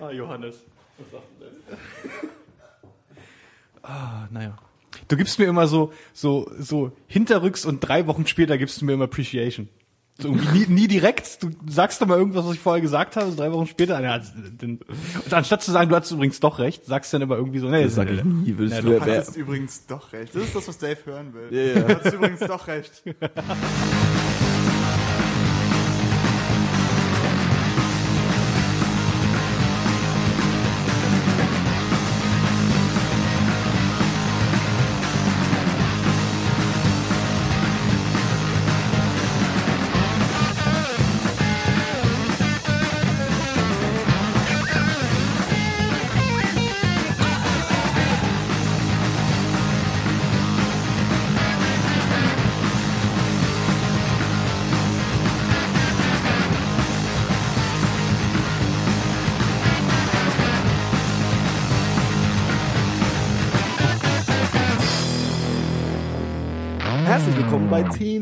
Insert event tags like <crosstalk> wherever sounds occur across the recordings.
Ah, Johannes. Was sagt denn <laughs> Ah, naja. Du gibst mir immer so, so, so hinterrücks und drei Wochen später gibst du mir immer Appreciation. So irgendwie nie, nie direkt, du sagst doch mal irgendwas, was ich vorher gesagt habe, so drei Wochen später. Ja, dann, und anstatt zu sagen, du hattest übrigens doch recht, sagst du dann immer irgendwie so, nee, Das sag ich nie. Willst Ja, du, du hattest übrigens doch recht. Das ist das, was Dave hören will. Ja, ja. Du hattest übrigens doch recht. <laughs>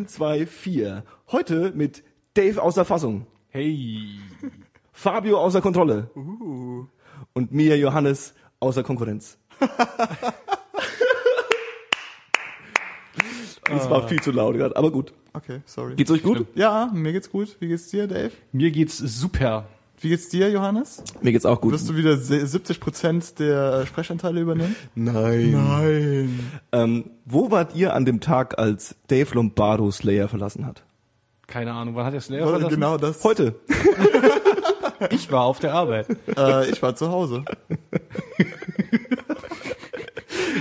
2, 4. Heute mit Dave außer Fassung. Hey. Fabio außer Kontrolle. Uh. Und mir, Johannes, außer Konkurrenz. <laughs> Es war viel zu laut gerade, aber gut. Okay, sorry. Geht's euch gut? Ja, mir geht's gut. Wie geht's dir, Dave? Mir geht's super. Wie geht's dir, Johannes? Mir geht's auch gut. Wirst du wieder se- 70 Prozent der Sprechanteile übernehmen? Nein. Nein. Ähm, wo wart ihr an dem Tag, als Dave Lombardo Slayer verlassen hat? Keine Ahnung, wann hat der Slayer verlassen? genau das. Heute. <laughs> <laughs> Ich war auf der Arbeit. Äh, ich war zu Hause. <laughs>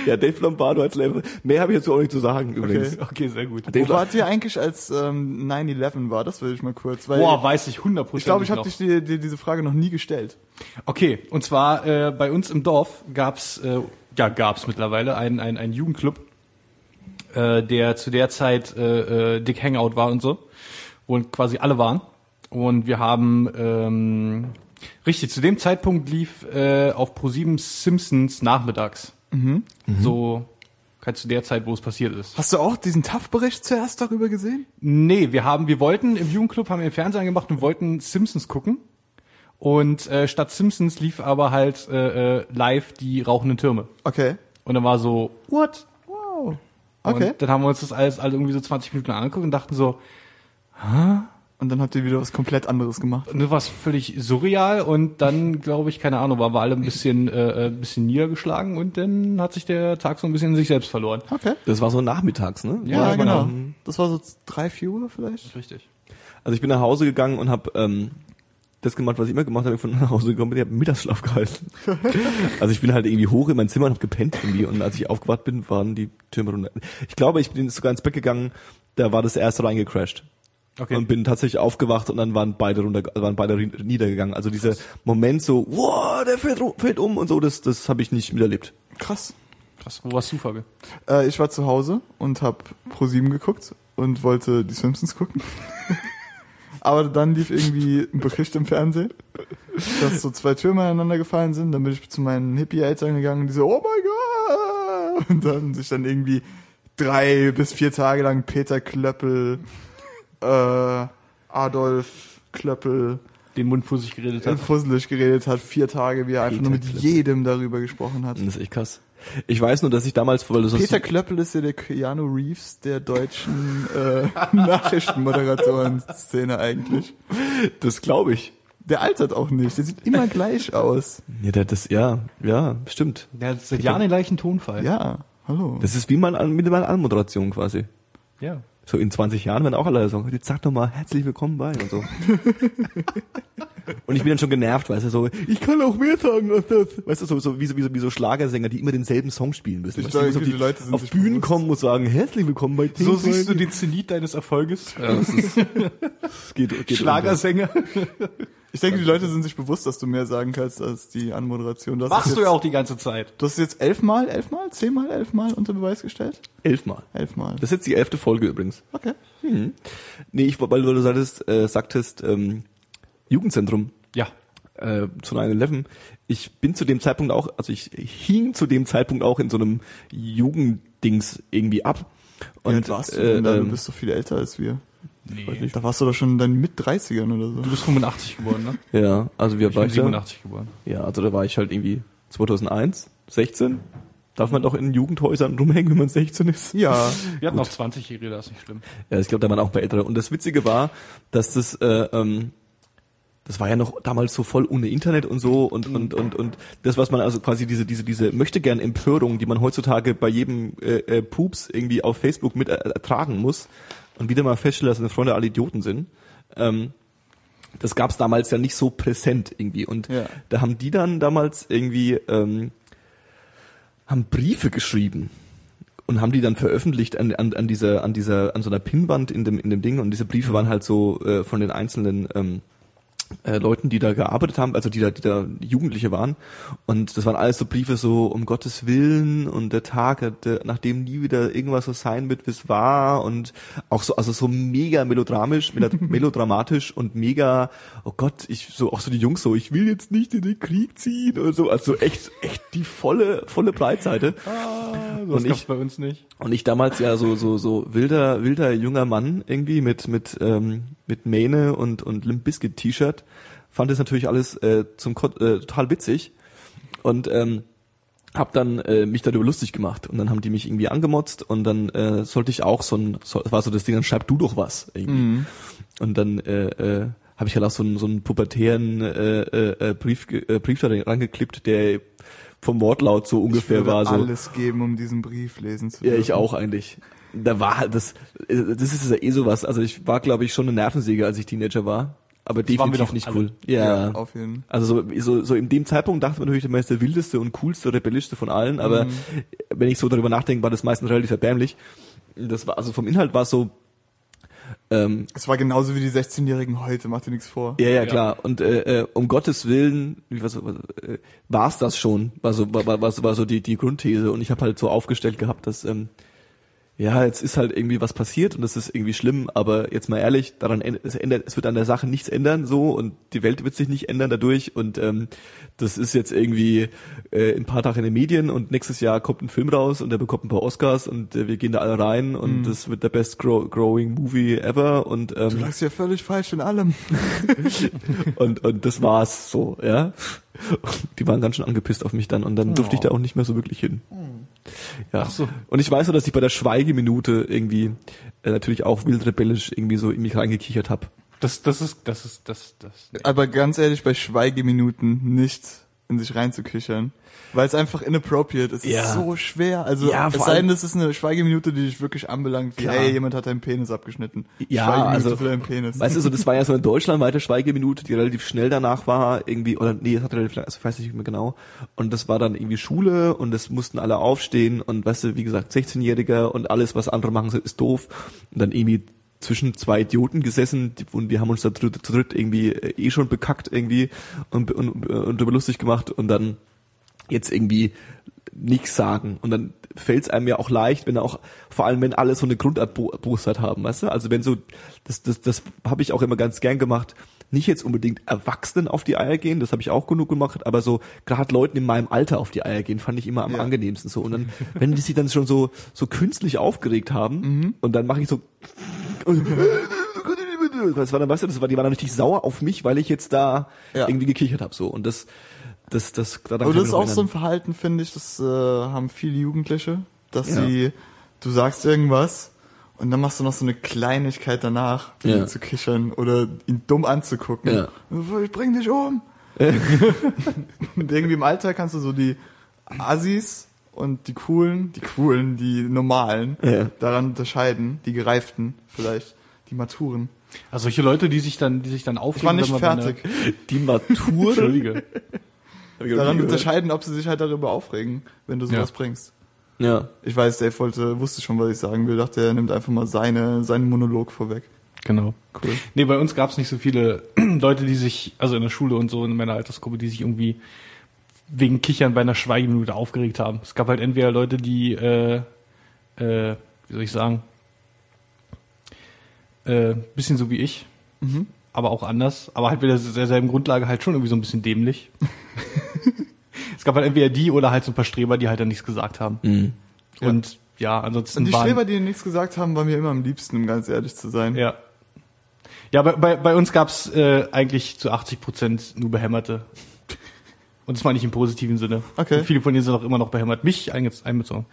Ja, Dave Lombardo als Slayer. Mehr habe ich jetzt auch nicht zu sagen übrigens. Okay, sehr gut. Dave Wo wart ihr eigentlich, als ähm, 9-11 war? Das will ich mal kurz. Weil Boah, weiß ich 100 ich glaube, ich habe dich dir, dir diese Frage noch nie gestellt. Okay, und zwar äh, bei uns im Dorf gab's, äh, ja gab's mittlerweile einen ein, ein Jugendclub, äh, der zu der Zeit äh, äh, Dick Hangout war und so, wo quasi alle waren. Und wir haben ähm, richtig zu dem Zeitpunkt lief äh, auf Pro7 Simpsons nachmittags. So halt zu der Zeit, wo es passiert ist. Hast du auch diesen TAF-Bericht zuerst darüber gesehen? Nee, wir haben, wir wollten im Jugendclub haben wir den Fernseher angemacht und wollten Simpsons gucken. Und äh, statt Simpsons lief aber halt äh, äh, live die rauchenden Türme. Okay. Und dann war so, what? Wow. Okay. Und dann haben wir uns das alles halt irgendwie so 20 Minuten angeguckt und dachten so, Und dann habt ihr wieder was komplett anderes gemacht. das war völlig surreal und dann, glaube ich, keine Ahnung, waren wir alle ein bisschen, äh, ein bisschen niedergeschlagen und dann hat sich der Tag so ein bisschen in sich selbst verloren. Okay. Das war so nachmittags, ne? Ja, genau. genau. Das war so drei, vier Uhr vielleicht. Richtig. Also ich bin nach Hause gegangen und habe ähm, das gemacht, was ich immer gemacht habe, ich bin nach Hause gekommen bin, ich habe Mittagsschlaf gehalten. <laughs> also ich bin halt irgendwie hoch in mein Zimmer und habe gepennt irgendwie und als ich aufgewacht bin, waren die Türme runter. Ich glaube, ich bin sogar ins Bett gegangen, da war das erste reingecrashed. Okay. Und bin tatsächlich aufgewacht und dann waren beide runter, waren beide niedergegangen. Also dieser Moment so, wow, der fällt, fällt um und so, das, das habe ich nicht miterlebt. Krass. Krass. Wo warst du, Fabio? Äh, ich war zu Hause und hab Pro7 geguckt und wollte die Simpsons gucken. <laughs> Aber dann lief irgendwie ein Bericht im Fernsehen, dass so zwei Türme aneinander gefallen sind. Dann bin ich zu meinen Hippie-Eltern gegangen und die so, oh mein Gott! Und dann sich dann irgendwie drei bis vier Tage lang Peter Klöppel, äh, Adolf Klöppel Den Mund sich geredet hat. fusselig geredet hat, vier Tage, wie er einfach Peter nur mit Klöppel. jedem darüber gesprochen hat. Das ist echt krass. Ich weiß nur, dass ich damals, weil das Peter Klöppel ist ja der Keanu Reeves der deutschen äh, <laughs> Nachrichtenmoderatoren-Szene eigentlich. das glaube ich. Der altert auch nicht, der sieht immer gleich aus. Ja, der, das, ja, ja, stimmt. Der hat seit Jahren den gleichen Tonfall. Ja, hallo. Das ist wie man an, mit meiner Anmoderation quasi. Ja. So in 20 Jahren werden auch alle sagen, jetzt sag doch mal herzlich willkommen bei und so. <laughs> und ich bin dann schon genervt, weißt du, so, ich kann auch mehr sagen als das. Weißt du, so, so, wie, so, wie, so, wie so Schlagersänger, die immer denselben Song spielen müssen. Ich Weißt du, so die Leute sind auf Bühnen bewusst. kommen und sagen, herzlich willkommen bei So Think siehst du den Zenit deines Erfolges. Ja, das ist, <laughs> <laughs> das geht, geht Schlagersänger. Ich denke, die Leute sind sich bewusst, dass du mehr sagen kannst als die Anmoderation. Das Machst jetzt, du ja auch die ganze Zeit. Du hast es jetzt elfmal, elfmal, zehnmal, elfmal unter Beweis gestellt? Elfmal. Elfmal. Das ist jetzt die elfte Folge übrigens. Okay. Nee, ich, weil du sagtest, äh, sagtest, ähm, Jugendzentrum. Ja. äh, zu 9-11. Ich bin zu dem Zeitpunkt auch, also ich hing zu dem Zeitpunkt auch in so einem Jugenddings irgendwie ab. Und Und warst du äh, denn da? Du ähm, bist so viel älter als wir. Nee. Da warst du doch schon in deinen Mit-30ern oder so. Du bist 85 geboren, ne? Ja, also wir Ich war bin ich da? 87 geboren. Ja, also da war ich halt irgendwie 2001, 16. Darf man doch in Jugendhäusern rumhängen, wenn man 16 ist? Ja, Wir hatten <laughs> auch 20-Jährige, das ist nicht schlimm. Ja, ich glaube, da waren auch paar ältere. Und das Witzige war, dass das, äh, ähm, das war ja noch damals so voll ohne Internet und so und und und und das, was man also quasi diese diese diese möchte gern Empörung, die man heutzutage bei jedem äh, äh, Pups irgendwie auf Facebook mit er ertragen muss und wieder mal feststellt, dass seine Freunde alle Idioten sind. Ähm, das gab's damals ja nicht so präsent irgendwie und Ja. da haben die dann damals irgendwie ähm, haben Briefe geschrieben und haben die dann veröffentlicht an, an, an dieser an dieser an so einer Pinnwand in dem in dem Ding und diese Briefe waren halt so äh, von den einzelnen ähm, äh, Leuten, die da gearbeitet haben, also die da, die da Jugendliche waren. Und das waren alles so Briefe so, um Gottes Willen und der Tag, der, nachdem nie wieder irgendwas so sein wird, wie es war und auch so, also so mega melodramisch, melo- <laughs> melodramatisch und mega, oh Gott, ich, so, auch so die Jungs so, ich will jetzt nicht in den Krieg ziehen oder so, also echt, echt die volle, volle Breitseite. Das Und ich- bei uns nicht. Und ich damals ja so so so wilder wilder junger Mann irgendwie mit mit ähm, mit Mähne und und Limp Bizkit T-Shirt fand das natürlich alles äh, zum äh, total witzig und ähm, hab dann äh, mich darüber lustig gemacht und dann haben die mich irgendwie angemotzt und dann äh, sollte ich auch so ein so, war so das Ding dann schreib du doch was irgendwie und dann äh, äh, habe ich halt auch so einen so einen pubertären äh, äh, äh, Brief äh, Brief da rangeklippt der vom Wortlaut so ungefähr ich würde war so alles geben, um diesen Brief lesen zu ja, dürfen. ich auch eigentlich. Da war halt das, äh, das ist ja eh sowas. Also ich war, glaube ich, schon eine Nervensäge, als ich Teenager war. Aber waren wir definitiv doch nicht alle. cool. Ja. auf jeden Also so, so, so in dem Zeitpunkt dachte man natürlich, man ist der wildeste und coolste, rebellischste von allen, aber Mhm. wenn ich so darüber nachdenke, war das meistens relativ erbärmlich. Das war, also vom Inhalt war es so, ähm, Es war genauso wie die 16-Jährigen heute, mach dir nichts vor. ja, ja, Ja. klar. Und äh, äh, um Gottes Willen, wie was, was, äh, war's das schon? War so, war, war, war so- war so die die Grundthese. Und ich habe halt so aufgestellt gehabt, dass ähm, ja, jetzt ist halt irgendwie was passiert und das ist irgendwie schlimm, aber jetzt mal ehrlich, daran es ändert, es wird an der Sache nichts ändern so und die Welt wird sich nicht ändern dadurch und ähm, das ist jetzt irgendwie äh, ein paar Tage in den Medien und nächstes Jahr kommt ein Film raus und der bekommt ein paar Oscars und äh, wir gehen da alle rein und das wird der best grow growing movie ever und ähm, Du lagst ja völlig falsch in allem. <laughs> und, und das war's so, ja. Und die waren ganz schön angepisst auf mich dann und dann durfte ich da auch nicht mehr so wirklich hin. Ja. Ach so. Und ich weiß nur, dass ich bei der Schweigeminute irgendwie äh, natürlich auch wild rebellisch irgendwie so in mich reingekichert habe. Das, das ist, das ist, das, das. Aber ganz ehrlich, bei Schweigeminuten nicht in sich reinzukichern. Weil es einfach inappropriate ist. Es Ja. ist so schwer. Also Ja, es sei denn, das ist eine Schweigeminute, die dich wirklich anbelangt. Wie, Klar. hey, jemand hat deinen Penis abgeschnitten. Ja, also, für deinen Penis. Weißt du, so, das war ja so eine <laughs> deutschlandweite Schweigeminute, die relativ schnell danach war, irgendwie, oder nee, es hat relativ also ich weiß nicht mehr genau. Und das war dann irgendwie Schule und es mussten alle aufstehen und weißt du, wie gesagt, 16-Jähriger und alles, was andere machen, ist doof. Und dann irgendwie zwischen zwei Idioten gesessen und wir haben uns da zu dritt, zu dritt irgendwie äh, eh schon bekackt irgendwie und, und, und darüber lustig gemacht und dann jetzt irgendwie nichts sagen. Und dann fällt es einem ja auch leicht, wenn auch, vor allem wenn alle so eine Grunderbosheit haben, weißt du? Also wenn so, das, das, das habe ich auch immer ganz gern gemacht, nicht jetzt unbedingt Erwachsenen auf die Eier gehen, das habe ich auch genug gemacht, aber so gerade Leuten in meinem Alter auf die Eier gehen, fand ich immer am Ja. angenehmsten so. Und dann, <laughs> wenn die sich dann schon so, so künstlich aufgeregt haben Mhm. und dann mache ich so <laughs> das war dann, weißt du, das war, die waren dann richtig sauer auf mich, weil ich jetzt da Ja. irgendwie gekichert habe so. Und das, das, das, daran Aber das ich ist auch noch so ein erinnern. Verhalten, finde ich, das äh, haben viele Jugendliche, dass Ja. sie, du sagst irgendwas und dann machst du noch so eine Kleinigkeit danach, um Ja. ihn zu kichern oder ihn dumm anzugucken. Ja. Ich bring dich um. <laughs> und irgendwie im Alltag kannst du so die Assis und die coolen, die coolen, die normalen Ja. daran unterscheiden, die gereiften vielleicht, die maturen. Also solche Leute, die sich dann, die sich dann Ich aufregen. war nicht wenn man bei fertig. Die Matur. <laughs> Entschuldige. Daran unterscheiden, ob sie sich halt darüber aufregen, wenn du sowas Ja. bringst. Ja. Ich weiß, Dave wollte, wusste schon, was ich sagen will. Dachte, er nimmt einfach mal seine, seinen Monolog vorweg. Genau. Cool. Nee, bei uns gab es nicht so viele <clears throat> Leute, die sich, also in der Schule und so in meiner Altersgruppe, die sich irgendwie wegen Kichern bei einer Schweigeminute aufgeregt haben. Es gab halt entweder Leute, die, äh, äh, wie soll ich sagen, äh, bisschen so wie ich, Mhm. Aber auch anders, aber halt wieder derselben Grundlage halt schon irgendwie so ein bisschen dämlich. <laughs> es gab halt entweder die oder halt so ein paar Streber, die halt dann nichts gesagt haben. Mhm. Und ja, ansonsten Und die waren, Streber, die nichts gesagt haben, waren mir immer am liebsten, um ganz ehrlich zu sein. ja, Ja, bei, bei, bei uns gab's äh, eigentlich zu 80 Prozent nur Behämmerte. Und das meine ich im positiven Sinne. Okay. Und viele von denen sind auch immer noch behämmert. Mich einbezogen.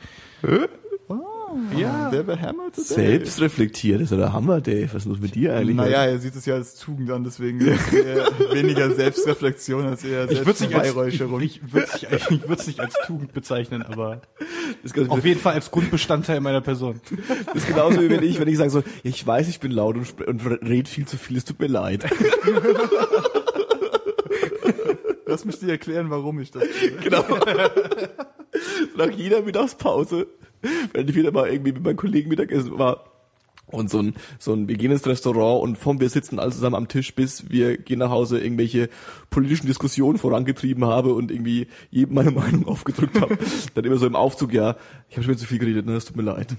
Ja. Der behämmerte Dave. Selbst reflektiert, das ist der Hammer, Dave. Was ist los mit dir eigentlich? Naja, er sieht es ja als Tugend an, deswegen eher <laughs> weniger Selbstreflexion als eher Ich würde es nicht, als- ich, ich würd's nicht, ich würd's nicht als Tugend bezeichnen, aber auf jeden Fall als Grundbestandteil meiner Person. das ist genauso wie wenn ich, wenn ich sage so, ich weiß, ich bin laut und, und red viel zu viel, es tut mir leid. Lass mich dir erklären, warum ich das tue. genau. Nach jeder Mittagspause, <laughs> wenn ich wieder mal irgendwie mit meinen Kollegen Mittagessen war, und so ein, so ein, wir gehen ins Restaurant und vom wir sitzen alle zusammen am Tisch, bis wir gehen nach Hause irgendwelche politischen Diskussionen vorangetrieben habe und irgendwie jedem meine <laughs> Meinung aufgedrückt habe. <laughs> dann immer so im Aufzug, ja, ich habe schon wieder zu viel geredet, ne, das tut mir leid.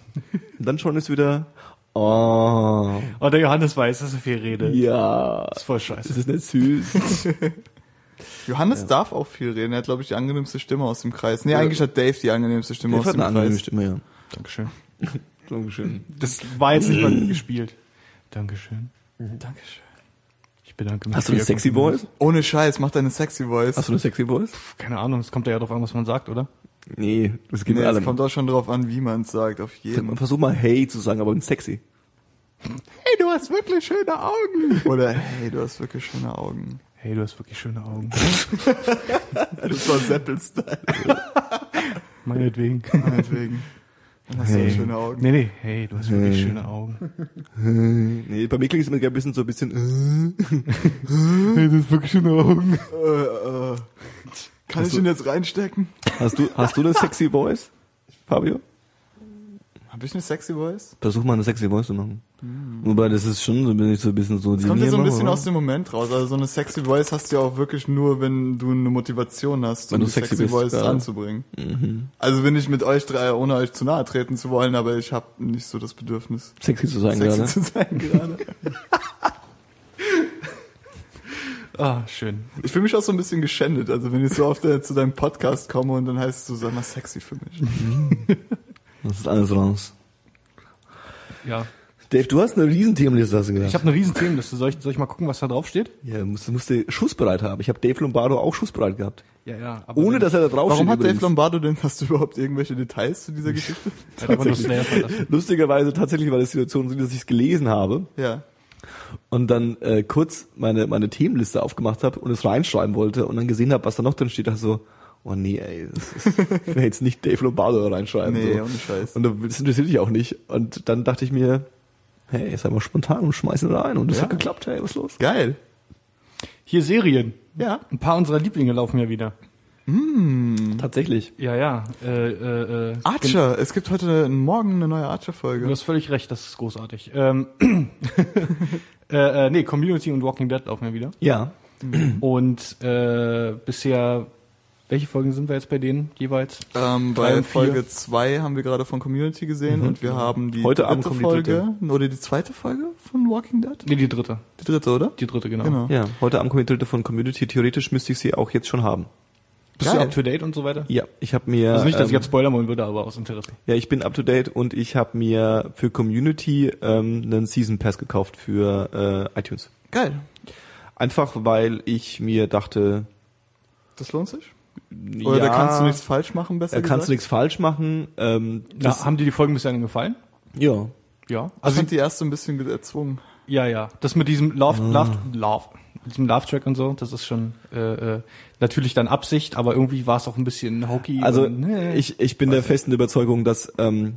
Und dann schon ist wieder, oh, Oh, der Johannes weiß, dass er viel redet. ja, Das ist voll scheiße. das ist nicht süß. Johannes darf auch viel reden. Er hat, glaube ich, die angenehmste Stimme aus dem Kreis. Nee, eigentlich hat Dave die angenehmste Stimme Der aus hat dem eine angenehme Kreis. Stimme, ja. Dankeschön. <laughs> Dankeschön. Das war jetzt nicht mal <clears throat> gespielt. Dankeschön. Dankeschön. Ich bedanke mich. Hast du eine sexy. Voice? Ohne Scheiß, mach deine sexy Voice. Hast du eine sexy Voice? Keine Ahnung, es kommt ja darauf an, was man sagt, oder? Nee, das geht nee, es kommt auch schon drauf an, wie man es sagt, auf jeden. Versuch mal hey zu sagen, aber in sexy. Hey, du hast wirklich schöne Augen. Oder hey, du hast wirklich schöne Augen. Hey, du hast wirklich schöne Augen. <laughs> Das war Seppel-Style. Meinetwegen. Meinetwegen. Dann hast du Hey. auch schöne Augen. Nee, nee, hey, du hast wirklich Hey. schöne Augen. Nee, bei mir klingt es immer ein bisschen so ein bisschen. <laughs> Hey, du hast wirklich schöne Augen. Äh, äh. Kann ich ihn jetzt reinstecken? Hast du, hast du eine sexy Voice, Fabio? Hab ich eine sexy Voice? Versuch mal eine sexy Voice zu machen. Wobei das ist schon so ein bisschen so, ein bisschen so Das kommt ja so ein bisschen aus dem Moment raus. Also so eine sexy Voice hast du ja auch wirklich nur, wenn du eine Motivation hast, um du die sexy sexy bist, Voice ja. ranzubringen. Mhm. Also bin ich mit euch drei, ohne euch zu nahe treten zu wollen, aber ich habe nicht so das Bedürfnis, Sexy zu sein sexy gerade. zu sein gerade. <laughs> Ah, schön. Ich fühle mich auch so ein bisschen geschändet. Also wenn ich so oft äh, zu deinem Podcast komme und dann heißt es so, sag mal sexy für mich. Das ist alles raus. Ja. Dave, du hast eine Riesenthemenliste, hast du gesagt. Ich habe eine riesen Themenliste. Soll ich, soll ich mal gucken, was da drauf steht? ja, musst, musst du schussbereit haben. Ich habe Dave Lombardo auch schussbereit gehabt. Ja, ja. Aber Ohne, dass er da drauf Warum steht. hat Dave übrigens. Lombardo denn, hast du überhaupt irgendwelche Details zu dieser Geschichte? <laughs> Verlassen. Lustigerweise tatsächlich war das Situation so, dass ich es gelesen habe Ja. und dann äh, kurz meine meine Themenliste aufgemacht habe und es reinschreiben wollte und dann gesehen habe, was da noch drin steht, dachte so, oh nee, ey, das ist, <laughs> ich will jetzt nicht Dave Lombardo reinschreiben. Nee, so. ohne Scheiß. Und das interessiert dich auch nicht. Und dann dachte ich mir, hey, sei mal spontan und schmeiß ihn rein. Und das Ja. hat geklappt, hey, was ist los? Geil. Hier Serien. Ja. Ein paar unserer Lieblinge laufen ja wieder. Tatsächlich. Ja, ja. Äh, äh, äh, Archer. Es gibt heute morgen eine neue Du Archer-Folge. hast völlig recht, das ist großartig. Ähm, <clears throat> äh, äh, nee, Community und Walking Dead laufen ja wieder. Ja. Und äh, bisher, welche Folgen sind wir jetzt bei denen jeweils? Ähm, bei. Folge 2 haben wir gerade von Community gesehen und wir haben die Heute dritte Abend kommt die Folge oder die zweite Folge von Walking Dead? Nee, die dritte. Die dritte, oder? Die dritte, genau. Genau. Ja, heute Abend kommt die dritte von Community. Theoretisch müsste ich sie auch jetzt schon haben. Bist du Geil. up to date und so weiter? Ja, ich habe mir. Also nicht, dass ich ähm, jetzt Spoiler wollen würde, aber aus Interesse. Ja, ich bin up to date und ich habe mir für Community ähm, einen Season Pass gekauft für äh, iTunes. Geil. Einfach weil ich mir dachte, Das lohnt sich? Oder ja, da kannst du nichts falsch machen, besser da kannst du gesagt? nichts falsch machen. Ähm, Na, haben dir die Folgen bisher denn gefallen? ja, Ja. Also ich fand die erste ein bisschen erzwungen. ja, ja. Das mit diesem Love, Love, Love, mit diesem Love-Track und so, das ist schon äh, äh, natürlich dann Absicht, aber irgendwie war es auch ein bisschen hokey. Also und, nee. ich, ich bin der festen Überzeugung, dass ähm,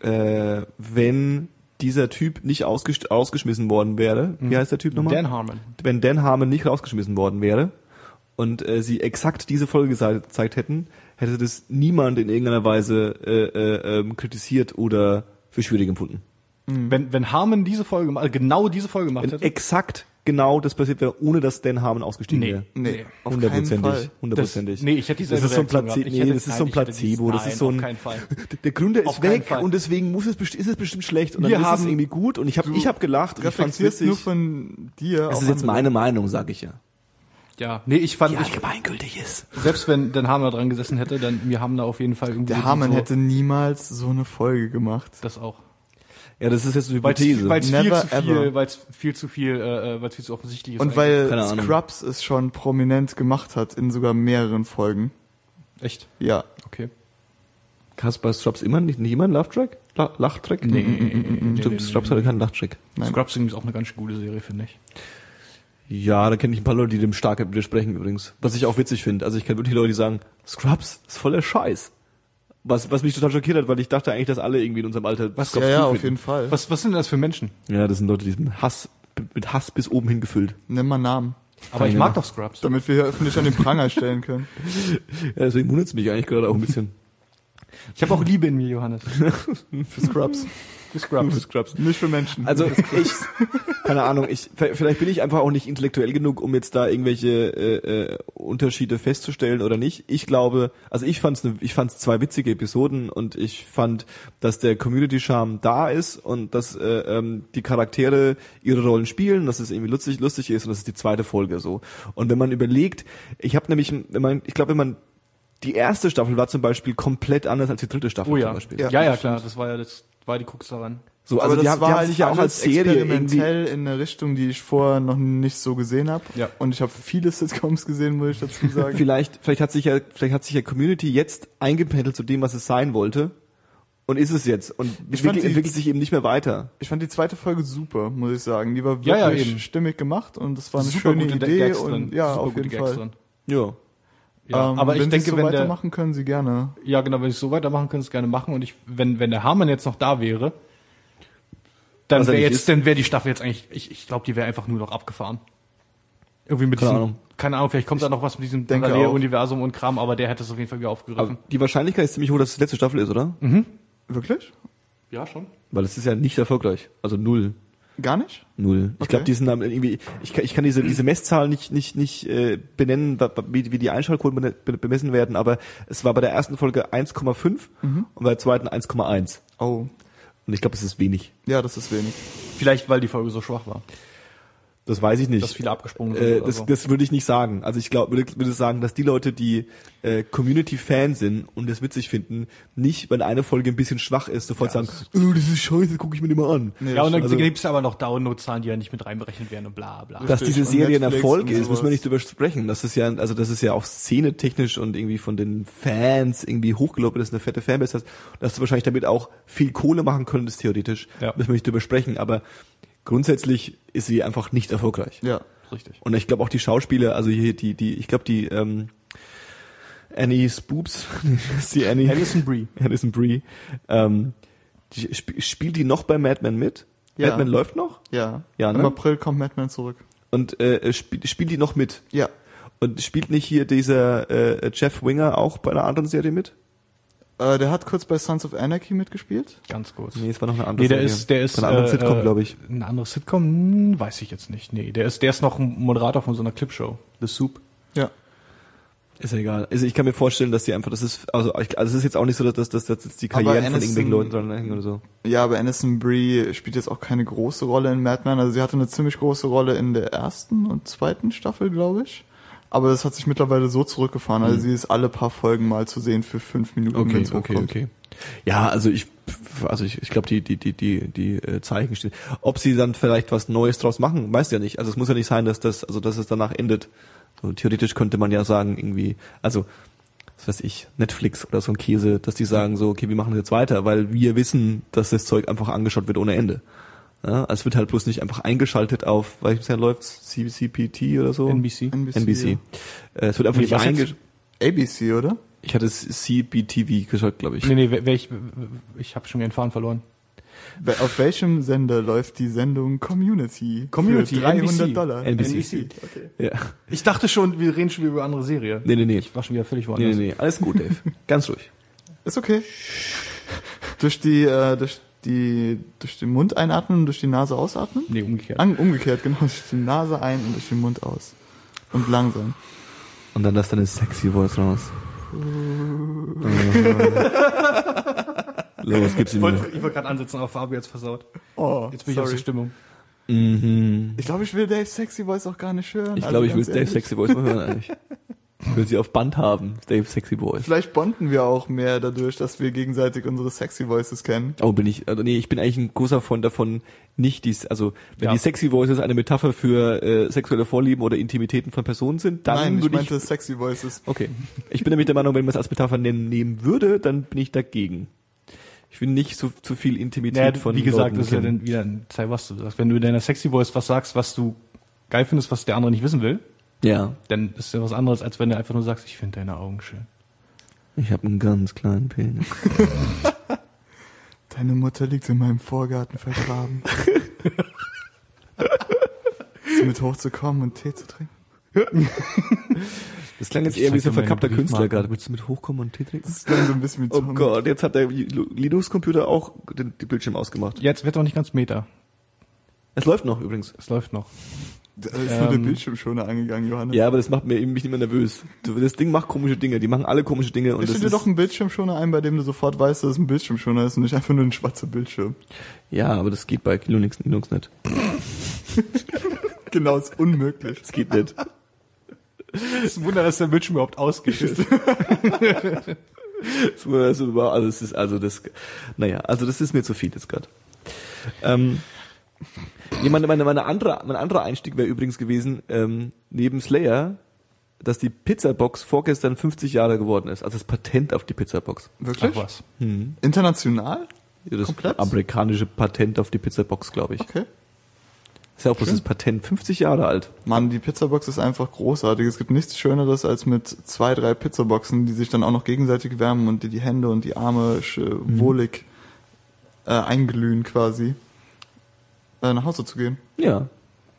äh, wenn dieser Typ nicht ausges ausgeschmissen worden wäre, wie heißt der Typ nochmal? Dan Harmon. wenn Dan Harmon nicht rausgeschmissen worden wäre und äh, sie exakt diese Folge gezeigt hätten, hätte das niemand in irgendeiner Weise äh, äh, ähm, kritisiert oder für schwierig empfunden. Wenn, wenn Harmon diese Folge, gemacht- genau diese Folge gemacht Wenn hätte. exakt genau das passiert wäre, ohne dass Dan Harmon ausgestiegen Nee. wäre. Nee, auf keinen Fall. Hundertprozentig. Das, Hundertprozentig. nee, ich hätte Das dieselbe ist so ein. Ich nee, hätte- das ist so ein Placebo. das ist so auf ein, keinen Fall. <laughs> der Gründer ist weg Fall. und deswegen muss es, ist es bestimmt schlecht und dann Wir ist es haben- irgendwie gut und ich habe ich hab gelacht und ich fand's Reflektierst witzig. nur von dir. das ist jetzt meine Meinung, sage ich ja. Ja, nee, ich fand, Die ich, allgemeingültig ist. selbst wenn Dan da dran gesessen hätte, dann wir haben da auf jeden Fall irgendwie Der Harmon so, hätte niemals so eine Folge gemacht. das auch. Ja, das ist jetzt eine Weil es Hypothese. viel, zu viel, weil viel zu viel, äh, weil es viel zu offensichtlich ist. Und weil Keine Ahnung. Scrubs es schon prominent gemacht hat in sogar mehreren Folgen. echt. Ja. Okay. Bei Scrubs immer nicht, nicht immer einen Love-Track? La Lachtrack? Nee, nee, nee, nee, Stimmt, nee, Scrubs nee, hatte keinen Lachtrack. Scrubs ist auch eine ganz schön gute Serie, finde ich. Ja, da kenne ich ein paar Leute, die dem stark widersprechen übrigens. Was ich auch witzig finde. Also ich kenne wirklich Leute, die sagen, Scrubs ist voller Scheiß. Was, was mich total schockiert hat, weil ich dachte eigentlich, dass alle irgendwie in unserem Alter Was- Scrubs Ja, ja, auf finden. jeden Fall. Was, was sind denn das für Menschen? Ja, das sind Leute, die sind Hass, mit Hass bis oben hingefüllt. Nimm mal Namen, Aber ich mag doch Scrubs. damit wir hier öffentlich an den Pranger stellen können. <laughs> Ja, deswegen wundert es mich eigentlich gerade auch ein bisschen. Ich habe auch Liebe in mir, Johannes. <laughs> Für Scrubs. Für Scrubs. Scrubs. Nicht für Menschen. Also ich, keine Ahnung, ich vielleicht bin ich einfach auch nicht intellektuell genug, um jetzt da irgendwelche äh, äh, Unterschiede festzustellen oder nicht. Ich glaube, also ich fand's, ne, ich fand's zwei witzige Episoden und ich fand, dass der Community Charme da ist und dass äh, ähm, die Charaktere ihre Rollen spielen, dass es irgendwie lustig, lustig ist und das ist die zweite Folge so. Und wenn man überlegt, ich habe nämlich, wenn man, ich glaube, wenn man die erste Staffel war zum Beispiel komplett anders als die dritte Staffel Oh ja. zum Beispiel. ja. Ja, Ja, klar, das war ja das war die Krux daran. So, aber also die, war die haben halt sich ja auch als alles Serie experimentell in eine Richtung, die ich vorher noch nicht so gesehen habe. Ja. Und ich habe viele Sitcoms gesehen, muss ich dazu <laughs> sagen. vielleicht, vielleicht hat sich ja, vielleicht hat sich ja Community jetzt eingependelt zu dem, was es sein wollte. Und ist es jetzt. Und Ich entwickelt, die- entwickelt sich eben nicht mehr weiter. Ich fand die zweite Folge super, muss ich sagen. Die war wirklich Ja, ja, stimmig gemacht und das war eine Super schöne gute Idee Gags und drin. ja, Super auf gute jeden Gags Fall. drin. Ja. Ja, Ähm, aber wenn ich sie denke, so wenn der, weitermachen können, sie gerne. ja genau, wenn ich so weitermachen können, es gerne machen. Und ich, wenn, wenn der Harman jetzt noch da wäre, dann wäre jetzt, ist. dann wäre die Staffel jetzt eigentlich, ich, ich glaube, die wäre einfach nur noch abgefahren. Irgendwie mit Keine diesem, Ahnung. keine Ahnung, vielleicht kommt da noch was mit diesem Paralleluniversum und Kram, aber der hätte es auf jeden Fall wieder aufgegriffen. Aber die Wahrscheinlichkeit ist ziemlich hoch, dass es die letzte Staffel ist, oder? Wirklich? ja, schon. Weil es ist ja nicht erfolgreich. Also null. Gar nicht? Null. Ich Okay. glaube, die sind dann irgendwie, ich kann, ich kann diese, diese Messzahl nicht, nicht, nicht äh, benennen, wie, wie die Einschaltquoten bemessen werden, aber es war bei der ersten Folge 1,5 und bei der zweiten 1,1. Oh, Und ich glaube, es ist wenig. ja, das ist wenig. Vielleicht, weil die Folge so schwach war. Das weiß ich nicht. Dass viele abgesprungen sind. Äh, oder das, so. das würde ich nicht sagen. Also ich glaube, würde, würde sagen, dass die Leute, die äh, Community-Fan sind und das witzig finden, nicht, wenn eine Folge ein bisschen schwach ist, sofort Ja, sagen, oh, das ist scheiße, gucke ich mir nicht mal an. Nee, ja, und dann also- gibt's aber noch Downloadzahlen, die ja nicht mit reinberechnet werden und bla bla. Dass diese Serie ein Erfolg ist, müssen wir sowas. nicht drüber sprechen. Das ist ja, also das ist ja auch szenetechnisch und irgendwie von den Fans irgendwie hochgelobt, dass eine fette Fanbase hast, dass du wahrscheinlich damit auch viel Kohle machen könntest, theoretisch. Ja. Müssen wir nicht drüber sprechen, aber grundsätzlich ist sie einfach nicht erfolgreich. Ja. Richtig. Und ich glaube auch die Schauspieler, also hier die, die, ich glaube die ähm, Annie Spoops, <laughs> ist die Annie, Alison Brie. Alison <laughs> Brie, ähm, die, sp spielt die noch bei Mad Men mit? Ja. Mad Men läuft noch? Ja. Ja, ne? Im April kommt Madman zurück. Und äh, spielt, spielt die noch mit? Ja. Und spielt nicht hier dieser äh, Jeff Winger auch bei einer anderen Serie mit? Äh, der hat kurz bei Sons of Anarchy mitgespielt. Ganz kurz. Nee, es war noch eine andere Nee, der Serie. ist, der ist, Bei einer anderen äh, Sitcom, äh, glaube ich. Eine andere Sitcom? Hm, weiß ich jetzt nicht. Nee, der ist, der ist noch ein Moderator von so einer Clipshow. The Soup. Ja. Ist ja egal. Also ich kann mir vorstellen, dass die einfach, das ist, also, ich, also es ist jetzt auch nicht so, dass, dass, dass jetzt die Karrieren von Aniston- irgendwelchen Leuten dran hängen oder so. Ja, aber Alison Brie spielt jetzt auch keine große Rolle in Madman. Also sie hatte eine ziemlich große Rolle in der ersten und zweiten Staffel, glaube ich. Aber das hat sich mittlerweile so zurückgefahren. Also sie ist alle paar Folgen mal zu sehen für fünf Minuten, wenn's hochkommt. Ja, also ich, also ich, ich glaube, die, die, die, die, die äh, Zeichen stehen. Ob sie dann vielleicht was Neues draus machen, weiß ja nicht. Also es muss ja nicht sein, dass das, also dass es danach endet. So, theoretisch könnte man ja sagen, irgendwie, also, was weiß ich, Netflix oder so ein Käse, dass die sagen so, okay, wir machen das jetzt weiter, weil wir wissen, dass das Zeug einfach angeschaut wird ohne Ende. Ja, es wird halt bloß nicht einfach eingeschaltet auf, welches Jahr läuft's? CCPT oder so? NBC. NBC. NBC. Äh, es wird einfach Nee, nicht eingeschaltet. ABC, oder? Ich hatte CBTV geschaut, glaube ich. Nee, nee, welch, ich habe schon den Faden verloren. Auf welchem Sender läuft die Sendung Community? Community, Für 300 NBC. Dollar. NBC. Okay. Ja. Ich dachte schon, wir reden schon wieder über andere Serie. Nee, nee, nee. Ich war schon wieder völlig Nee, woanders. nee, nee. Alles gut, Dave. <laughs> Ganz ruhig. Ist okay. durch die, äh, durch die, durch den Mund einatmen und durch die Nase ausatmen? Nee, umgekehrt. An, umgekehrt, genau. Durch die Nase ein und durch den Mund aus. Und langsam. Und dann lass deine sexy Voice raus. <laughs> Los, gib's Ich ihm. wollte ich wollte gerade ansetzen, aber Fabio jetzt versaut. Oh, Jetzt bin ich aus der Stimmung. Mhm. Ich glaube, ich will Dave Sexy Voice auch gar nicht hören. Ich Also glaube, ich will ganz Dave ehrlich. Sexy Voice mal hören eigentlich. <laughs> Will sie auf Band haben, Dave Sexy Voice. Vielleicht bonden wir auch mehr dadurch, dass wir gegenseitig unsere sexy Voices kennen. Oh, bin ich, also nee, ich bin eigentlich ein großer Freund davon, nicht dies, also wenn Ja. die Sexy Voices eine Metapher für äh, sexuelle Vorlieben oder Intimitäten von Personen sind, dann Nein, ich würde ich, meinte sexy Voices. okay. Ich bin nämlich der Meinung, wenn man es als Metapher nehmen, nehmen würde, dann bin ich dagegen. Ich will nicht so zu viel Intimität Naja, von wie gesagt, Leuten das ist ja dann wieder ein Zeig, was du sagst. Wenn du in deiner Sexy Voice was sagst, was du geil findest, was der andere nicht wissen will, Ja, dann ist ja was anderes, als wenn du einfach nur sagst, ich finde deine Augen schön. ich habe einen ganz kleinen Penis. <laughs> Deine Mutter liegt in meinem Vorgarten vergraben. Ist mit hochzukommen und Tee zu trinken? Das klang jetzt Ich eher wie so ein verkappter Künstler gerade. Willst du mit hochkommen und Tee trinken? Das ist dann so ein bisschen wie Oh Tom. Gott, jetzt hat der Linux-Computer auch den, den Bildschirm ausgemacht. Jetzt wird doch nicht ganz Meta. Es läuft noch übrigens. Es läuft noch. Da ist nur der Ähm, Bildschirmschoner angegangen, Johannes. Ja, aber das macht mir eben mich nicht mehr nervös. Das Ding macht komische Dinge. Die machen alle komische Dinge. Und das dir ist, doch einen Bildschirmschoner ein, bei dem du sofort weißt, dass es ein Bildschirmschoner ist und nicht einfach nur ein schwarzer Bildschirm. ja, aber das geht bei Linux, Linux nicht. <laughs> Genau, ist unmöglich. Das geht nicht. Es ist ein Wunder, dass der Bildschirm überhaupt ausgeht. Das über- also das ist also das, naja, also das ist mir zu viel jetzt gerade. Ähm, nee, meine, meine, meine andere, mein anderer Einstieg wäre übrigens gewesen, ähm, neben Slayer, dass die Pizzabox vorgestern 50 Jahre geworden ist. Also das Patent auf die Pizzabox. Wirklich? Ach was. International? Ja, das Komplett? amerikanische Patent auf die Pizzabox, glaube ich. Okay. Ist ja auch bloß das Patent 50 Jahre alt. Mann, die Pizzabox ist einfach großartig. Es gibt nichts Schöneres als mit zwei, drei Pizzaboxen, die sich dann auch noch gegenseitig wärmen und die die Hände und die Arme wohlig äh, einglühen quasi, nach Hause zu gehen. Ja.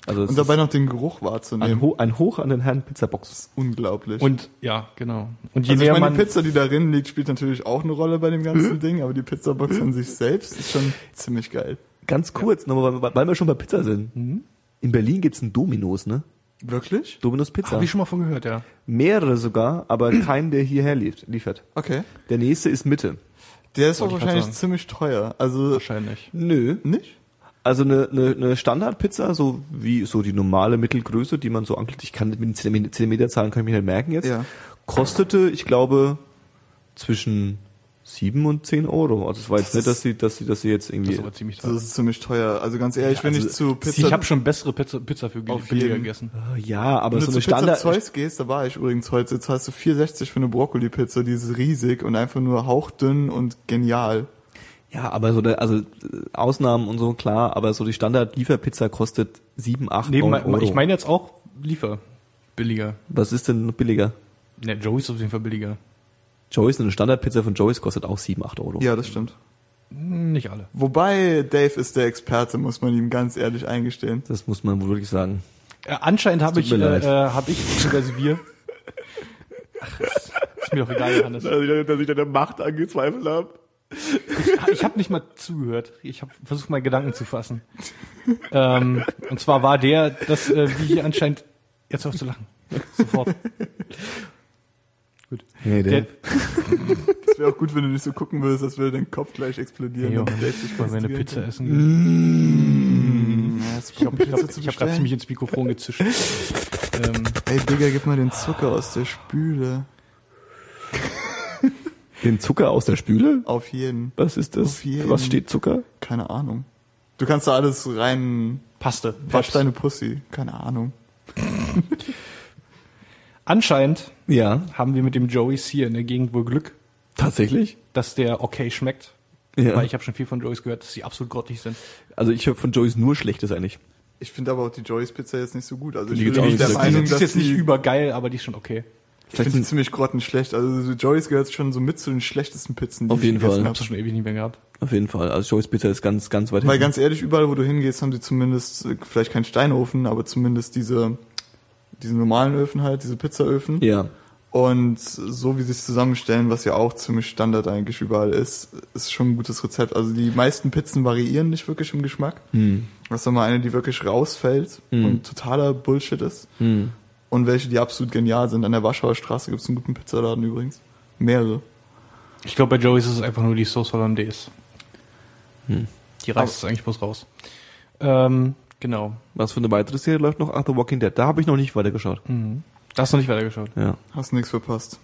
Also es Und dabei ist noch den Geruch ein, wahrzunehmen. Ho ein Hoch an den Herrn Pizzabox. Unglaublich. Und ja, genau. Und je also ich meine, man die Pizza, die darin liegt, spielt natürlich auch eine Rolle bei dem ganzen Ding, aber die Pizzabox an sich selbst ist schon ziemlich geil. Ganz kurz, nochmal, weil, weil wir schon bei Pizza sind. In Berlin gibt's einen Dominos, ne? Wirklich? Dominos Pizza. habe ich schon mal von gehört, ja. Mehrere sogar, aber <clears throat> keinen, der hierher lief, liefert. Okay. Der nächste ist Mitte. Der ist auch wahrscheinlich ziemlich teuer. Also Wahrscheinlich. Nö. nicht? Also eine, eine, eine Standardpizza, so wie so die normale Mittelgröße, die man so anklickt, ich kann mit den Zentimeter- Zentimeterzahlen kann ich mich nicht merken jetzt, Ja. kostete, ich glaube, zwischen sieben und zehn Euro. Also es war jetzt Das nicht, dass sie, dass sie, dass sie jetzt Das irgendwie. ist aber ziemlich Das teuer. ist ziemlich teuer. Also ganz ehrlich, wenn also ich zu Pizza, ich habe schon bessere Pizza, Pizza für billiger gegessen. ja, aber wenn so du eine zu Pizza Standard. Zeus gehst, da war ich übrigens heute, jetzt hast du 4,60 für eine Brokkoli-Pizza, die ist riesig und einfach nur hauchdünn und genial. Ja, aber so der, also äh, Ausnahmen und so klar, aber so die Standard-Lieferpizza kostet sieben, acht, Nee, Euro. ich meine jetzt auch Liefer. Billiger. Was ist denn billiger? Ne, Joey ist auf jeden Fall billiger. Joey's, eine Standardpizza von Joey's kostet auch sieben, acht Euro. Ja, das stimmt. Hm, Nicht alle. Wobei Dave ist der Experte, muss man ihm ganz ehrlich eingestehen. Das muss man wohl wirklich sagen. Äh, anscheinend habe ich, äh, äh, habe ich, <laughs> beziehungsweise wir. <laughs> Ach, ist, ist mir doch egal, Johannes. Dass ich, dass ich deine Macht angezweifelt habe. Ich habe nicht mal zugehört. Ich habe versucht, meine Gedanken zu fassen. ähm, und zwar war der, dass äh, wir hier anscheinend jetzt auf zu lachen. Sofort. Gut. Hey, Der, Das wäre auch gut, wenn du nicht so gucken würdest, als würde dein Kopf gleich explodieren. hey, Dave sich ich wollte meine Pizza kann. essen. Mm, ja, Ich habe ich ich grad bestellen. ziemlich ins Mikrofon gezischt. ähm, Ey, Digga, gib mal den Zucker aus der Spüle. Den Zucker aus der Spüle? Auf jeden. Was ist das? Auf jeden. Für was steht Zucker? Keine Ahnung. Du kannst da alles rein. Paste. Wasch deine Pussy. Keine Ahnung. <laughs> Anscheinend Ja. haben wir mit dem Joey's hier in der Gegend wohl Glück, Tatsächlich? dass der okay schmeckt. Ja. Weil ich habe schon viel von Joey's gehört, dass sie absolut grottig sind. Also ich höre von Joey's nur Schlechtes eigentlich. Ich finde aber auch die Joey's Pizza jetzt nicht so gut. Also Die ich bin nicht nicht der so Meinung, die ist jetzt nicht übergeil, aber die ist schon okay. Ich finde die ziemlich grottenschlecht. Also so Joey's gehört schon so mit zu den schlechtesten Pizzen, die Auf ich jeden gegessen Fall. habe. Hab's schon ewig nicht mehr gehabt. Auf jeden Fall. Also Joey's Pizza ist ganz, ganz weit Weil hinten. ganz ehrlich, überall wo du hingehst, haben die zumindest, äh, vielleicht keinen Steinofen, aber zumindest diese, diese normalen Öfen halt, diese Pizzaöfen. Ja. Und so wie sie es zusammenstellen, was ja auch ziemlich Standard eigentlich überall ist, ist schon ein gutes Rezept. Also die meisten Pizzen variieren nicht wirklich im Geschmack. Hm. Das ist mal eine, die wirklich rausfällt Hm. und totaler Bullshit ist. Hm. Und welche, die absolut genial sind. An der Warschauer Straße gibt es einen guten Pizzaladen übrigens. Mehrere. Ich glaube, bei Joey's ist es einfach nur die Sauce Hollandaise. Hm. Die reißt es eigentlich bloß raus. Ähm, genau. Was für eine weitere Serie läuft noch? Ach, The Walking Dead. Da habe ich noch nicht weitergeschaut. Mhm. Da hast du nicht weitergeschaut. Ja. Hast nichts verpasst.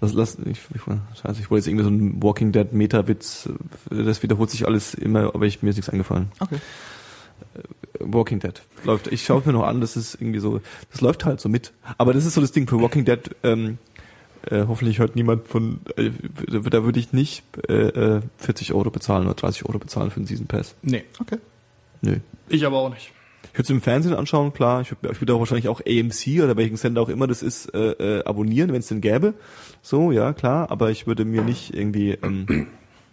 Das lass ich, ich scheiße, ich wollte jetzt irgendwie so einen Walking Dead Meta-Witz, äh, das wiederholt sich alles immer, aber ich, mir ist nichts eingefallen. Okay. Walking Dead läuft. Ich schaue mir noch an, das ist irgendwie so, das läuft halt so mit. Aber das ist so das Ding für Walking Dead. Ähm, äh, hoffentlich hört niemand von, äh, da würde ich nicht äh, äh, 40 Euro bezahlen oder 30 Euro bezahlen für einen Season Pass. Nee. Okay. Nö. Ich aber auch nicht. Ich würde es im Fernsehen anschauen, klar. Ich würde ich würd auch wahrscheinlich auch AMC oder welchen Sender auch immer das ist, äh, äh, abonnieren, wenn es den gäbe. So, ja, klar. Aber ich würde mir nicht irgendwie. Ähm,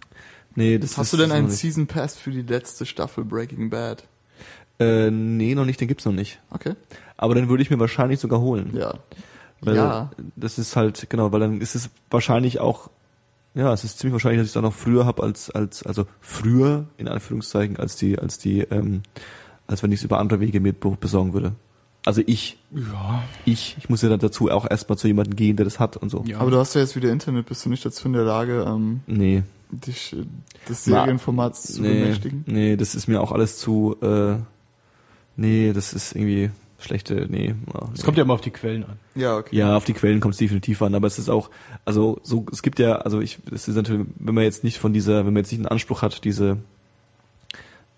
<clears throat> nee, das Hast ist, du denn einen. Season Pass für die letzte Staffel Breaking Bad? Äh, nee, noch nicht, den gibt's noch nicht. Okay. Aber den würde ich mir wahrscheinlich sogar holen. Ja. Weil ja. Das ist halt, genau, weil dann ist es wahrscheinlich auch, ja, es ist ziemlich wahrscheinlich, dass ich es dann noch früher habe als, als, also früher, in Anführungszeichen, als die, als die, ähm, als wenn ich es über andere Wege mir be- besorgen würde. Also ich, Ja. ich, ich muss ja dann dazu auch erstmal zu jemandem gehen, der das hat und so. ja. Aber du hast ja jetzt wieder Internet, bist du nicht dazu in der Lage, ähm, Nee. dich äh, des Na, Serienformats zu Nee, bemächtigen? nee, das ist mir auch alles zu, äh, nee, das ist irgendwie schlechte, nee. ja, Es nee. kommt ja immer auf die Quellen an. Ja, okay. Ja, auf die Quellen kommt es definitiv an, aber es ist auch, also so, es gibt ja, also ich, es ist natürlich, wenn man jetzt nicht von dieser, wenn man jetzt nicht einen Anspruch hat, diese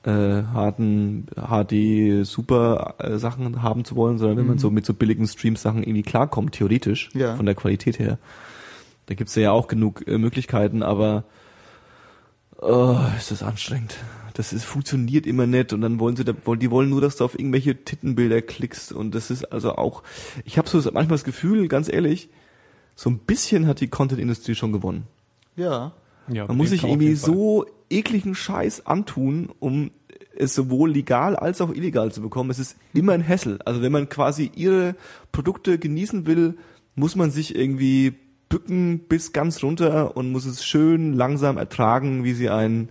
äh, harten HD Super äh, Sachen haben zu wollen, sondern wenn man Mhm. so mit so billigen Streams Sachen irgendwie klarkommt, theoretisch, Ja. von der Qualität her, da gibt's ja auch genug äh, Möglichkeiten, aber oh, ist das anstrengend. Das ist, funktioniert immer nicht und dann wollen sie, da, wollen, die wollen nur, dass du auf irgendwelche Tittenbilder klickst und das ist also auch, ich habe so manchmal das Gefühl, ganz ehrlich, so ein bisschen hat die Content-Industrie schon gewonnen. Ja. Ja, Man muss sich irgendwie so ekligen Scheiß antun, um es sowohl legal als auch illegal zu bekommen. Es ist immer ein Hassel. Also wenn man quasi ihre Produkte genießen will, muss man sich irgendwie bücken bis ganz runter und muss es schön langsam ertragen, wie sie einen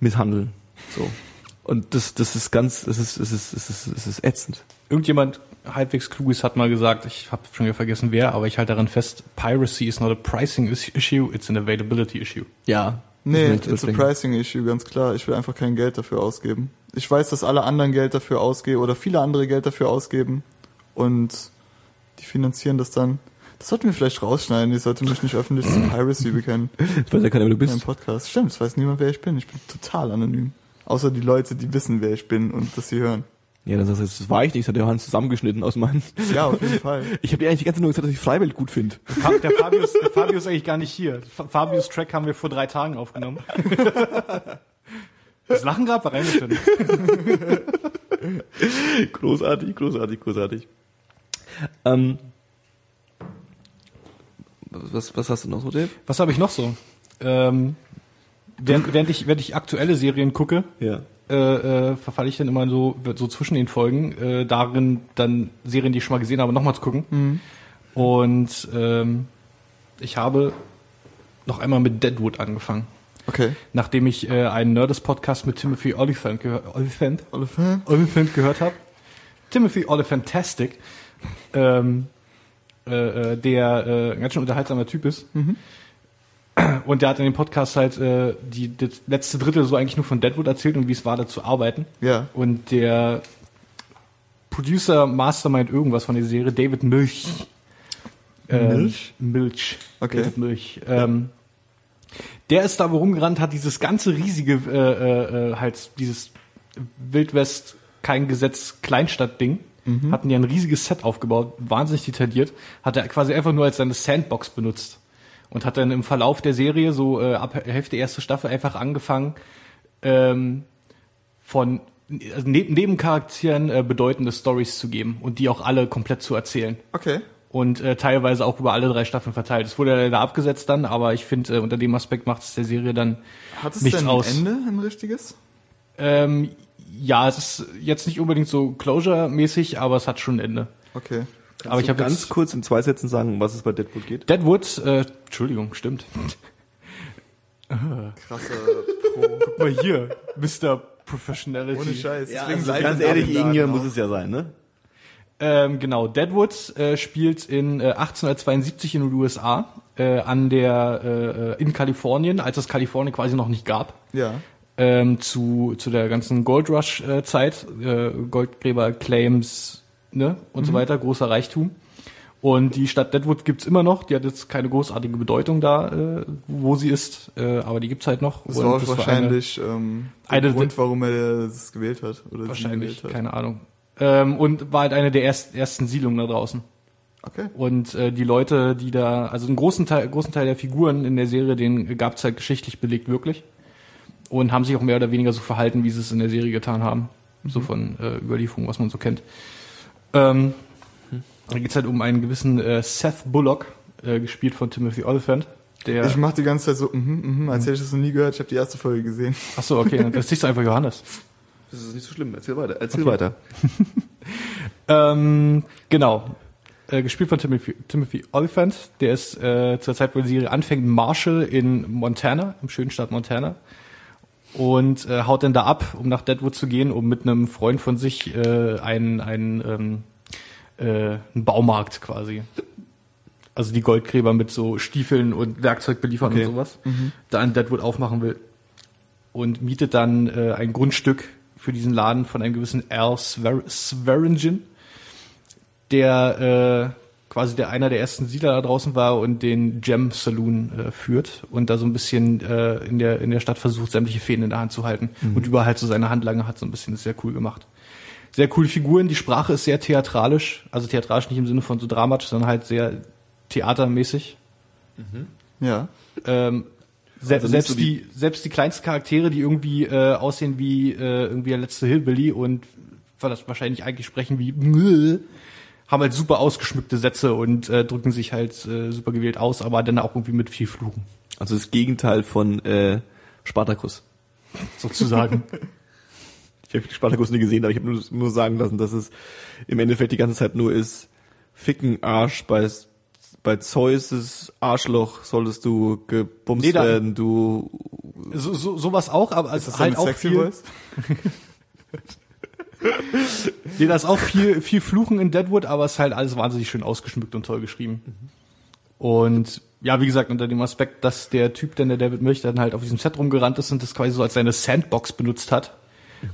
misshandeln. So. Und das, das ist ganz, das ist, das ist, das ist, das ist ätzend. Irgendjemand halbwegs kluges hat mal gesagt, ich habe schon wieder vergessen wer, aber ich halte daran fest, Piracy is not a pricing is- issue, it's an availability issue. Ja. Nee, it's a denken. pricing issue, ganz klar. Ich will einfach kein Geld dafür ausgeben. Ich weiß, dass alle anderen Geld dafür ausgeben oder viele andere Geld dafür ausgeben und die finanzieren das dann. Das sollten wir vielleicht rausschneiden. Ich sollte mich nicht öffentlich zu Piracy bekennen Ich weiß ja keiner, wer du in einem bist. Podcast. Stimmt, es weiß niemand, wer ich bin. Ich bin total anonym. Außer die Leute, die wissen, wer ich bin und das sie hören. Ja, dann sagst du, das war ich nicht, das hat der Hans zusammengeschnitten aus meinen. Ja, auf jeden Fall. <laughs> Ich habe dir eigentlich die ganze Zeit nur gesagt, dass ich Freiwild gut finde. Der Fabius, der Fabius ist eigentlich gar nicht hier. Fa- Fabius Track haben wir vor drei Tagen aufgenommen. <laughs> Das Lachen gerade war reingeschnitten. großartig, großartig, großartig. Ähm, was, was hast du noch so, Dave? Was habe ich noch so? Ähm, während, während, ich, während ich aktuelle Serien gucke, Ja. äh, äh, verfalle ich dann immer so, so zwischen den Folgen äh, darin, dann Serien, die ich schon mal gesehen habe, nochmal zu gucken. Und ähm, ich habe noch einmal mit Deadwood angefangen. Okay. Nachdem ich äh, einen Nerdist-Podcast mit Timothy Oliphant, gehör Oliphant, Oliver? Oliphant gehört habe. Timothy Olyphantastic, ähm, äh, äh, der äh, ein ganz schön unterhaltsamer Typ ist. Und der hat in dem Podcast halt äh, die, das letzte Drittel so eigentlich nur von Deadwood erzählt und wie es war, da zu arbeiten. Ja. Und der Producer, Mastermind irgendwas von der Serie, David Milch. Ähm, Milch? Milch. Okay. David Milch. Ähm, der ist da wo rumgerannt, hat dieses ganze riesige, äh, äh, äh, halt dieses Wildwest, kein Gesetz, Kleinstadt-Ding. Hatten die ein riesiges Set aufgebaut, wahnsinnig detailliert. Hat er quasi einfach nur als seine Sandbox benutzt. Und hat dann im Verlauf der Serie, so äh, ab Hälfte erste Staffel, einfach angefangen, ähm, von also neben Nebencharakteren äh, bedeutende Stories zu geben und die auch alle komplett zu erzählen Okay. und äh, teilweise auch über alle drei Staffeln verteilt. Es wurde ja leider abgesetzt dann, aber ich finde, äh, unter dem Aspekt macht es der Serie dann Hat es nichts denn aus. ein Ende, ein richtiges? Ähm, ja, es ist jetzt nicht unbedingt so Closure-mäßig, aber es hat schon ein Ende. Okay. aber ich habe ganz kurz in zwei Sätzen sagen, um was es bei Deadwood geht. Deadwood, äh, Entschuldigung, stimmt. <laughs> Krasser <laughs> Pro. Guck mal hier, Mr. Professionality. Ohne Scheiß. Ja, also ganz ehrlich, irgendwie Laden muss es ja sein, ne? Ähm, genau, Deadwood äh, spielt in äh, 1872 in den USA äh, an der äh, äh, in Kalifornien, als es Kalifornien quasi noch nicht gab. Ja. Ähm, zu, zu der ganzen Gold Rush äh, Zeit, äh, Goldgräber Claims ne, und so weiter, großer Reichtum. Und die Stadt Deadwood gibt's immer noch. Die hat jetzt keine großartige Bedeutung da, äh, wo sie ist, äh, aber die gibt's halt noch. Das war eine- wahrscheinlich ähm, der eine- Grund, warum er das gewählt hat. Oder wahrscheinlich, gewählt hat. keine Ahnung. Ähm, und war halt eine der ersten, ersten Siedlungen da draußen. Okay. Und äh, die Leute, die da, also einen großen Teil, großen Teil der Figuren in der Serie, den gab's halt geschichtlich belegt wirklich. Und haben sich auch mehr oder weniger so verhalten, wie sie es in der Serie getan haben. So von äh, Überlieferung, was man so kennt. Ähm, da geht's halt um einen gewissen äh, Seth Bullock, äh, gespielt von Timothy Oliphant. Der, Ich mach die ganze Zeit so, mhm, mhm, als hätte ich das noch nie gehört. Ich habe die erste Folge gesehen. ach so, okay, dann <laughs> siehst du einfach Johannes. Das ist nicht so schlimm. Erzähl weiter. Erzähl weiter. <laughs> Ähm, genau. Äh, gespielt von Timothy, Timothy Oliphant. Der ist äh, zur Zeit, wo die Serie anfängt, Marshall in Montana, im schönen Staat Montana. Und äh, haut dann da ab, um nach Deadwood zu gehen, um mit einem Freund von sich äh, einen, einen, ähm, äh, einen Baumarkt quasi. Also die Goldgräber mit so Stiefeln und Werkzeug beliefern Okay. und sowas. Da in Deadwood aufmachen will. Und mietet dann äh, ein Grundstück für diesen Laden von einem gewissen Al Swearingen der äh, quasi der einer der ersten Siedler da draußen war und den Gem Saloon äh, führt und da so ein bisschen äh, in der in der Stadt versucht sämtliche Fäden in der Hand zu halten und überall halt so seine Handlange hat so ein bisschen das ist sehr cool gemacht. Sehr coole Figuren, die Sprache ist sehr theatralisch, also theatralisch nicht im Sinne von so dramatisch, sondern halt sehr theatermäßig. Ja. Ähm, se Also selbst so die- die selbst die kleinsten Charaktere, die irgendwie äh, aussehen wie äh, irgendwie der letzte Hillbilly und das wahrscheinlich eigentlich sprechen wie <laughs> haben halt super ausgeschmückte Sätze und äh, drücken sich halt äh, super gewählt aus, aber dann auch irgendwie mit viel Fluchen Also das Gegenteil von äh, Spartacus. sozusagen. <laughs> Ich habe Spartacus nie gesehen, aber ich habe nur, nur sagen lassen, dass es im Endeffekt die ganze Zeit nur ist, ficken Arsch bei, bei Zeus' Arschloch solltest du gebumst Nee, da- werden, du so, so, sowas auch, aber Ist also das halt auch Sexy viel? <laughs> <laughs> nee, da ist auch viel, viel Fluchen in Deadwood, aber es ist halt alles wahnsinnig schön ausgeschmückt und toll geschrieben. Und ja, wie gesagt, unter dem Aspekt, dass der Typ, denn der David Milch dann halt auf diesem Set rumgerannt ist und das quasi so als seine Sandbox benutzt hat,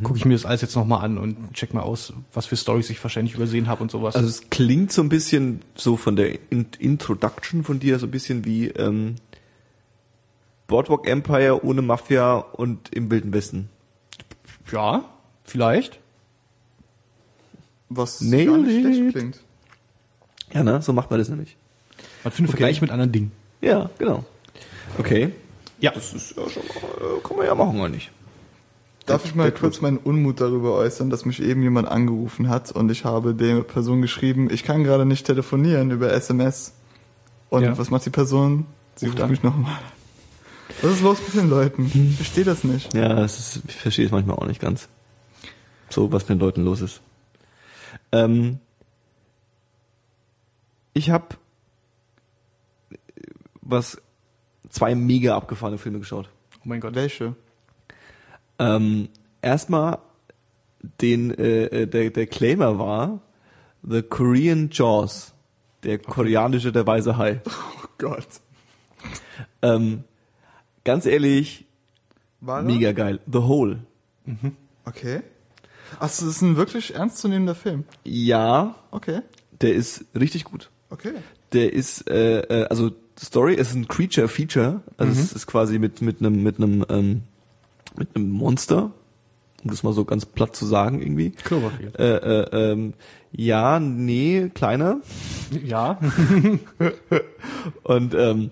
gucke ich mir das alles jetzt nochmal an und check mal aus, was für Stories ich wahrscheinlich übersehen habe und sowas. Also es klingt so ein bisschen so von der In Introduction von dir so ein bisschen wie ähm, Boardwalk Empire ohne Mafia und im Wilden Westen. ja, vielleicht. Was Nailed gar nicht it. schlecht klingt. Ja, ne? So macht man das nämlich. Man findet Okay. Vergleich mit anderen Dingen. Ja, genau. Okay. Ja. Das ist ja schon mal, äh, kann man ja machen, oder nicht? Darf ich mal kurz meinen Unmut darüber äußern, dass mich eben jemand angerufen hat und ich habe der Person geschrieben, ich kann gerade nicht telefonieren über SMS. Und Ja. was macht die Person? Sie Ruft ruft mich nochmal. Was ist los mit den Leuten? Ich verstehe das nicht. Ja, das ist, ich verstehe es manchmal auch nicht ganz. So, was mit den Leuten los ist. Ähm, ich habe was zwei mega abgefahrene Filme geschaut. Oh mein Gott. Welche? Ähm, erstmal den äh, äh, der der Claimer war The Korean Jaws, der koreanische der weiße Hai. <laughs> Oh Gott. Ähm, ganz ehrlich, War mega geil. The Hole. Okay. Achso, das ist ein wirklich ernstzunehmender Film. Ja, Okay. der ist richtig gut. Okay. Der ist äh, äh, also Story ist ein Creature Feature, also es ist quasi mit mit einem mit einem ähm, mit einem Monster, um das mal so ganz platt zu sagen irgendwie. Cloverfield. Äh, äh, ähm, ja, nee, kleiner Ja. <laughs> und ähm,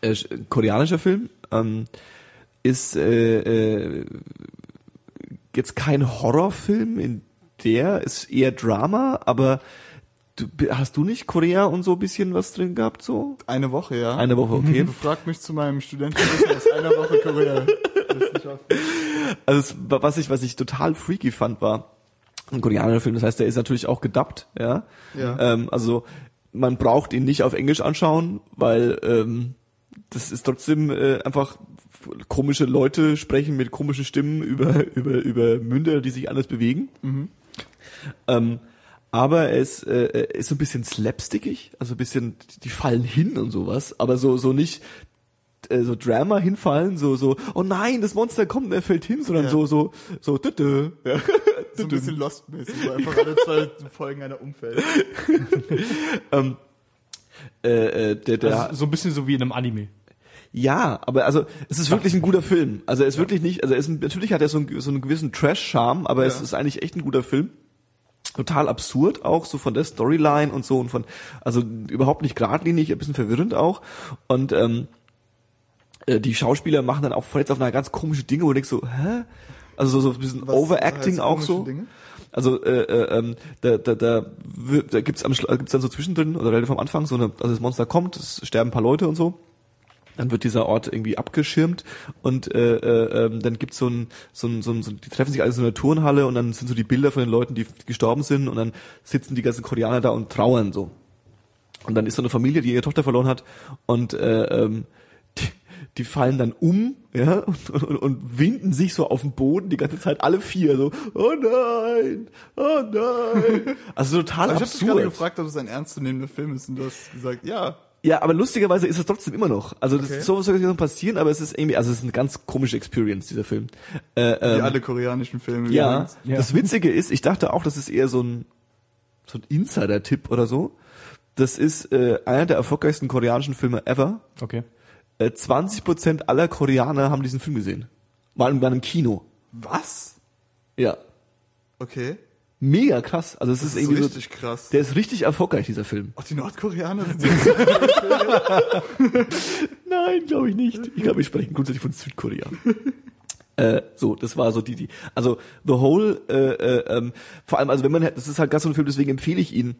äh, koreanischer Film ähm, ist äh, äh, jetzt kein Horrorfilm in der ist eher Drama, aber du, hast du nicht Korea und so ein bisschen was drin gehabt so? Eine Woche, ja. Eine Woche, okay. Befragt mich zu meinem Studentenwissen aus einer Woche Korea. Also was ich was ich total freaky fand war ein koreanischer Film. Das heißt, der ist natürlich auch gedubbt, ja. Ja. Ähm, also man braucht ihn nicht auf Englisch anschauen, weil ähm, das ist trotzdem äh, einfach komische Leute sprechen mit komischen Stimmen über <laughs> über über Münder, die sich anders bewegen. Ähm, aber es äh, ist so ein bisschen slapstickig, also ein bisschen, die fallen hin und sowas, aber so so nicht äh, so Drama hinfallen, so so oh nein, das Monster kommt, und er fällt hin, sondern Ja. so so so -dü, ja. So ein <laughs> bisschen Lost-mäßig, wo einfach alle zwei Folgen einer umfällt. <laughs> ähm, äh, äh, der, der, Also so ein bisschen so wie in einem Anime. Ja, aber also es ist wirklich ein guter Film. Also er ist wirklich nicht, also er ist natürlich hat er so einen, so einen gewissen Trash-Charme, aber es Ja. ist eigentlich echt ein guter Film. Total absurd auch, so von der Storyline und so und von, also überhaupt nicht geradlinig, ein bisschen verwirrend auch. Und ähm, äh, die Schauspieler machen dann auch voll jetzt auf eine ganz komische Dinge, wo du denkst so, hä? Also so, so ein bisschen Was Overacting auch so. Dinge? Also äh, äh, ähm, da, da, da, da gibt's am gibt's dann so zwischendrin oder relativ am Anfang so eine, also das Monster kommt, es sterben ein paar Leute und so. Dann wird dieser Ort irgendwie abgeschirmt und äh, äh, ähm, dann gibt's so ein, so ein, so ein, so ein, die treffen sich alle in so einer Turnhalle und dann sind so die Bilder von den Leuten, die gestorben sind und dann sitzen die ganzen Koreaner da und trauern so. Und dann ist so eine Familie, die ihre Tochter verloren hat und äh, ähm, die, die fallen dann um, ja, <laughs> und, und, und winden sich so auf den Boden die ganze Zeit, alle vier, so, oh nein, oh nein. <laughs> Also total Aber ich habe dich gerade absurd. gefragt, ob es ein ernstzunehmender Film ist und du hast gesagt, ja. Ja, aber lustigerweise ist es trotzdem immer noch. Also das Okay. sowas soll passieren, aber es ist irgendwie, also es ist eine ganz komische Experience, dieser Film. Äh, Wie ähm, alle koreanischen Filme. ja. Ja. das Witzige ist, ich dachte auch, das ist eher so ein, so ein Insider-Tipp oder so. Das ist äh, einer der erfolgreichsten koreanischen Filme ever. Okay. Äh, 20% aller Koreaner haben diesen Film gesehen. Mal in einem Kino. Was? Ja. Okay. Mega krass. Also es ist, ist irgendwie richtig so, krass. der ist richtig erfolgreich, dieser Film. Auch die Nordkoreaner sind <laughs> Nein, glaube ich nicht. Ich glaube, wir sprechen grundsätzlich von Südkorea. <laughs> äh, so, das war so die, die. Also The Whole, äh, äh, ähm, vor allem, also wenn man, das ist halt ganz so ein Film, deswegen empfehle ich ihn.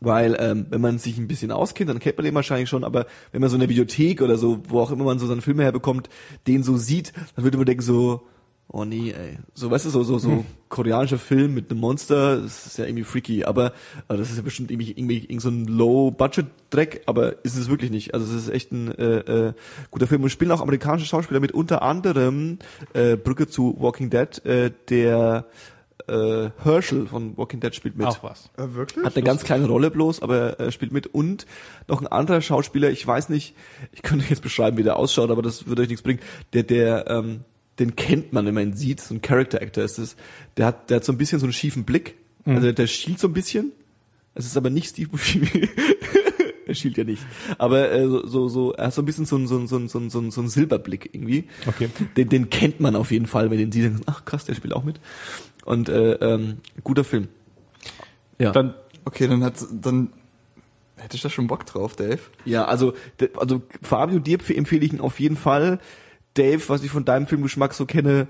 Weil, ähm, wenn man sich ein bisschen auskennt, dann kennt man den wahrscheinlich schon, aber wenn man so in der Videothek oder so, wo auch immer man so seine Filme herbekommt, den so sieht, dann würde man denken so, oh nee, ey. So, weißt du, so, so, so koreanischer Film mit einem Monster, das ist ja irgendwie freaky, aber, aber das ist ja bestimmt irgendwie, irgendwie, irgendwie so ein Low-Budget-Dreck, aber ist es wirklich nicht. Also es ist echt ein äh, äh, guter Film und spielen auch amerikanische Schauspieler mit, unter anderem äh, Brücke zu Walking Dead, äh, der äh, Herschel von Walking Dead spielt mit. Auch was. äh, wirklich? Hat eine ganz kleine Rolle bloß, aber er spielt mit. Und noch ein anderer Schauspieler, ich weiß nicht, ich könnte jetzt beschreiben, wie der ausschaut, aber das würde euch nichts bringen. Der, der, ähm, den kennt man, wenn man ihn sieht, so ein Character Actor ist es. Der hat, der hat so ein bisschen so einen schiefen Blick. Also der schielt so ein bisschen. Es ist aber nicht Steve Buscemi. <laughs> er schielt ja nicht. Aber äh, so, so, so, er hat so ein bisschen so ein, so ein, so ein, so ein, so so ein Silberblick irgendwie. Okay. Den, den kennt man auf jeden Fall, wenn den sieht, dann, ach krass, der spielt auch mit. Und äh, ähm, guter Film. Ja. Dann Okay, dann hat dann hätte ich da schon Bock drauf, Dave. Ja, also, also Fabio, dir empf- empfehle ich ihn auf jeden Fall. Dave, was ich von deinem Filmgeschmack so kenne,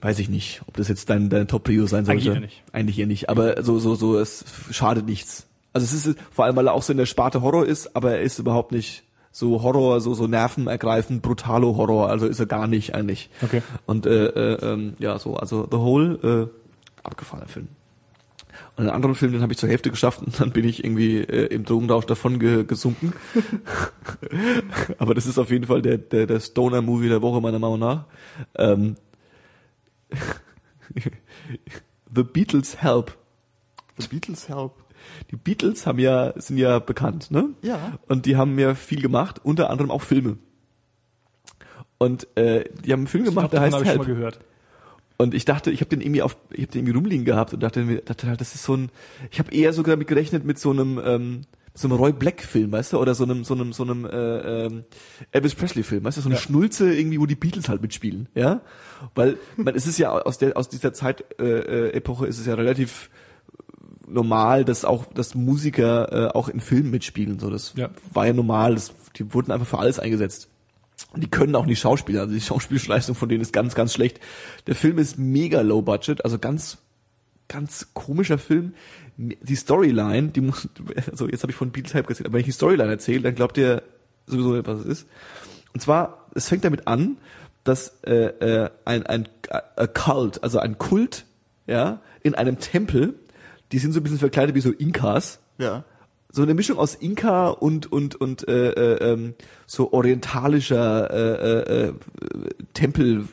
weiß ich nicht, ob das jetzt dein, deine Top-Prio sein sollte. Eigentlich eher nicht. Eigentlich eher nicht. Aber so, so, so, es schadet nichts. Also es ist vor allem, weil er auch so in der Sparte Horror ist, aber er ist überhaupt nicht so Horror, so, so nervenergreifend, brutalo Horror. Also ist er gar nicht eigentlich. Okay. Und äh, äh, ähm, ja, so, also The Whole, äh, abgefahrener Film. Einen anderen Film, den habe ich zur Hälfte geschafft und dann bin ich irgendwie äh, im Drogenrausch davon ge gesunken. <laughs> Aber das ist auf jeden Fall der, der, der Stoner-Movie der Woche meiner Meinung nach. Ähm, <laughs> The Beatles Help. The Beatles Help. Die Beatles haben ja, sind ja bekannt, ne? Ja. Und die haben ja viel gemacht, unter anderem auch Filme. Und äh, die haben einen Film gemacht, der heißt habe ich schon mal gehört. Und ich dachte, ich habe den irgendwie auf, ich habe den irgendwie rumliegen gehabt und dachte mir, dachte halt, das ist so ein, ich habe eher sogar damit gerechnet mit so einem, ähm, so einem Roy Black Film, weißt du, oder so einem, so einem, so einem äh, ähm, Elvis Presley Film, weißt du, so eine Ja. Schnulze irgendwie, wo die Beatles halt mitspielen, ja, weil, man, es ist ja aus der, aus dieser Zeit äh, äh, Epoche ist es ja relativ normal, dass auch, dass Musiker äh, auch in Filmen mitspielen, so das Ja. war ja normal, das, die wurden einfach für alles eingesetzt. Die können auch nicht Schauspieler, also die Schauspielleistung von denen ist ganz, ganz schlecht. Der Film ist mega low budget, also ganz, ganz komischer Film. Die Storyline, die muss, also jetzt habe ich von Beatles Help gesehen, aber wenn ich die Storyline erzähle, dann glaubt ihr sowieso nicht, was es ist. Und zwar, es fängt damit an, dass äh, äh, ein, ein a Cult, also ein Kult, ja, in einem Tempel, die sind so ein bisschen verkleidet wie so Inkas, Ja. So eine Mischung aus Inka und und und äh, äh, ähm, so orientalischer äh, äh, äh, Tempel,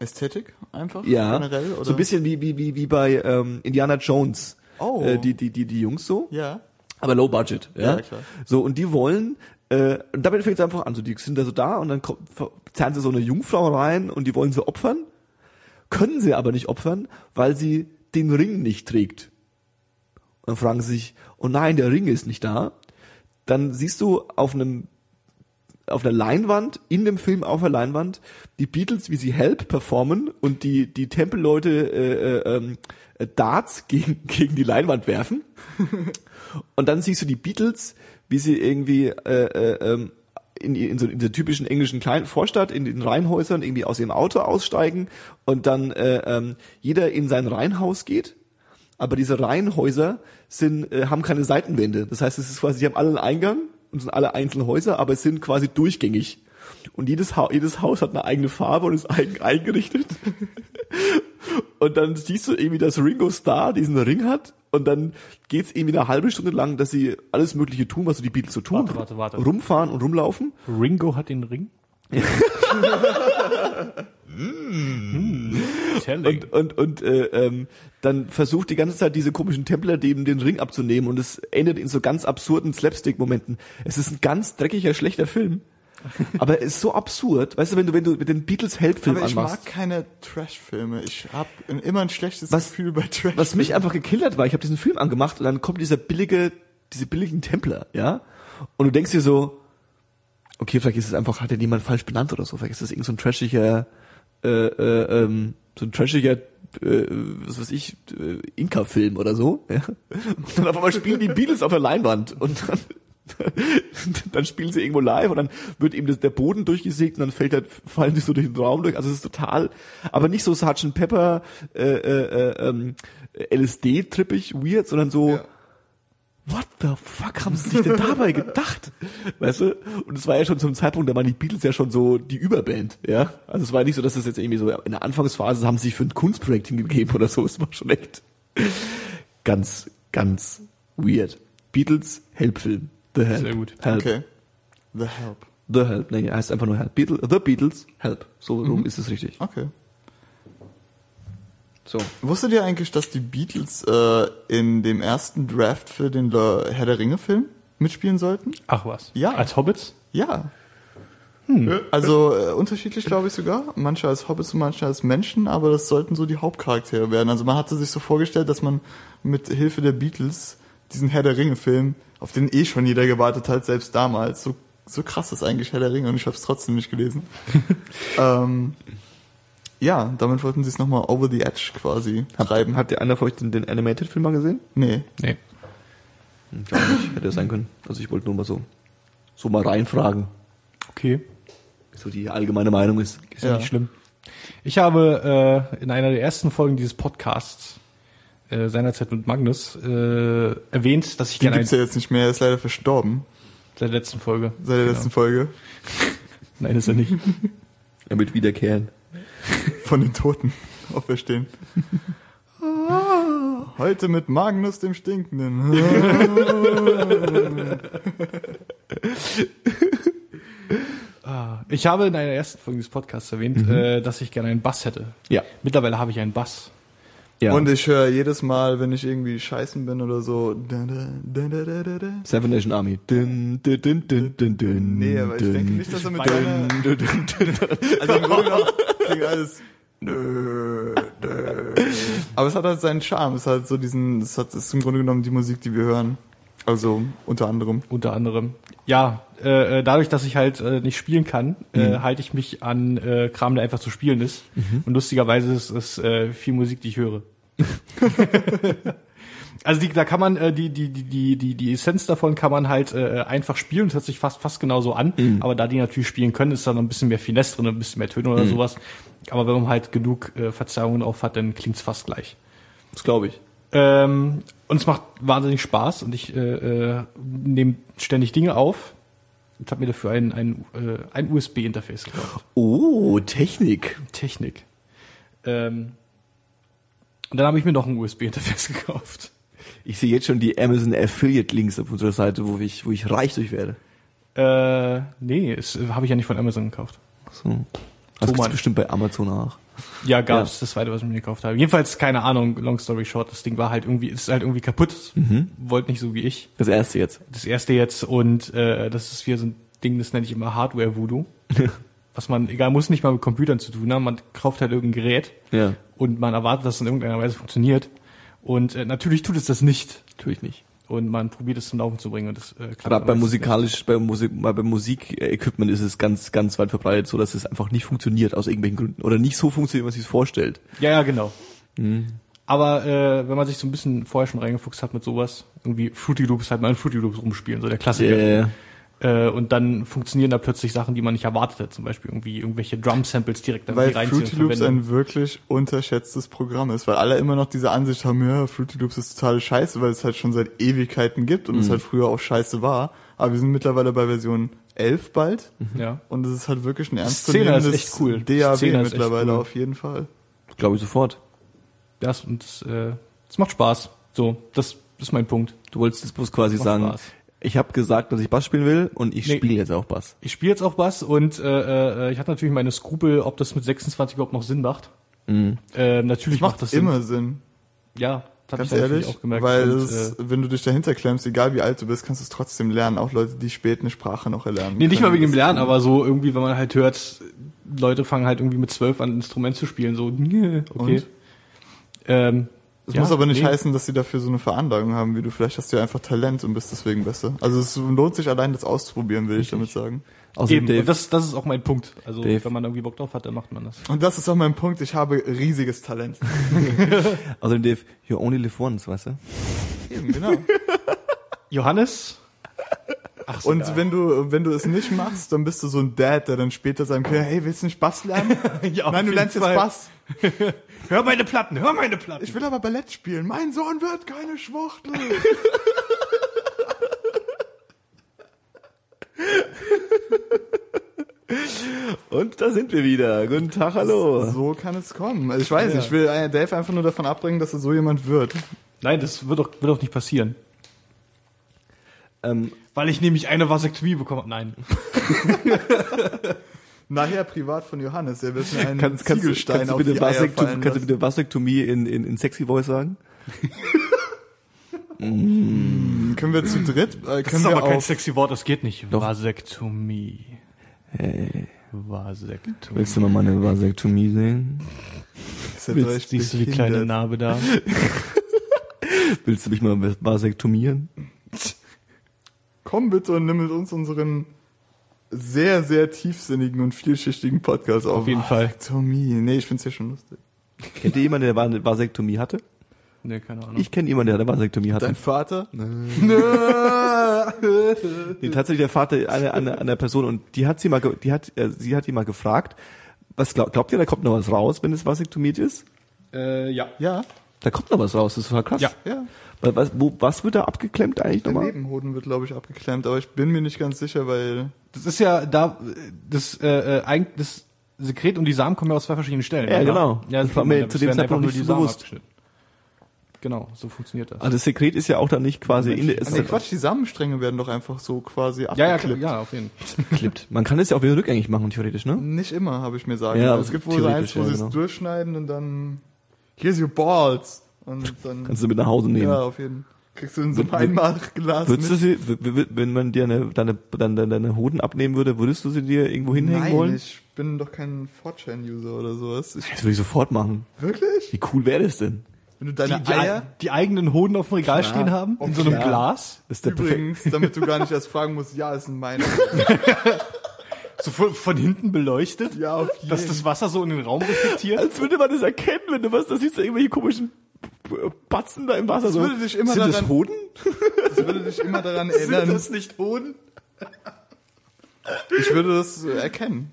Ästhetik einfach ja, generell oder so ein bisschen wie wie wie wie bei ähm, Indiana Jones, Oh. äh, die die die die Jungs so, Ja. aber low budget, ja, Ja, klar. so und die wollen äh, und damit fängt es einfach an, so die sind da so da und dann kommt, zerren sie so eine Jungfrau rein und die wollen sie opfern können sie aber nicht opfern, weil sie den Ring nicht trägt. Und dann fragen sie sich, oh nein, der Ring ist nicht da. Dann siehst du auf einem auf einer Leinwand, in dem Film auf der Leinwand, die Beatles, wie sie Help performen und die, die Tempelleute äh, äh, ähm, äh, Darts gegen, <laughs> gegen die Leinwand werfen. <laughs> und dann siehst du die Beatles, wie sie irgendwie äh, äh, ähm, in, in, so in der typischen englischen kleinen Vorstadt, in den Reihenhäusern irgendwie aus ihrem Auto aussteigen und dann äh, ähm, jeder in sein Reihenhaus geht. Aber diese Reihenhäuser sind, äh, haben keine Seitenwände. Das heißt, es ist quasi, sie haben alle einen Eingang und sind alle einzelne Häuser, aber es sind quasi durchgängig. Und jedes, ha jedes Haus hat eine eigene Farbe und ist eigen eingerichtet. <laughs> und dann siehst du irgendwie, dass Ringo Starr diesen Ring hat und dann geht's irgendwie eine halbe Stunde lang, dass sie alles Mögliche tun, was so die Beatles so tun. Warte, warte, warte. Rumfahren und rumlaufen. Ringo hat den Ring? <laughs> mm. Telling. Und, und, und äh, ähm, dann versucht die ganze Zeit diese komischen Templer dem den Ring abzunehmen und es endet in so ganz absurden Slapstick-Momenten. Es ist ein ganz dreckiger, schlechter Film. <laughs> Aber es ist so absurd. Weißt du, wenn du, wenn du mit den Beatles Help-Film Aber ich anmachst. mag keine Trash-Filme. Ich habe immer ein schlechtes Was- Gefühl bei Trash. Was mich einfach gekillert war, ich habe diesen Film angemacht und dann kommt dieser billige, diese billigen Templer, ja? Und du denkst dir so, okay, vielleicht ist es einfach, hat ja jemand falsch benannt oder so, vielleicht ist das irgend so ein trashiger, äh, äh, ähm, so ein trashiger, äh, was weiß ich, äh, Inka-Film oder so, ja? Und dann auf einmal spielen die Beatles auf der Leinwand und dann <laughs> dann spielen sie irgendwo live und dann wird eben das, der Boden durchgesägt und dann fällt halt, fallen die so durch den Raum durch. Also es ist total, aber nicht so Sgt. Pepper äh, äh, äh, ähm, LSD-trippig weird, sondern so, Ja. What the fuck haben sie sich denn dabei gedacht? Weißt du? Und es war ja schon zum Zeitpunkt, da waren die Beatles ja schon so die Überband, ja. Also es war nicht so, dass es jetzt irgendwie so in der Anfangsphase haben sie sich für ein Kunstprojekt hingegeben oder so. Es war schon echt ganz, ganz weird. Beatles Help-Film. The Help. Sehr gut. Help. Okay. The Help. The Help. Nee, heißt einfach nur Help. Beatles, The Beatles Help. So rum ist es richtig. Okay. So. Wusstet ihr eigentlich, dass die Beatles äh, in dem ersten Draft für den Le Herr der Ringe Film mitspielen sollten? Ach was. Ja. Als Hobbits? Ja. Also äh, unterschiedlich glaube ich sogar. Manche als Hobbits und manche als Menschen, aber das sollten so die Hauptcharaktere werden. Also man hatte sich so vorgestellt, dass man mit Hilfe der Beatles diesen Herr der Ringe Film, auf den eh schon jeder gewartet hat, selbst damals, so, so krass ist eigentlich Herr der Ringe und ich habe es trotzdem nicht gelesen. <laughs> ähm, ja, damit wollten sie es nochmal over the edge quasi treiben. Habt ihr einer von euch den, den Animated-Film mal gesehen? Nee. Nee. Hm, Ich auch nicht. Hätte es sein können. Also ich wollte nur mal so, so mal reinfragen, Okay. so die allgemeine Meinung ist. Ist ja, Ja. nicht schlimm. Ich habe äh, in einer der ersten Folgen dieses Podcasts äh, seinerzeit mit Magnus äh, erwähnt, dass ich Den gerne gibt's ja jetzt nicht mehr, er ist leider verstorben seit der letzten Folge. seit der Genau. letzten Folge. <laughs> Nein, ist er nicht. Er wird wiederkehren. <laughs> Von den Toten auferstehen. Heute mit Magnus dem Stinkenden. <laughs> Ah, Ich habe in einer ersten Folge dieses Podcasts erwähnt, äh, dass ich gerne einen Bass hätte. Ja. Mittlerweile habe ich einen Bass. ja. Und ich höre jedes Mal, wenn ich irgendwie scheißen bin oder so. Seven Nation Army. Dun, dun, dun, dun, dun, dun, Nee, aber ich denke nicht, dass er mit dun. Also im Grunde genommen klingt alles... Nö, nö. Aber es hat halt seinen Charme. Es hat so diesen... Es hat es ist im Grunde genommen die Musik, die wir hören. Also unter anderem. Unter anderem. Ja, äh, äh, dadurch, dass ich halt äh, nicht spielen kann, äh, halte ich mich an äh, Kram, der einfach zu spielen ist. Und lustigerweise ist es äh, viel Musik, die ich höre. <laughs> also die, da kann man äh, die, die, die, die, die, die Essenz davon kann man halt äh, einfach spielen und hört sich fast fast genauso an. Aber da die natürlich spielen können, ist da noch ein bisschen mehr Finesse drin, ein bisschen mehr Töne oder sowas. Aber wenn man halt genug äh, Verzerrungen auf hat, dann klingt's fast gleich. Das glaube ich. Ähm, und es macht wahnsinnig Spaß und ich äh, äh, nehme ständig Dinge auf und habe mir dafür ein, ein, äh, ein USB-Interface gekauft. Oh, Technik. Technik. Ähm, und dann habe ich mir noch ein USB-Interface <laughs> gekauft. Ich sehe jetzt schon die Amazon Affiliate Links auf unserer Seite, wo ich, wo ich reich durch werde. Äh, nee, das habe ich ja nicht von Amazon gekauft. So. Das gibt's bestimmt bei Amazon auch. Ja, gab's das zweite, was ich mir gekauft habe. Jedenfalls, keine Ahnung, long story short, das Ding war halt irgendwie, ist halt irgendwie kaputt. Wollte nicht so wie ich. Das erste jetzt. Das erste jetzt und äh, das ist wieder so ein Ding, das nenne ich immer Hardware-Voodoo. <laughs> was man, egal, muss nicht mal mit Computern zu tun haben, man kauft halt irgendein Gerät Ja, und man erwartet, dass es in irgendeiner Weise funktioniert. Und äh, natürlich tut es das nicht. natürlich nicht. Und man probiert es zum Laufen zu bringen und das äh, klappt. Gerade aber bei musikalisch, bei Musik, bei Musikequipment ist es ganz, ganz weit verbreitet, so dass es einfach nicht funktioniert aus irgendwelchen Gründen oder nicht so funktioniert, wie man sich vorstellt. Ja, ja, genau. Mhm. Aber äh, wenn man sich so ein bisschen vorher schon reingefuchst hat mit sowas, irgendwie Fruity Loops, halt mal in Fruity Loops rumspielen, so der Klassiker. Yeah. Äh, und dann funktionieren da plötzlich Sachen, die man nicht erwartet hat. Zum Beispiel irgendwie irgendwelche Drum-Samples direkt da Weil reinziehen Fruity und Loops ein wirklich unterschätztes Programm ist, weil alle immer noch diese Ansicht haben, ja, Fruity Loops ist total scheiße, weil es halt schon seit Ewigkeiten gibt und es halt früher auch scheiße war. Aber wir sind mittlerweile bei Version 11 bald Ja. und es ist halt wirklich ein ernstzunehmendes ist echt cool. DAW Szene ist echt mittlerweile cool. auf jeden Fall. Glaube ich sofort. Das und das, äh, das macht Spaß. So, das ist mein Punkt. Du wolltest jetzt bloß quasi sagen, Spaß. Ich habe gesagt, dass ich Bass spielen will und ich Nee. spiele jetzt auch Bass. Ich spiele jetzt auch Bass und äh, äh, ich hatte natürlich meine Skrupel, ob das mit 26 überhaupt noch Sinn macht. Mhm. Äh, natürlich Das macht macht das immer Sinn. Sinn, Ja, das ganz ich natürlich ehrlich, auch gemerkt. weil und, es, äh, wenn du dich dahinter klemmst, egal wie alt du bist, kannst du es trotzdem lernen. Auch Leute, die spät eine Sprache noch erlernen. Nee, nicht mal wegen dem Lernen, aber so irgendwie, wenn man halt hört, Leute fangen halt irgendwie mit zwölf an, ein Instrument zu spielen, so, <laughs> okay. Und? Ähm, Das ja, muss aber nicht nee. heißen, dass sie dafür so eine Veranlagung haben wie du. Vielleicht hast du ja einfach Talent und bist deswegen besser. Also es lohnt sich allein, das auszuprobieren, will ich damit sagen. Außerdem, Eben, Dave, das, das ist auch mein Punkt. Also, Dave. wenn man irgendwie Bock drauf hat, dann macht man das. Und das ist auch mein Punkt. Ich habe riesiges Talent. <laughs> <laughs> außerdem Dave, you only live once, weißt du? Eben, genau. <laughs> Johannes? Ach, Und wenn du, wenn du es nicht machst, dann bist du so ein Dad, der dann später sagen kann, hey, willst du nicht Bass lernen? Ja, Nein, du lernst jetzt Fall. Bass. Hör meine Platten, hör meine Platten. Ich will aber Ballett spielen. Mein Sohn wird keine Schwuchtel. Und da sind wir wieder. Guten Tag, hallo. So kann es kommen. Also ich weiß, Ja. ich will äh, Dave einfach nur davon abbringen, dass er so jemand wird. Nein, das wird doch, wird doch nicht passieren. Ähm, Weil ich nämlich eine Vasektomie bekommen habe. Nein. <laughs> Nachher privat von Johannes. Er wird mir einen kannst, kannst, du- Ziegelstein kannst, du auf bitte die Eier Vasektom, fallen kannst du bitte Vasektomie in, in, in Sexy Voice sagen? Können wir zu dritt, äh, Das ist wir aber kein sexy Wort, das geht nicht. Doch. Vasektomie. Vasektomie. Willst du mal meine Vasektomie sehen? Euch Willst, siehst du die kleine Narbe da? <laughs> Willst du mich mal vasektomieren? Komm bitte und nimm mit uns unseren sehr, sehr tiefsinnigen und vielschichtigen Podcast auf. Auf jeden Fall. Vasektomie. Nee, ich find's ja schon lustig. Kennt ihr jemanden, der eine Vasektomie hatte? Nee, keine Ahnung. Ich kenne jemanden, der eine Vasektomie hatte. Dein Vater? Nee, tatsächlich der Vater einer, einer, einer Person und die hat sie mal, die hat, äh, sie hat ihn mal gefragt, was glaub, glaubt ihr, da kommt noch was raus, wenn es vasektomiert ist? äh, ja. Ja, Da kommt noch was raus, das ist total krass. Ja. ja. Was, was, wo, was wird da abgeklemmt eigentlich Der nochmal? Nebenhoden wird, glaube ich, abgeklemmt, aber ich bin mir nicht ganz sicher, weil Das ist ja da, das, äh, äh, eigentlich, das Sekret und die Samen kommen ja aus zwei verschiedenen Stellen. Ja, oder? genau. Ja, Das das war mir zu dem Zeitpunkt nicht nur so die Samen bewusst. abgeschnitten. Genau, so funktioniert das. Also das Sekret ist ja auch dann nicht quasi in, es Ah, nee, ist Quatsch, die Samenstränge werden doch einfach so quasi ja, ja, abgeklippt. klar, ja, auf jeden Fall. <laughs> geklippt. Man kann es ja auch wieder rückgängig machen, theoretisch, ne? Nicht immer, habe ich mir sagen. Ja, lassen. es gibt wohl so eins, wo ja, sie es genau. durchschneiden und dann here's your balls. Und dann Kannst du mit nach Hause nehmen. ja, auf jeden Fall. Kriegst du in so einem Einmachglas Würdest du sie, wenn man dir eine, deine, deine, deine Hoden abnehmen würde, würdest du sie dir irgendwo hinhängen Nein, wollen? ich bin doch kein Fortran-User oder sowas. Ich, Das würde ich sofort machen. wirklich? Wie cool wäre das denn? Wenn du deine Die, die, Eier... die eigenen Hoden auf dem Regal Klar. stehen haben, in so einem. Glas. Das ist der. Übrigens, damit du gar nicht erst fragen musst, ja, es sind meine. <laughs> So von, von hinten beleuchtet, Ja, auf jeden dass das Wasser so in den Raum reflektiert. Als würde man das erkennen, wenn du was, da siehst du irgendwelche komischen Batzen da im Wasser. Das so. würde dich immer Sind das daran- Hoden? Das würde dich immer daran <laughs> erinnern. nicht Hoden? Ich würde das äh, erkennen.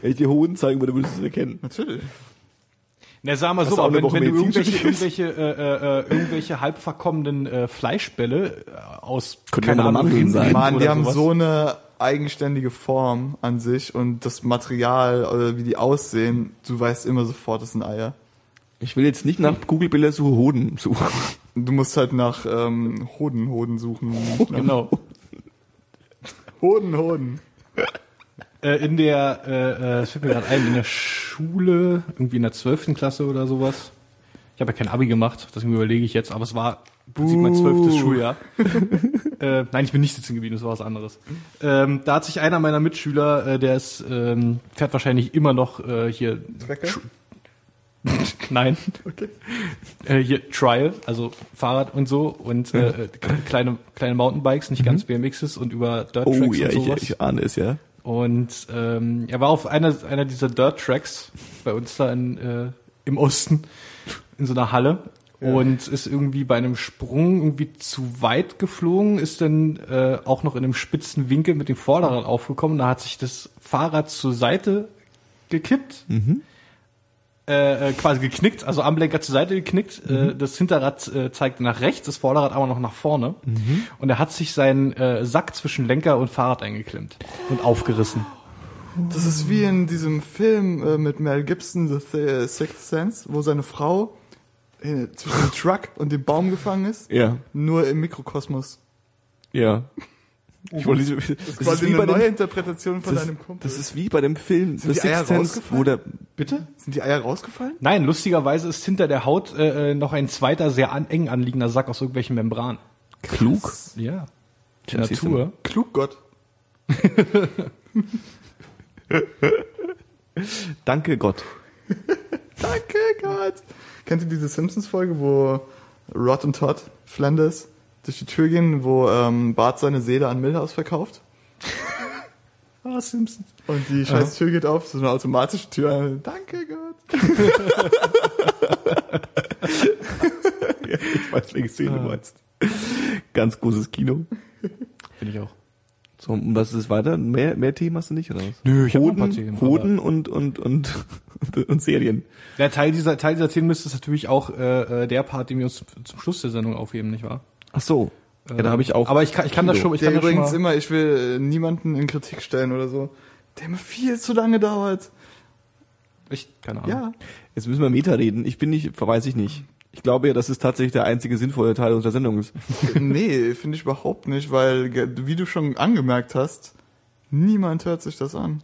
Wenn ich dir Hoden zeigen würde, würdest du es erkennen. Natürlich. Na, sag mal so, aber wenn, wenn du irgendwelche, irgendwelche, äh, äh, irgendwelche halb verkommenen äh, Fleischbälle äh, aus, Könnte keine Ahnung, Mann, die haben sowas. so eine eigenständige Form an sich und das Material oder wie die aussehen, du weißt immer sofort, das sind Eier. Ich will jetzt nicht nach Google-Bilder suche Hoden suchen. Du musst halt nach ähm, Hoden, Hoden suchen. <laughs> Genau. Hoden, Hoden. Äh, in der, äh, äh, es fällt mir gerade ein, in der Schule, irgendwie in der zwölften Klasse oder sowas. Ich habe ja kein Abi gemacht, deswegen überlege ich jetzt, aber es war Prinzip mein zwölftes Schuljahr. <laughs> äh, nein, ich bin nicht sitzen geblieben, das war was anderes. Ähm, da hat sich einer meiner Mitschüler, äh, der ist, ähm, fährt wahrscheinlich immer noch äh, hier <laughs> Nein. Okay. Äh, hier Trial, also Fahrrad und so und äh, äh, kleine kleine Mountainbikes, nicht ganz BMXs und über Dirt Tracks Mhm. Oh ja, und ich, sowas. ich ahne es, ja. Und ähm, er war auf einer, einer dieser Dirt Tracks bei uns da in, äh, im Osten in so einer Halle und ist irgendwie bei einem Sprung irgendwie zu weit geflogen, ist dann äh, auch noch in einem spitzen Winkel mit dem Vorderrad aufgekommen. Da hat sich das Fahrrad zur Seite gekippt, äh, äh, quasi geknickt, also am Lenker zur Seite geknickt. Äh, das Hinterrad äh, zeigte nach rechts, das Vorderrad aber noch nach vorne. Und er hat sich seinen äh, Sack zwischen Lenker und Fahrrad eingeklemmt und aufgerissen. Das ist wie in diesem Film äh, mit Mel Gibson, The Th- Sixth Sense, wo seine Frau zwischen dem Truck und dem Baum gefangen ist. Ja, Nur im Mikrokosmos. ja. Ich wollte, das, Das ist ist quasi wie eine bei neue dem, Interpretation von das, deinem Kumpel. das ist wie bei dem Film Sind The die Eier rausgefallen? der, Bitte? Sind die Eier rausgefallen? Nein, lustigerweise ist hinter der Haut äh, äh, noch ein zweiter, sehr an, eng anliegender Sack aus irgendwelchen Membranen. klug, Ja. Die Natur. Klug Gott. <laughs> danke Gott. <laughs> Danke Gott. Kennt ihr diese Simpsons-Folge, wo Rod und Todd Flanders durch die Tür gehen, wo ähm, Bart seine Seele an Milhouse verkauft? <laughs> Ah, Simpsons. Und die scheiß Tür geht auf, so eine automatische Tür. Danke Gott. <laughs> Ich weiß, welche Szene du meinst. Ganz großes Kino. Finde ich auch. So, und was ist weiter? Mehr, mehr Themen hast du nicht, oder was? Nö, ich hab noch ein paar Themen, Hoden und, und, und, <laughs> und Serien. Der Teil dieser, Teil dieser Themen müsste es natürlich auch äh, äh, der Part, den wir uns zum Schluss der Sendung aufheben, nicht wahr? Ach so. Ja, da habe ich auch. Aber ich kann, ich kann das schon, ich Der kann das schon übrigens mal, immer, ich will äh, niemanden in Kritik stellen oder so, der immer viel zu lange dauert. ich, keine Ahnung. Ja. Jetzt müssen wir Meta reden. Ich bin nicht, weiß ich nicht. Ich glaube ja, dass es tatsächlich der einzige sinnvolle Teil unserer Sendung ist. <laughs> nee, finde ich überhaupt nicht, weil, wie du schon angemerkt hast, niemand hört sich das an.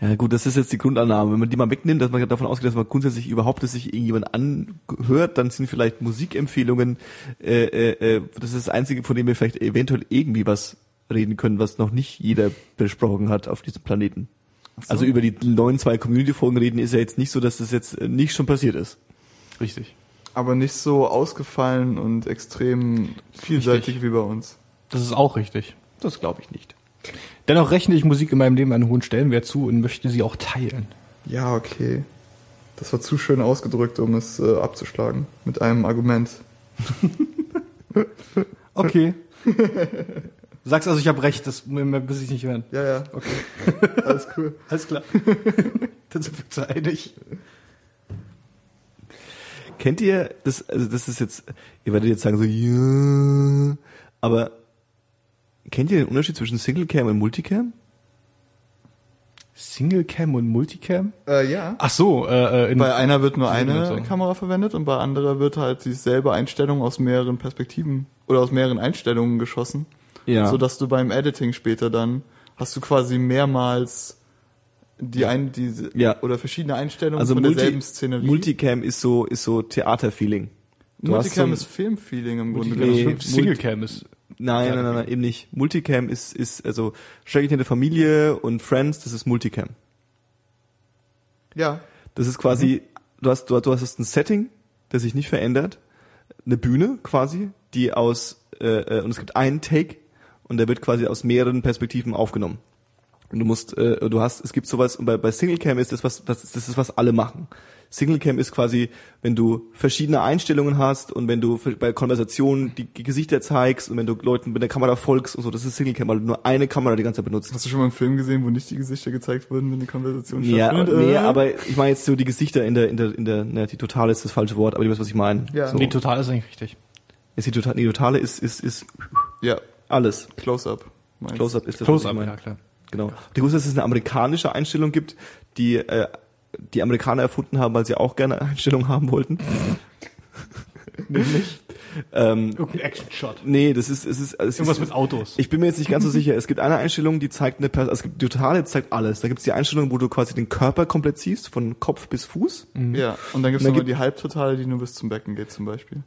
Ja gut, das ist jetzt die Grundannahme. Wenn man die mal wegnimmt, dass man davon ausgeht, dass man grundsätzlich überhaupt, dass sich irgendjemand anhört, dann sind vielleicht Musikempfehlungen, äh, äh, äh, das ist das Einzige, von dem wir vielleicht eventuell irgendwie was reden können, was noch nicht jeder besprochen hat auf diesem Planeten. so. Also über die neuen zwei Community-Folgen reden ist ja jetzt nicht so, dass das jetzt nicht schon passiert ist. Richtig. Aber nicht so ausgefallen und extrem vielseitig Richtig. wie bei uns. Das ist auch richtig. Das glaube ich nicht. Dennoch rechne ich Musik in meinem Leben einen hohen Stellenwert zu und möchte sie auch teilen. Ja, okay. Das war zu schön ausgedrückt, um es äh, abzuschlagen. Mit einem Argument. <laughs> Okay. Du sagst also, ich habe recht, das muss ich nicht hören. Ja, ja. Okay. Alles cool. <laughs> Alles klar. <laughs> Dann sind wir uns einig. Kennt ihr das, also das ist jetzt, ihr werdet jetzt sagen so, ja, aber kennt ihr den Unterschied zwischen Singlecam und Multicam? Singlecam und Multicam? Äh, ja. Ach so, äh, äh, in, Bei einer wird nur eine. Kamera verwendet und bei anderer wird halt dieselbe Einstellung aus mehreren Perspektiven oder aus mehreren Einstellungen geschossen. Ja. So dass du beim Editing später dann hast du quasi mehrmals die ein, diese Ja. oder verschiedene Einstellungen Also von Multi, derselben Szenerie. Multicam ist so, ist so Theaterfeeling. Du Multicam so ein- ist Filmfeeling im Grunde Multicam genommen. ist Singlecam ist. Nein, nein, nein, nein, eben nicht. Multicam ist, ist, also, Schrecklich in der Familie und Friends, das ist Multicam. Ja. Das ist quasi, du hast, du, du hast ein Setting, das sich nicht verändert, eine Bühne quasi, die aus, äh, äh, und es gibt einen Take und der wird quasi aus mehreren Perspektiven aufgenommen. Und du musst, äh, du hast, es gibt sowas, und bei, bei Singlecam ist das was, das, das ist was alle machen. Singlecam ist quasi, wenn du verschiedene Einstellungen hast und wenn du bei Konversationen die Gesichter zeigst und wenn du Leuten mit der Kamera folgst und so, das ist Singlecam, weil du nur eine Kamera die ganze Zeit benutzt. Hast du schon mal einen Film gesehen, wo nicht die Gesichter gezeigt wurden, wenn die Konversation Ja, stattfindet? nee, aber ich meine jetzt so die Gesichter in der, in der, in der, na, die totale ist das falsche Wort, aber ihr wisst, was ich meine. Ja. So. Nee, total ist eigentlich richtig. Ist die totale, die totale ist, ist, ist Ja, alles. Close-Up. du? Close-up ist das, was Close ich up, meine. ja klar. Genau. Du wusstest, dass es eine amerikanische Einstellung gibt, die äh, die Amerikaner erfunden haben, weil sie auch gerne eine Einstellung haben wollten. <laughs> Nämlich? Ähm, Irgendein Action-Shot. nee, das ist, es ist, es Irgendwas ist, mit Autos. Ich bin mir jetzt nicht ganz so sicher. Es gibt eine Einstellung, die zeigt eine Person, es gibt die totale zeigt alles. Da gibt es die Einstellung, wo du quasi den Körper komplett siehst, von Kopf bis Fuß. Ja, und dann gibt's Und dann gibt- die Halbtotale, die nur bis zum Becken geht zum Beispiel.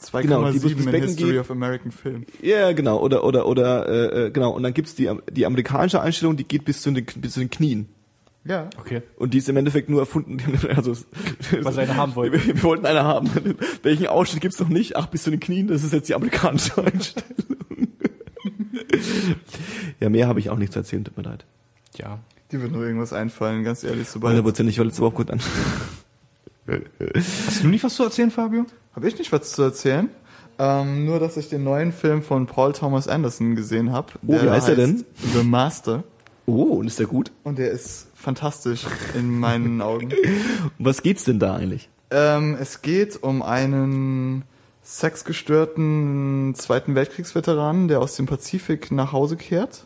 2,7 Genau, die in History of American Film. Ja, genau. Oder oder oder äh, äh, genau. Und dann gibt's die die amerikanische Einstellung, die geht bis zu den bis zu den Knien. Ja. Okay. Und die ist im Endeffekt nur erfunden. <laughs> Also, Weil sie eine haben wollten. Wir, <laughs> wir wollten eine haben. <laughs> Welchen Ausschnitt gibt's noch nicht? Ach, bis zu den Knien. Das ist jetzt die amerikanische Einstellung. ja, mehr habe ich auch nicht zu erzählen. Tut mir leid. Ja. Die wird nur irgendwas einfallen, ganz ehrlich, sobald. 100% ich wollte jetzt überhaupt gut an. Hast du nicht was zu erzählen, Fabio? Habe ich nicht was zu erzählen? Ähm, nur, dass ich den neuen Film von Paul Thomas Anderson gesehen habe. Oh, wie heißt der denn? The Master. Oh, und ist der gut? Und der ist fantastisch in meinen <laughs> Augen. Um was geht's denn da eigentlich? Ähm, es geht um einen sexgestörten Zweiten Weltkriegsveteranen, der aus dem Pazifik nach Hause kehrt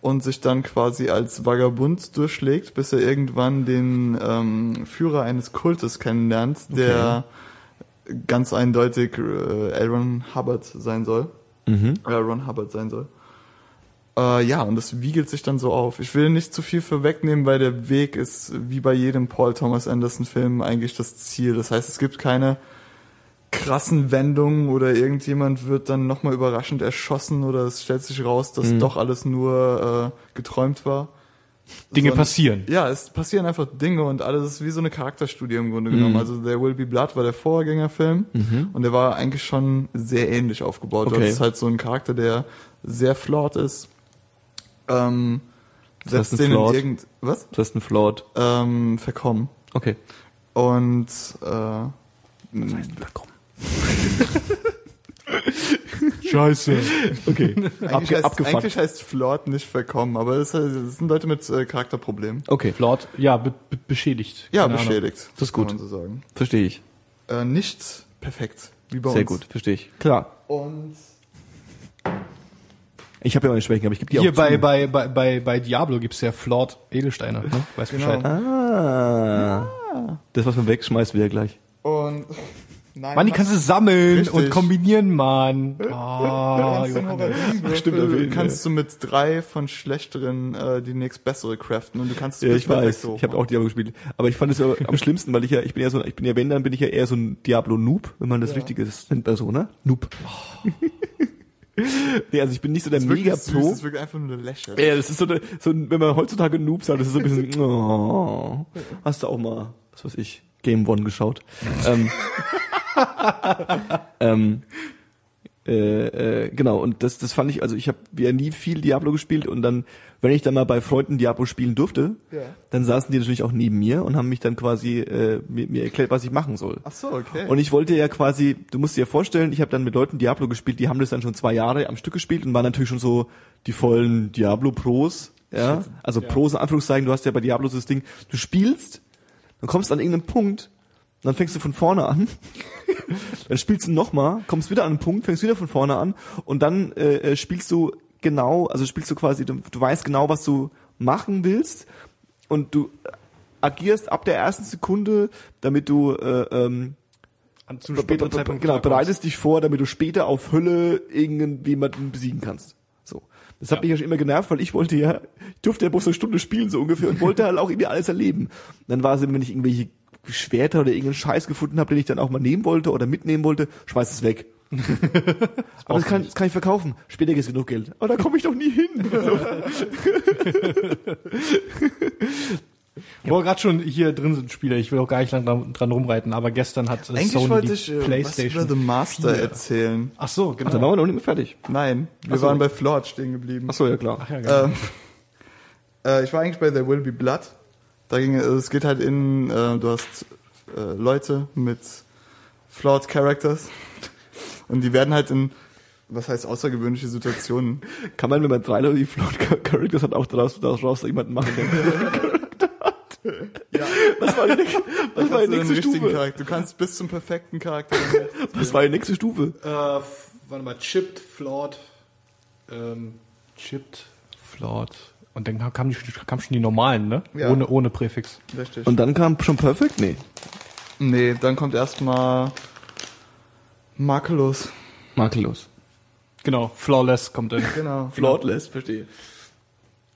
und sich dann quasi als Vagabund durchschlägt, bis er irgendwann den ähm, Führer eines Kultes kennenlernt, der ganz eindeutig äh, L. Ron Hubbard sein soll. Mhm. Äh, Ron Hubbard sein soll. Äh, ja, und das wiegelt sich dann so auf. Ich will nicht zu viel vorwegnehmen, weil der Weg ist, wie bei jedem Paul Thomas Anderson Film, eigentlich das Ziel. Das heißt, es gibt keine krassen Wendungen oder irgendjemand wird dann nochmal überraschend erschossen oder es stellt sich raus, dass doch alles nur äh, geträumt war. Dinge Sondern- passieren. Ja, es passieren einfach Dinge und alles ist wie so eine Charakterstudie im Grunde genommen. Also There Will Be Blood war der Vorgängerfilm und der war eigentlich schon sehr ähnlich aufgebaut. Okay. Das ist halt so ein Charakter, der sehr flawed ist. Ähm, Was heißt setzt den in flawed? irgend... Was? Das ist ein Flawed. Ähm, verkommen. Okay. Und äh, <laughs> Scheiße. Okay. eigentlich, Abge heißt, eigentlich heißt flawed nicht verkommen, aber es das sind Leute mit äh, Charakterproblemen. Okay, Flawed, ja, be be beschädigt. Ja, Keine Ahnung. beschädigt. Das ist gut. Kann man so sagen. verstehe ich. Äh, nicht perfekt, wie bei Sehr uns. gut, verstehe ich. Klar. Und Ich habe ja meine Schwächen, aber ich gebe die Hier auch bei, zu. bei, bei, bei, bei Diablo gibt's ja Flawed Edelsteine. Ne? Weißt Genau. Bescheid. Ah. Das, was man wegschmeißt, wieder gleich. Und nein, Mann, die kannst du sammeln Richtig. und kombinieren, Mann. <laughs> Ah, kannst du, Johannes. Stimmt, erwähnen, kannst du mit drei von schlechteren äh, die nächst bessere craften und du kannst es Ja, ich weiß. Ich habe auch Diablo gespielt. Aber ich fand es am <laughs> schlimmsten, weil ich ja, ich bin ja so, ich bin ja, wenn, dann bin ich ja eher so ein Diablo-Noob, wenn man das Ja. Richtige ist, nennt man so, ne? Noob. <laughs> nee, also ich bin nicht so der mega süß, Pro. Das ist wirklich einfach nur eine Lächeln. Ja, das ist so, eine, so ein, wenn man heutzutage Noob sagt, das ist so ein bisschen, oh, hast du auch mal, was weiß ich, Game One geschaut. ähm, <laughs> ähm, äh, äh, genau, und das, das fand ich, also ich habe ja nie viel Diablo gespielt und dann, wenn ich dann mal bei Freunden Diablo spielen durfte, Ja. dann saßen die natürlich auch neben mir und haben mich dann quasi äh, mir, mir erklärt, was ich machen soll. Ach so, okay. Und ich wollte ja quasi, du musst dir vorstellen, ich habe dann mit Leuten Diablo gespielt, die haben das dann schon zwei Jahre am Stück gespielt und waren natürlich schon so die vollen Diablo-Pros. Ja? Also Pros in Anführungszeichen, du hast ja bei Diablo das Ding, du spielst, dann kommst an irgendeinen Punkt, dann fängst du von vorne an, <laughs> dann spielst du nochmal, kommst wieder an einen Punkt, fängst wieder von vorne an und dann äh, äh, spielst du genau, also spielst du quasi, du, du weißt genau, was du machen willst und du agierst ab der ersten Sekunde, damit du äh, ähm, zum späteren Zeitpunkt genau, bereitest dich vor, damit du später auf Hölle irgendjemanden besiegen kannst. So. Das hat Ja. mich ja schon immer genervt, weil ich wollte ja, ich durfte ja bloß eine Stunde spielen, so ungefähr, und wollte halt auch irgendwie alles erleben. Dann war es immer, wenn ich irgendwelche Schwerter oder irgendeinen Scheiß gefunden habe, den ich dann auch mal nehmen wollte oder mitnehmen wollte, schmeiß es weg. <laughs> Aber das kann, das kann ich verkaufen. Später gibt es genug Geld. Aber da komme ich doch nie hin. Wo wir gerade schon hier drin sind, Spieler, ich will auch gar nicht lang dran, dran rumreiten, aber gestern hat äh, Eigentlich Sony wollte die ich äh, was Playstation über The Master 4. erzählen. Ach so, genau. Dann waren wir noch nicht mehr fertig. Nein, wir Ach so. waren bei Flawed stehen geblieben. Ach so, ja klar. Ach ja, genau. Ähm, <laughs> äh, ich war eigentlich bei There Will Be Blood. Da ging also es geht halt in, äh, du hast äh, Leute mit flawed Characters und die werden halt in, was heißt außergewöhnliche Situationen. Kann man, wenn man drei Leute die Float Characters hat, auch daraus, daraus jemanden machen, der Ja, Was war die, was war die nächste richtigen Stufe? Charakter. Du kannst bis zum perfekten Charakter. Was <laughs> war die nächste Stufe? Äh, warte mal, chipped, flawed, ähm, chipped, flawed. Und dann kam, kamen die, kamen schon die normalen, ne? Ja. Ohne, ohne Präfix. Richtig. Und dann kam schon Perfect? Nee. nee, dann kommt erstmal makellos. Makellos. Genau, Flawless kommt dann. Genau. <laughs> Flawless, verstehe.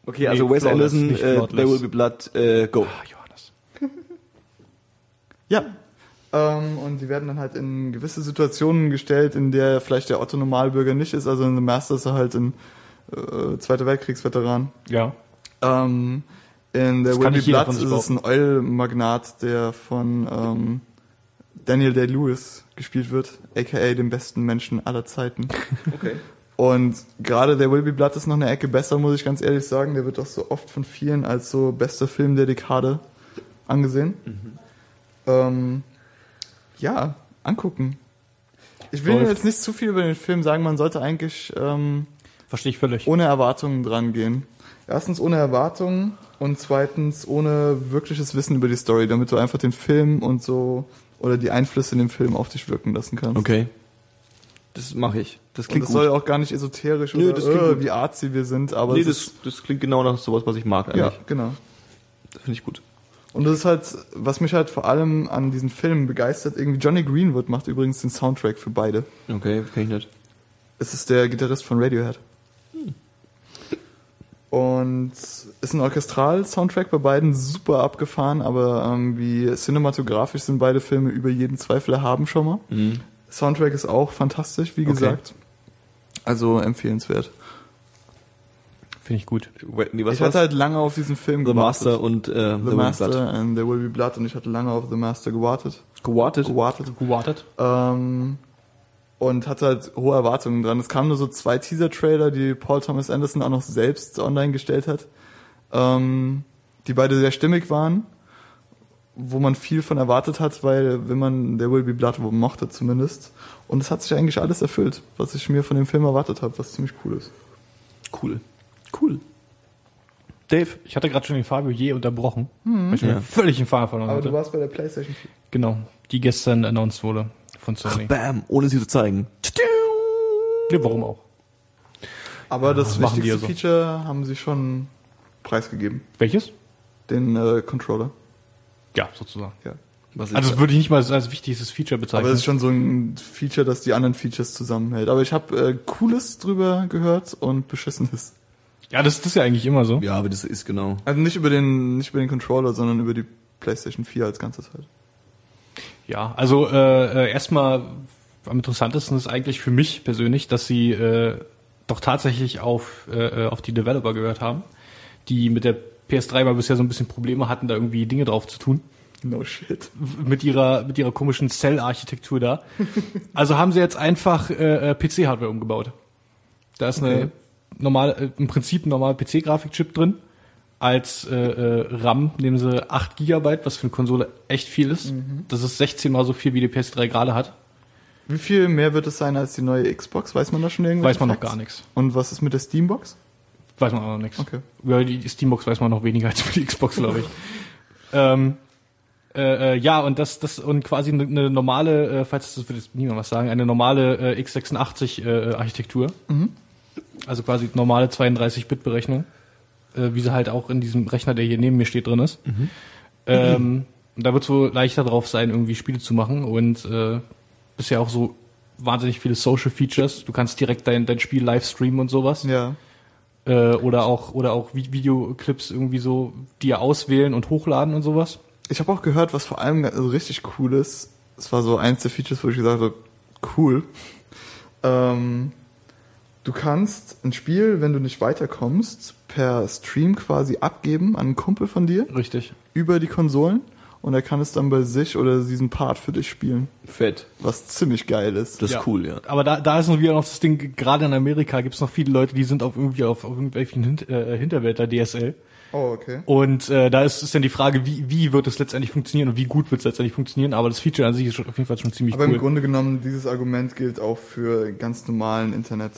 Okay, Nee, also Wes flawless, Anderson, nicht äh, flawless. There Will Be Blood, äh, go. Ah, Johannes. <laughs> Ja. Ähm, und die werden dann halt in gewisse Situationen gestellt, in der vielleicht der Otto Normalbürger nicht ist. Also in The Master ist er halt ein äh, Zweiter Weltkriegsveteran. Ja. Ähm, in der Blood von ist es ein Oil-Magnat, der von ähm, Daniel Day-Lewis gespielt wird, aka dem besten Menschen aller Zeiten. <laughs> Okay. Und gerade der Will Be Blood ist noch eine Ecke besser, muss ich ganz ehrlich sagen. Der wird auch so oft von vielen als so bester Film der Dekade angesehen. Ähm, ja, angucken. Ich will Läuft. jetzt nicht zu viel über den Film sagen, man sollte eigentlich ähm, Verstehe ich völlig. ohne Erwartungen dran gehen. Erstens ohne Erwartungen und zweitens ohne wirkliches Wissen über die Story, damit du einfach den Film und so oder die Einflüsse in dem Film auf dich wirken lassen kannst. Okay. Das mache ich. Das Und klingt das gut. soll auch gar nicht esoterisch Nö, oder das klingt äh, wie artsy wir sind, aber nee, das, das klingt genau nach sowas, was ich mag ja, eigentlich. genau. Das finde ich gut. Und das ist halt, was mich halt vor allem an diesen Filmen begeistert, irgendwie Johnny Greenwood macht übrigens den Soundtrack für beide. Okay, kenn ich nicht. Es ist der Gitarrist von Radiohead. Und ist ein Orchestral-Soundtrack bei beiden super abgefahren, aber ähm, wie cinematografisch sind beide Filme über jeden Zweifel erhaben schon mal. Mhm. Soundtrack ist auch fantastisch, wie Okay. gesagt. Also empfehlenswert. Finde ich gut. Nee, was ich hatte halt lange auf diesen Film The gewartet. Master und äh, The, The, Will Be Master Blood. and There Will Be Blood und ich hatte lange auf The Master gewartet. Gewartet. Gewartet. Gewartet. Ähm, und hatte halt hohe Erwartungen dran. Es kamen nur so zwei Teaser-Trailer, die Paul Thomas Anderson auch noch selbst online gestellt hat, ähm, die beide sehr stimmig waren, wo man viel von erwartet hat, weil wenn man der Will Be Blood mochte zumindest. Und es hat sich eigentlich alles erfüllt, was ich mir von dem Film erwartet habe, was ziemlich cool ist. Cool. Cool. Dave. Ich hatte gerade schon den Fabio je unterbrochen, weil ich Ja. mir völlig den Faden verloren Aber du hatte. warst bei der PlayStation 4. Genau, die gestern announced wurde von Sony. Bam, ohne sie zu zeigen. Nee, warum auch? Aber das das wichtigste ja so. Feature haben sie schon preisgegeben. Welches? Den äh, Controller. Ja, sozusagen. Ja. Also das würde ich nicht mal als wichtigstes Feature bezeichnen. Aber es ist schon so ein Feature, das die anderen Features zusammenhält. Aber ich habe äh, Cooles drüber gehört und Beschissenes. ja, das, das ist ja eigentlich immer so. ja, aber das ist genau. Also nicht über den, nicht über den Controller, sondern über die PlayStation 4 als ganzes halt. Ja, also äh, äh, erstmal am interessantesten ist eigentlich für mich persönlich, dass sie äh, doch tatsächlich auf, äh, auf die Developer gehört haben, die mit der PS3 mal bisher so ein bisschen Probleme hatten, da irgendwie Dinge drauf zu tun. No shit. Mit ihrer, mit ihrer komischen Cell-Architektur da. <laughs> Also haben sie jetzt einfach äh, äh, PC-Hardware umgebaut. Da ist Okay. eine normale, äh, im Prinzip ein normaler PC-Grafikchip drin. Als äh, äh, RAM nehmen sie 8 Gigabyte, was für eine Konsole echt viel ist. Mhm. Das ist 16 mal so viel, wie die PS3 gerade hat. Wie viel mehr wird es sein als die neue Xbox? Weiß man da schon irgendwas? Weiß man noch gar nichts. Und was ist mit der Steambox? Weiß man auch noch nichts. Okay. Über die Steambox weiß man noch weniger <laughs> als über die Xbox, glaube ich. <laughs> ähm, äh, äh, ja, und das, das und quasi eine, eine normale, äh, falls das wird jetzt niemand was sagen, eine normale äh, x86 äh, Architektur. Also quasi normale 32-Bit-Berechnung, äh, wie sie halt auch in diesem Rechner, der hier neben mir steht, drin ist. Ähm, und da wird es wohl leichter drauf sein, irgendwie Spiele zu machen und äh, bisher auch so wahnsinnig viele Social Features. Du kannst direkt dein, dein Spiel live streamen und sowas Ja. äh, oder auch oder auch Vi- Videoclips irgendwie so dir auswählen und hochladen und sowas. Ich habe auch gehört, was vor allem also richtig cool ist. Es war so eins der Features, wo ich gesagt habe, cool. Ähm, du kannst ein Spiel, wenn du nicht weiterkommst, per Stream quasi abgeben an einen Kumpel von dir Richtig. über die Konsolen und er kann es dann bei sich oder diesen Part für dich spielen, Fett. was ziemlich geil ist. Das ist cool, ja. Aber da, da ist noch wieder noch das Ding, gerade in Amerika gibt es noch viele Leute, die sind auf irgendwie auf, auf irgendwelchen Hint, äh, Hinterwälder DSL. Oh, okay. Und äh, da ist, ist dann die Frage, wie, wie wird es letztendlich funktionieren und wie gut wird es letztendlich funktionieren. Aber das Feature an sich ist schon, auf jeden Fall schon ziemlich Aber cool. im Grunde genommen, dieses Argument gilt auch für ganz normalen Internet.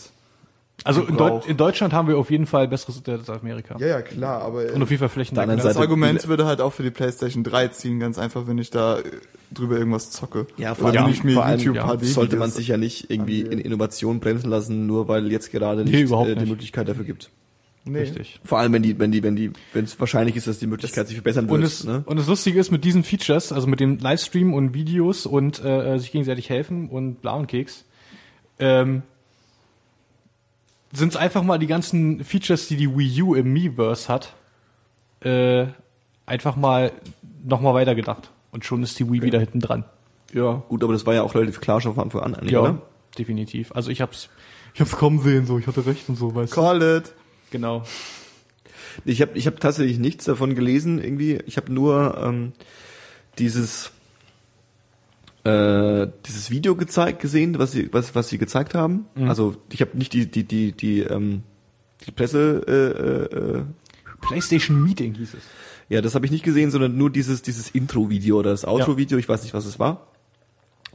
Also in, Deu in Deutschland haben wir auf jeden Fall besseres Internet als Amerika. Ja, ja, klar, aber Und auf jeden Fall flächendeckend. das Seite- Argument würde halt auch für die PlayStation 3 ziehen, ganz einfach, wenn ich da äh, drüber irgendwas zocke. Ja, vor allem- wenn ich mir vor allem, YouTube ja, Sollte man sich ja nicht irgendwie in Innovation bremsen lassen, nur weil jetzt gerade Nee, nicht überhaupt äh, die nicht. Möglichkeit dafür gibt. Nee. Richtig. Vor allem, wenn die, wenn die, wenn die, wenn es wahrscheinlich ist, dass die Möglichkeit sich verbessern wird. Und es, ne? und das Lustige ist mit diesen Features, also mit dem Livestream und Videos und äh, sich gegenseitig helfen und bla und Keks, ähm, sind es einfach mal die ganzen Features, die die Wii U im Miiverse hat, äh, einfach mal nochmal weitergedacht. Und schon ist die Wii wieder hinten dran. Ja, gut, aber das war ja auch relativ klar schon von Anfang an eigentlich, oder? definitiv. Also ich hab's, ich hab's kommen sehen, so, ich hatte recht und so, weißt du. Call it. Genau. Ich habe ich hab tatsächlich nichts davon gelesen irgendwie. Ich habe nur ähm, dieses äh, dieses Video gezeigt gesehen, was sie was was sie gezeigt haben. Also ich habe nicht die die die die ähm, die Presse äh, äh, äh, PlayStation Meeting hieß es. ja, das habe ich nicht gesehen, sondern nur dieses dieses Intro-Video oder das Outro-Video. Ich weiß nicht, was es war.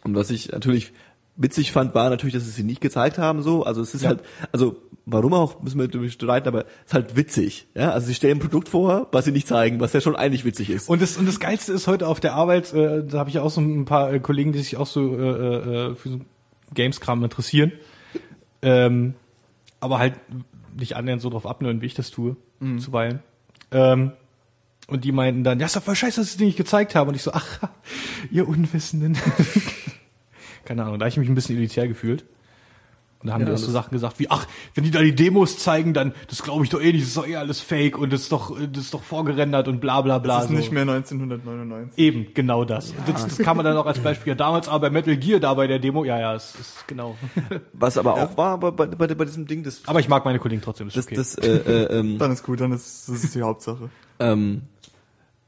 Und was ich natürlich witzig fand, war natürlich, dass sie sie nicht gezeigt haben. So, also es ist Ja. halt, also warum auch, müssen wir darüber streiten, aber es ist halt witzig. Ja, also sie stellen ein Produkt vor, was sie nicht zeigen, was ja schon eigentlich witzig ist. Und das, und das Geilste ist heute auf der Arbeit, äh, da habe ich auch so ein paar äh, Kollegen, die sich auch so äh, äh, für so Games-Kram interessieren. Ähm, aber halt nicht annähernd so drauf abnören, wie ich das tue, zuweilen. Ähm, und die meinten dann, ja, ist doch voll scheiße, dass sie die nicht gezeigt haben. Und ich so, ach, <laughs> ihr Unwissenden. <laughs> Keine Ahnung, da habe ich mich ein bisschen elitär gefühlt. Und da haben Ja, die auch so das- Sachen gesagt wie, ach, wenn die da die Demos zeigen, dann, das glaube ich doch eh nicht, das ist doch eh alles fake und das ist doch, das ist doch vorgerendert und bla bla bla. Das ist so. nicht mehr 1999. Eben, genau das. Und Das, das kann man dann auch als Beispiel. Ja, damals aber bei Metal Gear da bei der Demo, ja, ja, es ist genau. <laughs> Was aber auch war bei, bei, bei, bei diesem Ding, das, Aber ich mag meine Kollegen trotzdem, ist das, okay. das, äh, äh, ähm, <laughs> Dann ist gut, dann ist das ist die Hauptsache. ähm,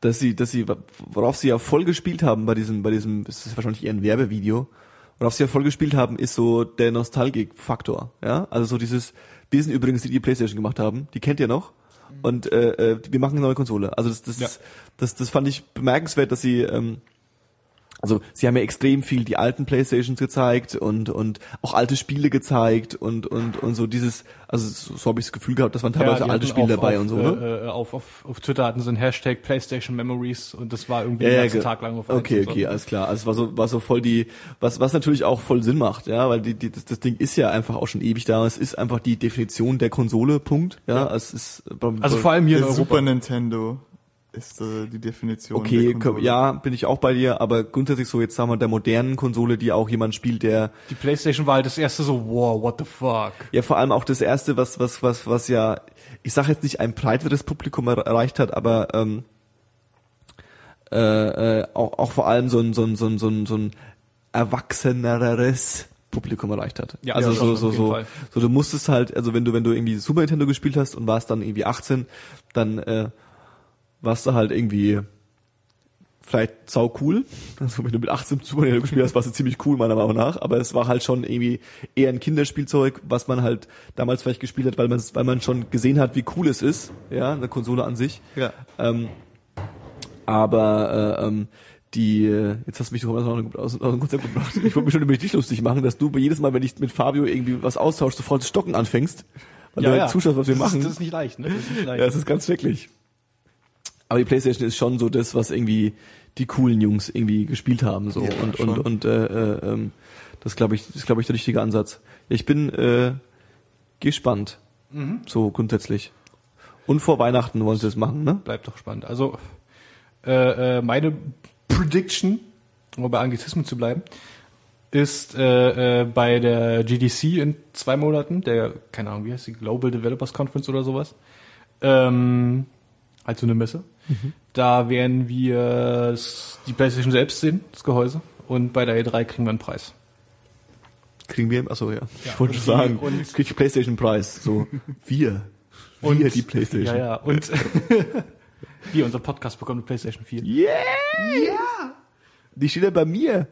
dass sie, dass sie, worauf sie ja voll gespielt haben bei diesem, bei diesem, das ist wahrscheinlich eher ein Werbevideo, worauf sie ja voll gespielt haben, ist so der Nostalgik-Faktor, ja, also so dieses, wir sind übrigens die, die Playstation gemacht haben, die kennt ihr noch, und äh, äh, wir machen eine neue Konsole. Also das, das, Ja. das, das fand ich bemerkenswert, dass sie, ähm, also sie haben ja extrem viel die alten Playstations gezeigt und und auch alte Spiele gezeigt und und und so dieses, also so, so habe ich das Gefühl gehabt, das waren teilweise die alte Spiele auf, dabei auf, und so, ne? Äh, äh, auf, auf, auf Twitter hatten sie einen Hashtag PlayStation Memories und das war irgendwie Ja, den ja, ganzen ge- Tag lang auf Okay, okay, alles klar. Also es war so, war so voll die, was, was natürlich auch voll Sinn macht, ja, weil die, die, das, das Ding ist ja einfach auch schon ewig da. Es ist einfach die Definition der Konsole, Punkt. Ja, es ist. Also vor allem hier in Europa. Super Nintendo ist äh, die Definition. Okay, ja, bin ich auch bei dir, aber grundsätzlich so jetzt sagen wir der modernen Konsole, die auch jemand spielt, der Die PlayStation war halt das erste so, wow, what the fuck. ja vor allem auch das erste, was was was was ja, ich sage jetzt nicht ein breiteres Publikum er erreicht hat, aber ähm, äh, äh, auch, auch vor allem so ein so ein so ein so ein, so ein erwachseneres Publikum erreicht hat. Ja, also ja, so so so, Fall. so du musstest halt, also wenn du wenn du irgendwie Super Nintendo gespielt hast und warst dann irgendwie 18, dann äh, warst du halt irgendwie vielleicht sau cool. Also wenn du mit 18 Super Nintendo gespielt hast, warst du ziemlich cool meiner Meinung nach. Aber es war halt schon irgendwie eher ein Kinderspielzeug, was man halt damals vielleicht gespielt hat, weil man weil man schon gesehen hat, wie cool es ist, ja, eine Konsole an sich. Ja. Ähm, aber äh, ähm, die, äh, jetzt hast du mich doch aus, dem Konzept gebracht. Ich wollte mich schon über dich lustig machen, dass du jedes Mal, wenn ich mit Fabio irgendwie was austauschst, sofort das Stocken anfängst. Weil du halt zuschaust, was wir das machen. Ist, das ist nicht leicht, ne? Das ist nicht leicht. Ja, es ist ganz schrecklich. Aber die PlayStation ist schon so das, was irgendwie die coolen Jungs irgendwie gespielt haben so Ja, und und und äh, äh, ähm, das glaube ich, ist glaube ich der richtige Ansatz. Ich bin äh, gespannt, Mhm. so grundsätzlich. Und vor Weihnachten wollen sie das machen, ne? bleibt doch spannend. Also äh, äh, meine Prediction, um bei Anglizismen zu bleiben, ist äh, äh, bei der GDC in zwei Monaten, der, keine Ahnung, wie heißt die, Global Developers Conference oder sowas, ähm, halt so eine Messe. Da werden wir die PlayStation selbst sehen, das Gehäuse, und bei der E3 kriegen wir einen Preis. Kriegen wir, achso ja, ich Ja, wollte und schon sagen, und- krieg ich PlayStation Preis, so wir, Und- wir die PlayStation. Ja, ja, und <laughs> wir, unser Podcast bekommt eine PlayStation 4. Yeah! Ja! Die steht ja bei mir.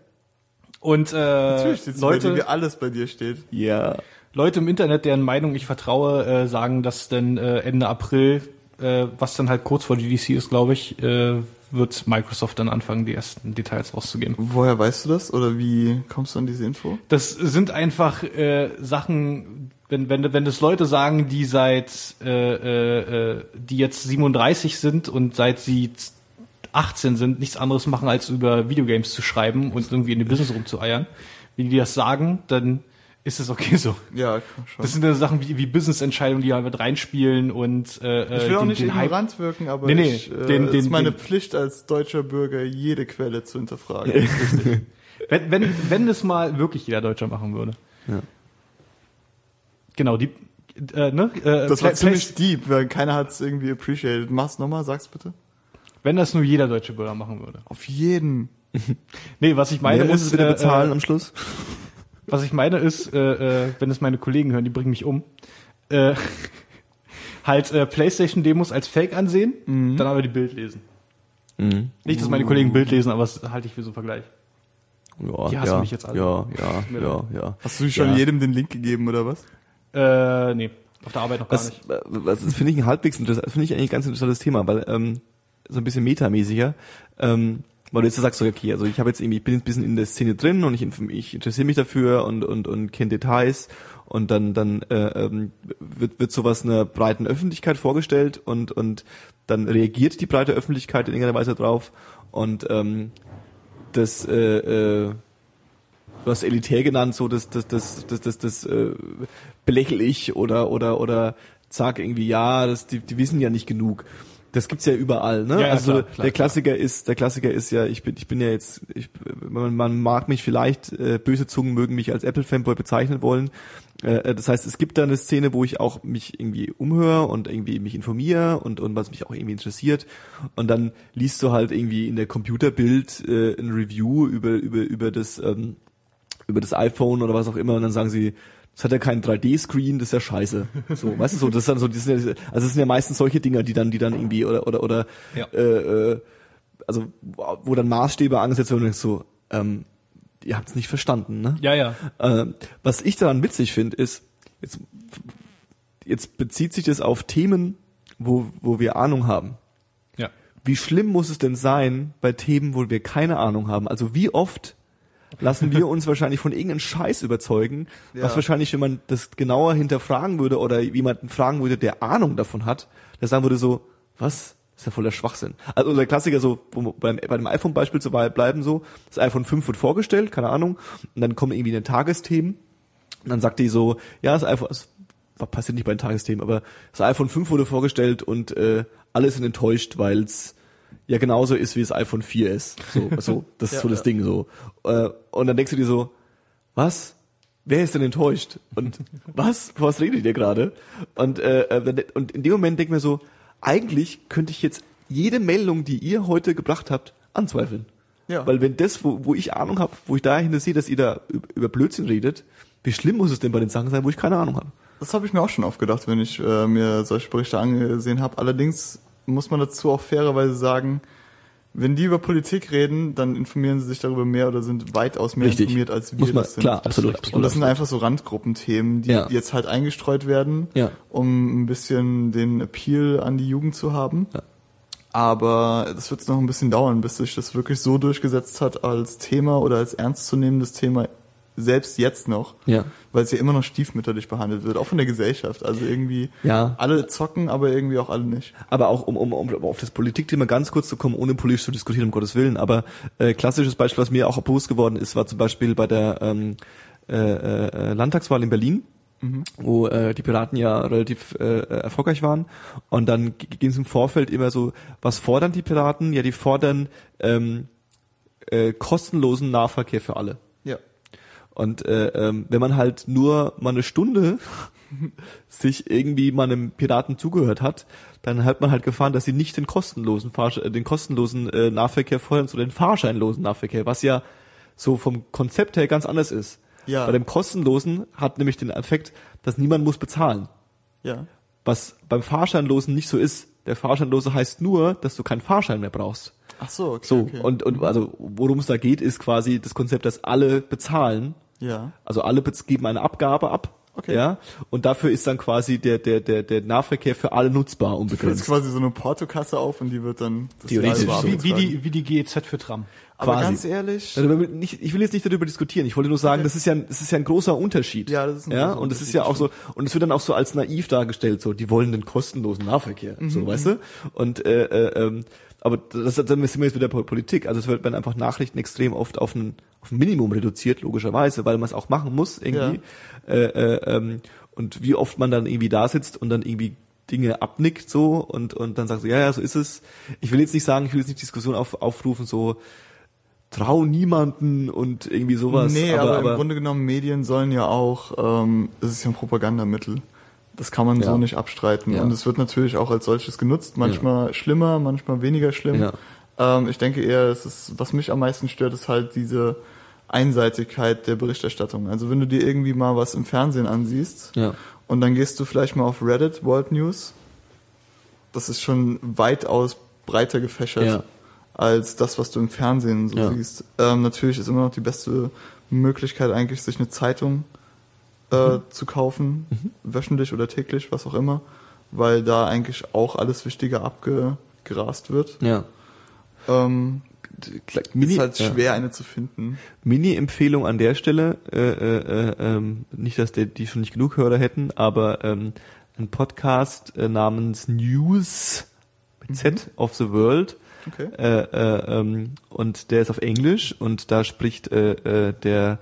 Und äh, Natürlich steht's bei dir, Leute, wie alles bei dir steht. Ja. Leute im Internet, deren Meinung ich vertraue, äh, sagen, dass denn äh, Ende April, äh, was dann halt kurz vor GDC ist, glaube ich, äh, wird Microsoft dann anfangen, die ersten Details rauszugeben. Woher weißt du das? Oder wie kommst du an diese Info? Das sind einfach äh, Sachen, wenn, wenn, wenn das Leute sagen, die seit, äh, äh, äh, die jetzt 37 sind und seit sie 18 sind, nichts anderes machen, als über Videogames zu schreiben und irgendwie in dem Business rumzueiern. Wenn die das sagen, dann ist es okay so. Ja, schon. Das sind ja Sachen wie, wie Business-Entscheidungen, die halt mit reinspielen und äh, ich will auch den, nicht den Hype. ignorant wirken, aber Nee, nee, ich, äh, den- es den- ist meine den- Pflicht als deutscher Bürger, jede Quelle zu hinterfragen. <laughs> Wenn, wenn, wenn das mal wirklich jeder Deutscher machen würde. Ja. genau, die, äh, ne? Äh, Das war ziemlich deep, weil keiner hat es irgendwie appreciated. Mach's nochmal, sag's bitte. Wenn das nur jeder deutsche Bürger machen würde. Auf jeden. Nee, was ich meine Wer muss ist, es wieder äh, bezahlen äh, am Schluss? Was ich meine ist, äh, äh, wenn es meine Kollegen hören, die bringen mich um, äh, <laughs> halt äh, Playstation-Demos als Fake ansehen, dann aber die Bild lesen. Mhm. Nicht, dass meine Kollegen Bild lesen, aber das halte ich für so einen Vergleich. Ja, Die hassen ja, mich jetzt alle. Ja, ja, ja, ja. Hast du schon Ja. jedem den Link gegeben oder was? Äh, nee, auf der Arbeit noch gar Was, nicht. was das finde ich ein halbwegs interessant, finde ich eigentlich ein ganz interessantes Thema, weil ähm, so ein bisschen metamäßiger, ähm, weil du jetzt sagst, okay, also ich habe jetzt irgendwie, ich bin jetzt ein bisschen in der Szene drin und ich, ich interessiere mich dafür und und und kenne Details und dann dann äh, ähm, wird wird sowas einer breiten Öffentlichkeit vorgestellt und und dann reagiert die breite Öffentlichkeit in irgendeiner Weise drauf und ähm, das äh, äh, du hast elitär genannt, so das, das, das, das, das, das äh, belächel ich oder oder oder sag irgendwie, ja, das, die, die wissen ja nicht genug. Das gibt's ja überall, ne? Ja, ja, also klar, klar, der Klassiker ist, der Klassiker ist ja, ich bin, ich bin ja jetzt, ich, man, man mag mich vielleicht, äh, böse Zungen mögen mich als Apple-Fanboy bezeichnen wollen. Äh, das heißt, es gibt da eine Szene, wo ich auch mich irgendwie umhöre und irgendwie mich informiere und, und was mich auch irgendwie interessiert. Und dann liest du halt irgendwie in der Computerbild äh, ein Review über, über, über das, ähm, über das iPhone oder was auch immer und dann sagen sie, das hat ja keinen 3D-Screen, das ist ja scheiße. So, weißt du so, das ist dann so, das sind ja, also es sind ja meistens solche Dinger, die dann, die dann irgendwie oder oder oder Ja. äh, äh, also wo dann Maßstäbe angesetzt werden und so, ähm, ihr habt es nicht verstanden, ne? Ja, ja. Ähm, was ich daran witzig finde, ist, jetzt, jetzt bezieht sich das auf Themen, wo, wo wir Ahnung haben. Ja. Wie schlimm muss es denn sein bei Themen, wo wir keine Ahnung haben? Also wie oft lassen wir uns wahrscheinlich von irgendeinem Scheiß überzeugen, was Ja. wahrscheinlich, wenn man das genauer hinterfragen würde oder jemanden fragen würde, der Ahnung davon hat, der sagen würde so, was? Das ist ja voller Schwachsinn. Also unser Klassiker so, beim, bei dem iPhone-Beispiel zu bleiben so, das iPhone 5 wird vorgestellt, keine Ahnung, und dann kommen irgendwie eine Tagesthemen und dann sagt die so, ja, das iPhone, das passiert nicht bei den Tagesthemen, aber das iPhone 5 wurde vorgestellt und äh, alle sind enttäuscht, weil es ja genauso ist, wie das iPhone 4 ist. So, <laughs> so das ist so Ja, das ja. Ding so. Äh, und dann denkst du dir so, was? Wer ist denn enttäuscht? Und <laughs> was? Was redet ihr gerade? Und, äh, äh, und in dem Moment denk ich mir so, eigentlich könnte ich jetzt jede Meldung, die ihr heute gebracht habt, anzweifeln. Ja. Weil wenn das, wo, wo ich Ahnung habe, wo ich dahin sehe, dass ihr da üb- über Blödsinn redet, wie schlimm muss es denn bei den Sachen sein, wo ich keine Ahnung habe? Das habe ich mir auch schon oft gedacht, wenn ich äh, mir solche Berichte angesehen habe. Allerdings muss man dazu auch fairerweise sagen, wenn die über Politik reden, dann informieren sie sich darüber mehr oder sind weitaus mehr Richtig. informiert als wir man, das sind. klar, absolut, absolut. Und das sind einfach so Randgruppenthemen, die Ja. jetzt halt eingestreut werden, Ja. um ein bisschen den Appeal an die Jugend zu haben. Ja. Aber das wird noch ein bisschen dauern, bis sich das wirklich so durchgesetzt hat als Thema oder als ernstzunehmendes Thema, selbst jetzt noch. Ja. Weil es ja immer noch stiefmütterlich behandelt wird, auch von der Gesellschaft. Also irgendwie Ja. alle zocken, aber irgendwie auch alle nicht. Aber auch um, um, um auf das Politikthema ganz kurz zu kommen, ohne politisch zu diskutieren, um Gottes Willen. Aber äh, klassisches Beispiel, was mir auch bewusst geworden ist, war zum Beispiel bei der ähm, äh, äh, Landtagswahl in Berlin, wo äh, die Piraten ja relativ äh, erfolgreich waren. Und dann ging es im Vorfeld immer so, was fordern die Piraten? Ja, die fordern ähm, äh, kostenlosen Nahverkehr für alle. Und äh, ähm, wenn man halt nur mal eine Stunde <laughs> sich irgendwie mal einem Piraten zugehört hat, dann hat man halt gefahren, dass sie nicht den kostenlosen Fahrsch äh, den kostenlosen äh, Nahverkehr fordern, sondern den fahrscheinlosen Nahverkehr, was ja so vom Konzept her ganz anders ist. Ja. Bei dem kostenlosen hat nämlich den Effekt, dass niemand muss bezahlen. Ja. Was beim Fahrscheinlosen nicht so ist. Der Fahrscheinlose heißt nur, dass du keinen Fahrschein mehr brauchst. Ach so, okay. So, okay. und, und also worum es da geht, ist quasi das Konzept, dass alle bezahlen ja. also alle geben eine Abgabe ab. Okay. Ja, und dafür ist dann quasi der, der, der, der Nahverkehr für alle nutzbar Du füllst unbegrenzt. quasi so eine Portokasse auf und die wird dann das Theoretisch Wie, wie, die, wie die GEZ für Tram. Aber quasi. ganz ehrlich, Also, aber ich will jetzt nicht darüber diskutieren. Ich wollte nur sagen, Okay. das ist ja, ein- das ist ja ein großer Unterschied. Ja, das ist ein ja, und das ist ja auch so, und es wird dann auch so als naiv dargestellt, so, die wollen den kostenlosen Nahverkehr, Mhm, so, weißt du? Und, äh, äh, ähm, aber das, dann sind wir jetzt wieder bei Politik. Also es wird werden einfach Nachrichten extrem oft auf ein, auf ein Minimum reduziert, logischerweise, weil man es auch machen muss, irgendwie. Äh, äh, ähm, und wie oft man dann irgendwie da sitzt und dann irgendwie Dinge abnickt so und und dann sagt so ja ja so ist es ich will jetzt nicht sagen ich will jetzt nicht Diskussion auf, aufrufen so trau niemanden und irgendwie sowas. Nee, aber, im Grunde genommen, Medien sollen ja auch, ähm, es ist ja ein Propagandamittel. Das kann man Ja. so nicht abstreiten. Ja. Und es wird natürlich auch als solches genutzt, manchmal schlimmer, manchmal weniger schlimm. Ja. Ähm, ich denke eher, es ist, was mich am meisten stört, ist halt diese Einseitigkeit der Berichterstattung. Also wenn du dir irgendwie mal was im Fernsehen ansiehst ja. und dann gehst du vielleicht mal auf Reddit, World News, das ist schon weitaus breiter gefächert Ja. als das, was du im Fernsehen so Ja. siehst. Ähm, natürlich ist immer noch die beste Möglichkeit eigentlich, sich eine Zeitung äh, Mhm. zu kaufen, wöchentlich oder täglich, was auch immer, weil da eigentlich auch alles Wichtige abgegrast wird. ja. Ähm, Mini, ist halt ja. schwer, eine zu finden. Mini-Empfehlung an der Stelle, äh, äh, äh, ähm, nicht, dass der, die schon nicht genug Hörer hätten, aber ähm, ein Podcast äh, namens News mit Z of the World Okay. äh, äh, ähm, und der ist auf Englisch und da spricht äh, äh, der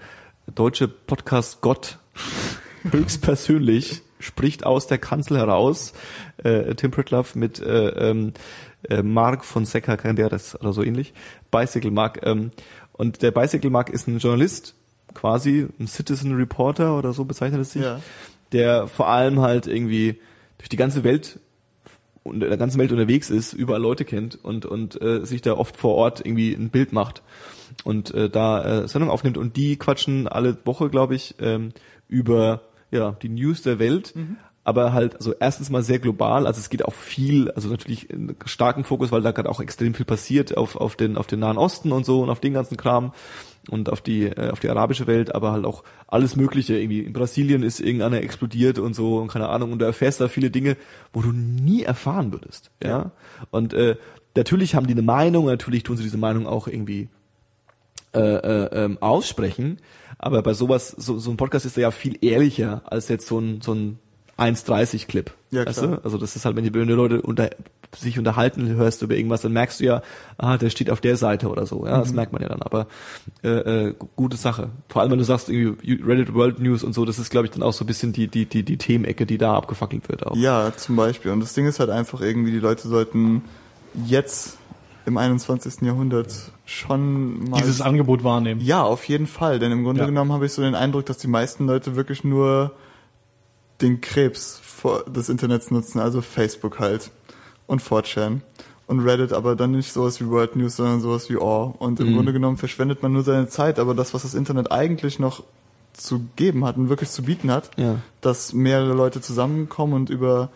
deutsche Podcast Gott <laughs> höchstpersönlich, spricht aus der Kanzel heraus, äh, Tim Pritlove mit äh, ähm, äh, Mark von Seca Canderes oder so ähnlich, Bicycle Mark. Ähm, und der Bicycle Mark ist ein Journalist, quasi ein Citizen Reporter oder so bezeichnet es sich, Ja. der vor allem halt irgendwie durch die ganze Welt und in der ganzen Welt unterwegs ist, überall Leute kennt und und äh, sich da oft vor Ort irgendwie ein Bild macht und äh, da äh, Sendung aufnimmt und die quatschen alle Woche, glaube ich, ähm, über ja die News der Welt, aber halt also erstens mal sehr global, also es geht auch viel, also natürlich einen starken Fokus, weil da gerade auch extrem viel passiert auf auf den auf den Nahen Osten und so und auf den ganzen Kram und auf die äh, auf die arabische Welt, aber halt auch alles Mögliche. Irgendwie in Brasilien ist irgendeiner explodiert und so und keine Ahnung und du erfährst da viele Dinge, wo du nie erfahren würdest. Ja. Und äh, natürlich haben die eine Meinung, natürlich tun sie diese Meinung auch irgendwie äh, äh, ähm, aussprechen, aber bei sowas so, so ein Podcast ist ja viel ehrlicher als jetzt so ein so ein 1,30 Clip. Ja, weißt klar. du? Also das ist halt, wenn die, Leute unter, sich unterhalten hörst über irgendwas, dann merkst du ja, ah, der steht auf der Seite oder so. Ja, Mhm. das merkt man ja dann. Aber äh, äh, gu- gute Sache. Vor allem, wenn du sagst, irgendwie Reddit World News und so, das ist, glaube ich, dann auch so ein bisschen die, die, die, die Themenecke, die da abgefackelt wird auch. Ja, zum Beispiel. Und das Ding ist halt einfach irgendwie, die Leute sollten jetzt im 21. Jahrhundert schon mal Dieses Angebot wahrnehmen. Ja, auf jeden Fall. Denn im Grunde Ja. genommen habe ich so den Eindruck, dass die meisten Leute wirklich nur den Krebs des Internets nutzen, also Facebook halt und 4chan und Reddit, aber dann nicht sowas wie World News, sondern sowas wie Awe. Und im Mhm. Grunde genommen verschwendet man nur seine Zeit, aber das, was das Internet eigentlich noch zu geben hat und wirklich zu bieten hat, Ja. dass mehrere Leute zusammenkommen und über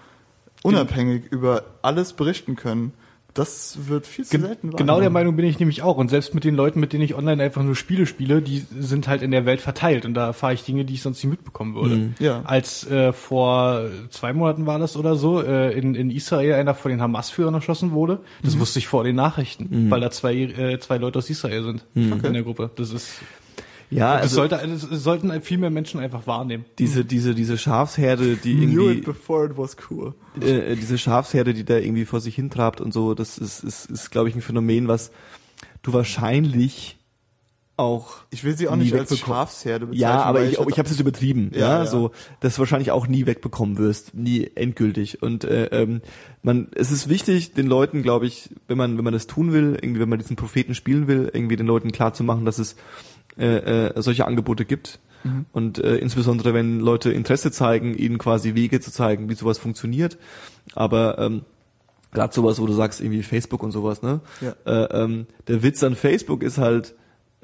unabhängig über alles berichten können, das wird viel zu Gen selten genau der wahrgenommen. Meinung bin ich nämlich auch. Und selbst mit den Leuten, mit denen ich online einfach nur Spiele spiele, die sind halt in der Welt verteilt. Und da erfahre ich Dinge, die ich sonst nicht mitbekommen würde. Mhm. Ja. Als äh, vor zwei Monaten war das oder so, äh, in, in Israel einer von den Hamas-Führern erschossen wurde, das wusste ich vor den Nachrichten, weil da zwei, äh, zwei Leute aus Israel sind in der Gruppe. Das ist, Ja, das also sollte, das sollten viel mehr Menschen einfach wahrnehmen. diese, diese, diese Schafsherde, die Knew irgendwie it before it was cool. äh, diese Schafsherde, die da irgendwie vor sich hintrabt und so, das ist, ist, ist glaube ich, ein Phänomen, was du wahrscheinlich auch Ich will sie auch nicht als wegbekommen. Schafsherde bezeichnen. Ja, aber ich, oh, ich habe es jetzt übertrieben, ja, Ja, ja. so das wahrscheinlich auch nie wegbekommen wirst, nie endgültig. Und äh, ähm, man, es ist wichtig, den Leuten, glaube ich, wenn man wenn man das tun will, irgendwie, wenn man diesen Propheten spielen will, irgendwie den Leuten klar zu machen, dass es äh, äh, solche Angebote gibt. Mhm. Und äh, insbesondere wenn Leute Interesse zeigen, ihnen quasi Wege zu zeigen, wie sowas funktioniert. Aber ähm, gerade sowas, wo du sagst, irgendwie Facebook und sowas, ne? Ja. Äh, ähm, der Witz an Facebook ist halt,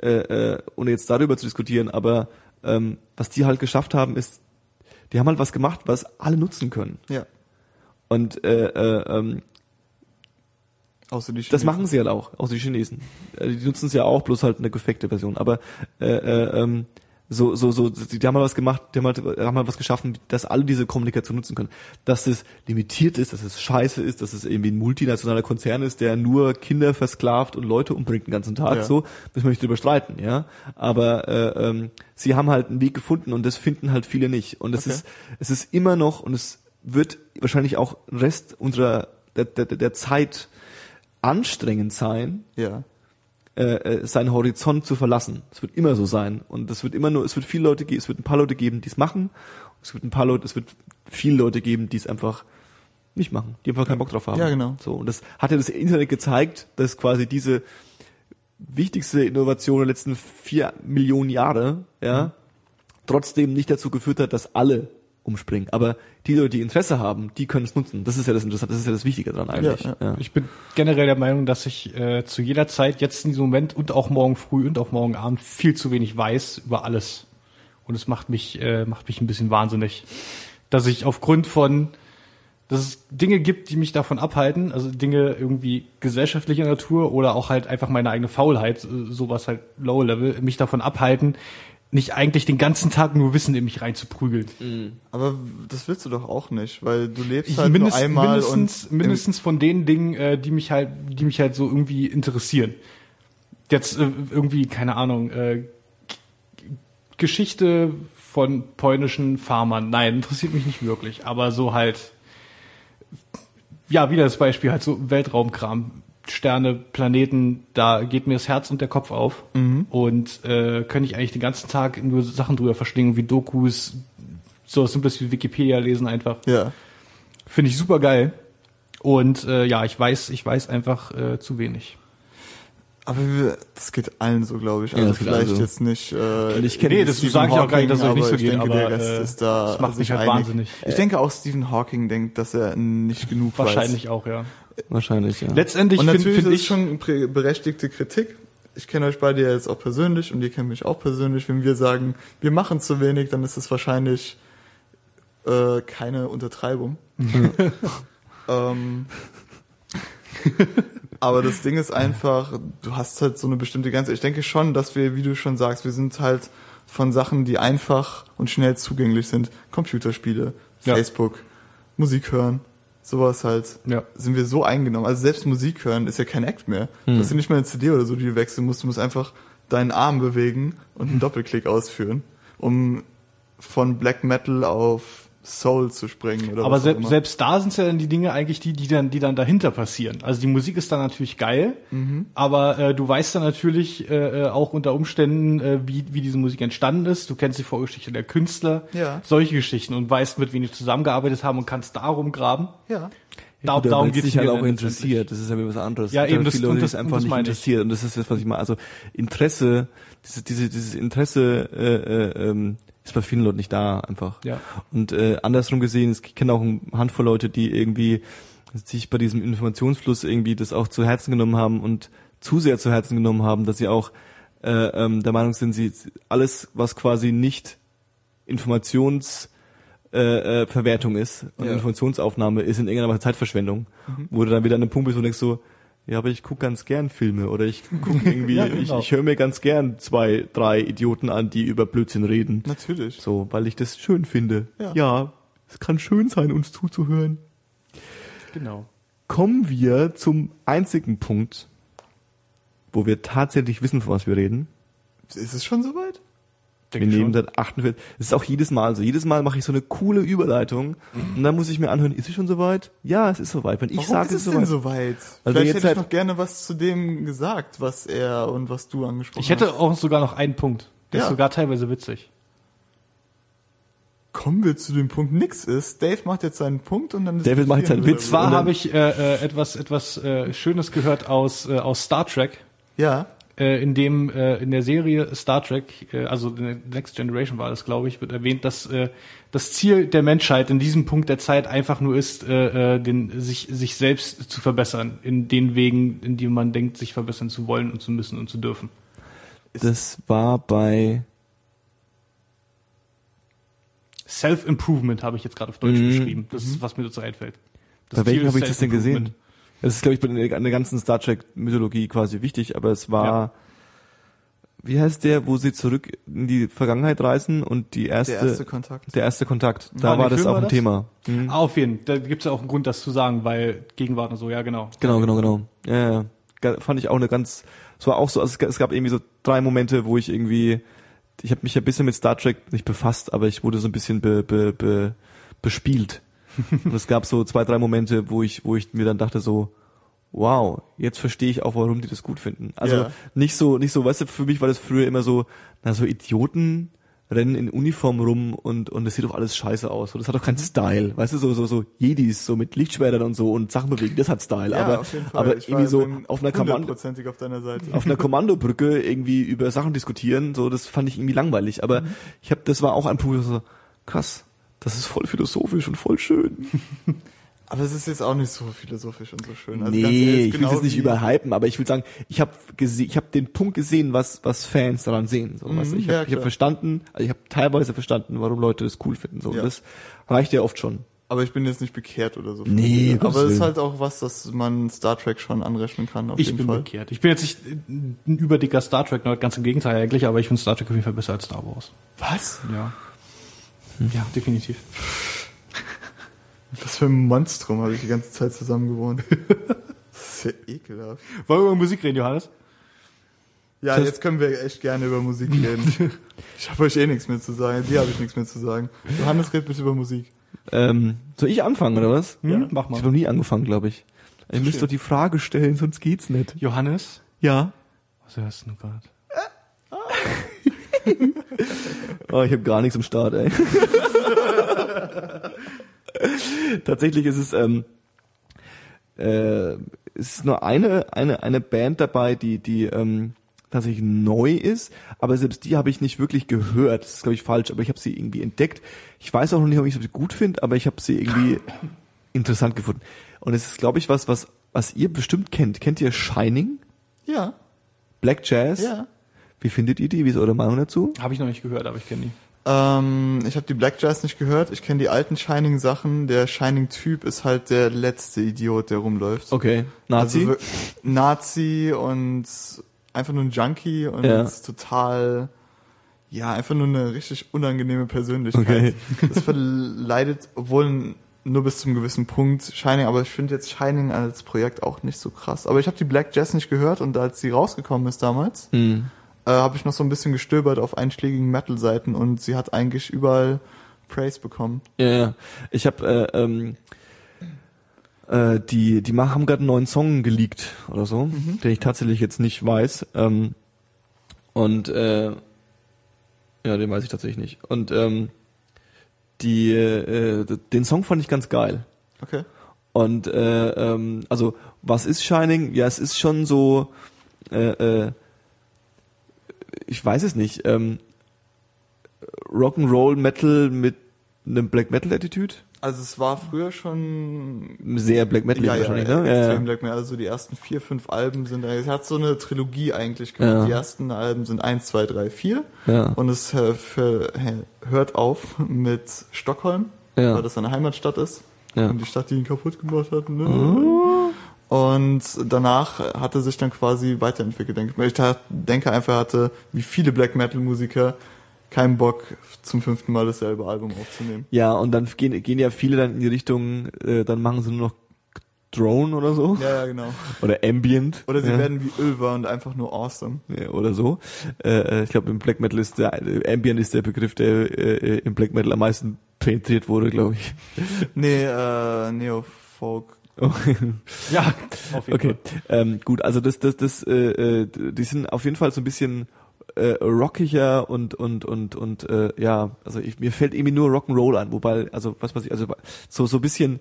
äh, äh, ohne jetzt darüber zu diskutieren, aber ähm, was die halt geschafft haben, ist, die haben halt was gemacht, was alle nutzen können. Ja. Und äh, äh, ähm, Außer die das Chinesen. machen sie halt auch, außer die Chinesen. Äh, Die nutzen es ja auch, bloß halt eine gefakte Version. Aber äh, äh, ähm, so, so, so, die, haben mal was gemacht, die haben halt, haben halt was geschaffen, dass alle diese Kommunikation nutzen können. Dass es limitiert ist, dass es scheiße ist, dass es irgendwie ein multinationaler Konzern ist, der nur Kinder versklavt und Leute umbringt den ganzen Tag, Ja. so, müssen wir nicht drüber streiten, ja. Aber äh, ähm, sie haben halt einen Weg gefunden und das finden halt viele nicht. Und es Okay. ist, es ist immer noch und es wird wahrscheinlich auch Rest unserer der, der, der Zeit anstrengend sein, Ja. äh, äh, seinen Horizont zu verlassen. Es wird immer so sein. Und es wird immer nur, es wird viele Leute geben, es wird ein paar Leute geben, die es machen. Es wird ein paar Leute, es wird viele Leute geben, die es einfach nicht machen, die einfach keinen Bock drauf haben. Ja, genau. So. Und das hat ja das Internet gezeigt, dass quasi diese wichtigste Innovation der letzten vier Millionen Jahre, ja, trotzdem nicht dazu geführt hat, dass alle umspringen. Aber die Leute, die Interesse haben, die können es nutzen. Das ist ja das Interessante, das ist ja das Wichtige dran eigentlich. Ja, Ja, Ich bin generell der Meinung, dass ich äh, zu jeder Zeit, jetzt in diesem Moment und auch morgen früh und auch morgen Abend viel zu wenig weiß über alles. Und es macht mich, äh, macht mich ein bisschen wahnsinnig. Dass ich aufgrund von, dass es Dinge gibt, die mich davon abhalten, also Dinge irgendwie gesellschaftlicher Natur oder auch halt einfach meine eigene Faulheit, sowas halt Low Level, mich davon abhalten, nicht eigentlich den ganzen Tag nur Wissen in mich reinzuprügeln. Aber das willst du doch auch nicht, weil du lebst halt mindest, nur einmal mindestens, und mindestens von den Dingen, äh, die mich halt, die mich halt so irgendwie interessieren. Jetzt äh, irgendwie keine Ahnung äh, Geschichte von polnischen Farmern. Nein, interessiert mich nicht wirklich. Aber so halt, ja, wieder das Beispiel halt so Weltraumkram, Sterne, Planeten. Da geht mir das Herz und der Kopf auf und äh, könnte ich eigentlich den ganzen Tag nur Sachen drüber verschlingen wie Dokus, so simples wie Wikipedia lesen einfach. ja. Finde ich super geil. Und äh, ja, ich weiß, ich weiß einfach äh, zu wenig. Aber das geht allen so, glaube ich. Ja, Also vielleicht allen so. jetzt nicht. Äh, ich kenne Nee, das Stephen sage ich auch gar nicht, dass es nicht so geht, denke, aber, der Rest äh, ist da das macht sich mich halt einig. wahnsinnig. Ich denke auch Stephen Hawking denkt, dass er nicht genug Wahrscheinlich weiß. auch, ja. Wahrscheinlich, ja. Letztendlich Und finde natürlich find ich schon berechtigte Kritik. Ich kenne euch beide ja jetzt auch persönlich und ihr kennt mich auch persönlich. Wenn wir sagen, wir machen zu wenig, dann ist es wahrscheinlich äh, keine Untertreibung. <laughs> ähm, aber das Ding ist einfach, du hast halt so eine bestimmte Grenze. Ich denke schon, dass wir, wie du schon sagst, wir sind halt von Sachen, die einfach und schnell zugänglich sind. Computerspiele, Ja. Facebook, Musik hören, sowas halt ja. sind wir so eingenommen. Also selbst Musik hören ist ja kein Act mehr. Du hast ja nicht mal eine CD oder so, die du wechseln musst. Du musst einfach deinen Arm bewegen und einen <laughs> Doppelklick ausführen, um von Black Metal auf Soul zu springen oder Aber was auch sel immer. selbst da sind ja dann die Dinge eigentlich die, die dann, die dann dahinter passieren. Also die Musik ist dann natürlich geil, Mhm. aber äh, du weißt dann natürlich äh, äh, auch unter Umständen, äh, wie, wie diese Musik entstanden ist. Du kennst die Vorgeschichte der Künstler, Ja. solche Geschichten und weißt, mit wem die zusammengearbeitet haben und kannst darum graben. Ja. Da, Gut, aber darum dich mir halt auch interessiert. Das ist ja wieder was anderes. Ja, Es eben, das- viele Leute, und das- es und einfach das nicht interessiert. Und das ist das, was ich meine. Also Interesse, diese, diese, dieses Interesse äh, äh, ähm, ist bei vielen Leuten nicht da einfach. Ja. Und äh, andersrum gesehen, es- kenne auch eine Handvoll Leute, die irgendwie sich bei diesem Informationsfluss irgendwie das auch zu Herzen genommen haben und zu sehr zu Herzen genommen haben, dass sie auch äh, ähm, der Meinung sind, sie alles, was quasi nicht Informations äh, äh, Verwertung ist und Ja. Informationsaufnahme ist in irgendeiner Weise Zeitverschwendung, wo du dann wieder an einem Punkt bist, wo du denkst so, ja, aber ich guck ganz gern Filme oder ich guck <laughs> irgendwie, Ja, ich, genau. ich höre mir ganz gern zwei, drei Idioten an, die über Blödsinn reden. Natürlich. So, weil ich das schön finde. Ja. ja, es kann schön sein, uns zuzuhören. Genau. Kommen wir zum einzigen Punkt, wo wir tatsächlich wissen, von was wir reden. Ist es schon soweit? Wir Denke nehmen schon. seit 48. Das ist auch jedes Mal so. Jedes Mal mache ich so eine coole Überleitung und dann muss ich mir anhören, ist es schon soweit? Ja, es ist soweit. Wenn ich Warum sage, ist es es ist denn soweit. soweit? Also Vielleicht jetzt hätte ich halt- noch gerne was zu dem gesagt, was er und was du angesprochen Ich hätte hast. auch sogar noch einen Punkt. Der Ja. ist sogar teilweise witzig. Kommen wir zu dem Punkt, nix ist. Dave macht jetzt seinen Punkt und dann David macht seinen diskutieren wir Witz. Zwar Und dann- habe ich äh, äh, etwas, etwas äh, Schönes gehört aus, äh, aus Star Trek. Ja. Äh, in dem äh, in der Serie Star Trek, äh, also Next Generation war das, glaube ich, wird erwähnt, dass äh, das Ziel der Menschheit in diesem Punkt der Zeit einfach nur ist, äh, äh, den, sich sich selbst zu verbessern in den Wegen, in denen man denkt, sich verbessern zu wollen und zu müssen und zu dürfen. Das war bei Self-Improvement habe ich jetzt gerade auf Deutsch Mhm. geschrieben. Das ist, was mir dazu einfällt. Das bei welchem habe ich das denn gesehen? Das ist, glaube ich, bei der an der ganzen Star Trek Mythologie quasi wichtig, aber es war, Ja. wie heißt der, wo sie zurück in die Vergangenheit reisen und die erste, Der erste Kontakt. der erste Kontakt. Da war dem das Film auch war ein das? Thema. Mhm. Ah, auf jeden Fall. Da gibt es ja auch einen Grund, das zu sagen, weil Gegenwart und so, ja genau. Genau, genau, genau. Ja, ja. Fand ich auch eine ganz, es war auch so, also es es gab irgendwie so drei Momente, wo ich irgendwie, ich habe mich ja ein bisschen mit Star Trek nicht befasst, aber ich wurde so ein bisschen be, be, be, bespielt. Und es gab so zwei, drei Momente, wo ich, wo ich mir dann dachte so, wow, jetzt verstehe ich auch, warum die das gut finden. Also Ja. nicht so, nicht so, weißt du, für mich war das früher immer so, na so Idioten, rennen in Uniform rum und und es sieht doch alles scheiße aus. So, das hat doch keinen Style, weißt du, so so so Jedis so mit Lichtschwertern und so und Sachen bewegen, das hat Style. Ja, aber aber Ich irgendwie so auf einer Kommando auf deiner Seite. auf einer Kommandobrücke irgendwie über Sachen diskutieren, so das fand ich irgendwie langweilig. Aber ich habe, das war auch ein Punkt, so krass, das ist voll philosophisch und voll schön. <laughs> Aber es ist jetzt auch nicht so philosophisch und so schön. Also nee, ehrlich, ich will genau das nicht überhypen, aber ich will sagen, ich habe ich habe den Punkt gesehen, was was Fans daran sehen. So, weißt du? Ich ja, habe ich hab verstanden, also ich habe teilweise verstanden, warum Leute das cool finden. So, Ja. das reicht ja oft schon. Aber ich bin jetzt nicht bekehrt oder so. Nee, aber es ist halt auch was, das man Star Trek schon anrechnen kann, auf Ich jeden bin Fall. bekehrt. Ich bin jetzt nicht ein überdicker Star Trek ganz im Gegenteil eigentlich, aber ich finde Star Trek auf jeden Fall besser als Star Wars. Was? Ja. Ja, definitiv. Was für ein Monstrum habe ich die ganze Zeit zusammen gewohnt. <laughs> das ist ja ekelhaft. Wollen wir über Musik reden, Johannes? Ja, Das- jetzt können wir echt gerne über Musik reden. <laughs> ich habe euch eh nichts mehr zu sagen. Dir habe ich nichts mehr zu sagen. Johannes redet bitte über Musik. Ähm, soll ich anfangen oder was? Hm? Ja. Mach Ich mal. habe noch nie angefangen, glaube ich. Ich müsste schön. doch die Frage stellen, sonst geht's nicht. Johannes? Ja. Was hörst du gerade? <laughs> Oh, ich habe gar nichts im Start, ey. <laughs> Tatsächlich ist es, ähm, äh, es ist nur eine, eine, eine Band dabei, die, die ähm, tatsächlich neu ist, aber selbst die habe ich nicht wirklich gehört. Das ist, glaube ich, falsch, aber ich habe sie irgendwie entdeckt. Ich weiß auch noch nicht, ob ich sie gut finde, aber ich habe sie irgendwie <laughs> interessant gefunden. Und es ist, glaube ich, was, was, was ihr bestimmt kennt. Kennt ihr Shining? Ja, Black Jazz? ja. Wie findet ihr die? Wie ist eure Meinung dazu? Habe ich noch nicht gehört, aber ich kenne die. Ähm, ich habe die Black Jazz nicht gehört. Ich kenne die alten Shining-Sachen. Der Shining-Typ ist halt der letzte Idiot, der rumläuft. Okay. Nazi? Also, Nazi und einfach nur ein Junkie und Ja. total, ja, einfach nur eine richtig unangenehme Persönlichkeit. Okay. Das verleidet, obwohl nur bis zum gewissen Punkt Shining, aber ich finde jetzt Shining als Projekt auch nicht so krass. Aber ich habe die Black Jazz nicht gehört und als sie rausgekommen ist damals, Hm. Äh, habe ich noch so ein bisschen gestöbert auf einschlägigen Metal-Seiten und sie hat eigentlich überall Praise bekommen. Ja, ja. Ich habe äh, ähm, äh, die die haben gerade einen neuen Song geleakt oder so, den ich tatsächlich jetzt nicht weiß. Ähm, und äh, ja, den weiß ich tatsächlich nicht. Und ähm, die äh, den Song fand ich ganz geil. Okay. Und äh, ähm, also was ist Shining? Ja, es ist schon so. Äh, äh, ich weiß es nicht. Ähm, Rock'n'Roll Metal mit einem Black Metal Attitude. Also es war früher schon Sehr Black Metal wahrscheinlich, ne? Ja, extrem ja. Black Metal. Also die ersten vier, fünf Alben sind, es hat so eine Trilogie eigentlich gemacht. Ja. Die ersten Alben sind eins, zwei, drei, vier. Ja. Und es äh, hört auf mit Stockholm, Ja. weil das seine Heimatstadt ist. Ja. Oh. Und die Stadt, die ihn kaputt gemacht hat. Ne? Und danach hat er sich dann quasi weiterentwickelt. Denke ich. Ich denke einfach, hatte, wie viele Black Metal Musiker, keinen Bock, zum fünften Mal dasselbe Album aufzunehmen. Ja, und dann gehen, gehen ja viele dann in die Richtung, äh, dann machen sie nur noch Drone oder so. Ja, ja, genau. Oder Ambient. Oder sie ja. werden wie Ulver und einfach nur awesome. Ja, oder so. Äh, äh, ich glaube, im Black Metal ist der äh, Ambient ist der Begriff, der äh, im Black Metal am meisten penetriert wurde, glaube ich. Nee, äh, Neofolk. <laughs> Ja, auf jeden Okay, ähm, gut, also das, das, das, äh, äh, die sind auf jeden Fall so ein bisschen äh, rockiger und und und und äh, ja, also ich, mir fällt irgendwie nur Rock'n'Roll an, wobei, also was weiß ich, also so so ein bisschen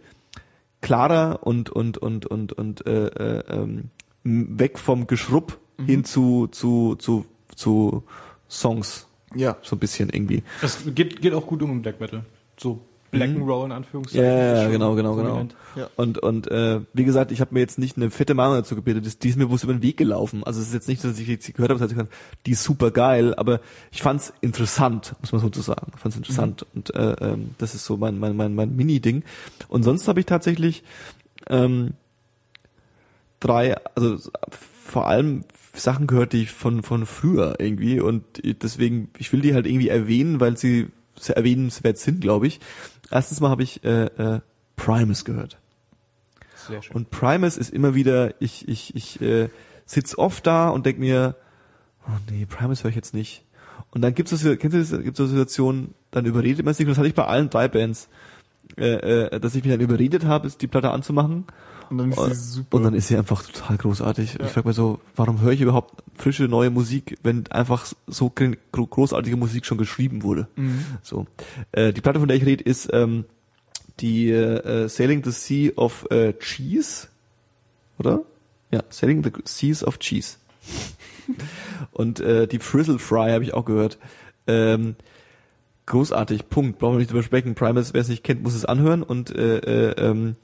klarer und und und und und äh, äh, ähm, weg vom Geschrupp hin zu zu zu zu Songs, Ja. so ein bisschen irgendwie. Das geht, geht auch gut um im Black Metal. So Black and Roll in Anführungszeichen. Ja, ja, genau, genau, genau. Ja. Und und äh, wie gesagt, ich habe mir jetzt nicht eine fette Meinung dazu gebildet, das, die ist mir bloß über den Weg gelaufen. Also es ist jetzt nicht, dass ich jetzt gehört habe, ich gesagt, die ist super geil, aber ich fand's interessant, muss man so zu sagen. Ich fand's interessant und äh, ähm, das ist so mein mein mein mein Mini-Ding. Und sonst habe ich tatsächlich ähm, drei, also vor allem Sachen gehört, die ich von von früher irgendwie und deswegen ich will die halt irgendwie erwähnen, weil sie erwähnenswert sind, glaube ich. Erstens mal habe ich äh, äh, Primus gehört. Sehr schön. Und Primus ist immer wieder, ich, ich, ich äh, sitz oft da und denk mir, oh nee, Primus höre ich jetzt nicht. Und dann gibt's das, kennst du das, gibt's so Situationen, dann überredet man sich, und das hatte ich bei allen drei Bands, äh, äh, dass ich mich dann überredet habe, die Platte anzumachen. Und dann ist Und, sie super. und dann ist sie einfach total großartig. Ja. Ich frage mir so, warum höre ich überhaupt frische neue Musik, wenn einfach so gr- gro- großartige Musik schon geschrieben wurde? Mhm. So, äh, die Platte, von der ich rede, ist ähm, die äh, Sailing the Sea of äh, Cheese, oder? Ja, Sailing the Seas of Cheese. <laughs> Und äh, die Frizzle Fry habe ich auch gehört. Ähm, großartig, Punkt. Brauchen wir nicht drüber sprechen. Primus, wer es nicht kennt, muss es anhören und äh, äh, ähm,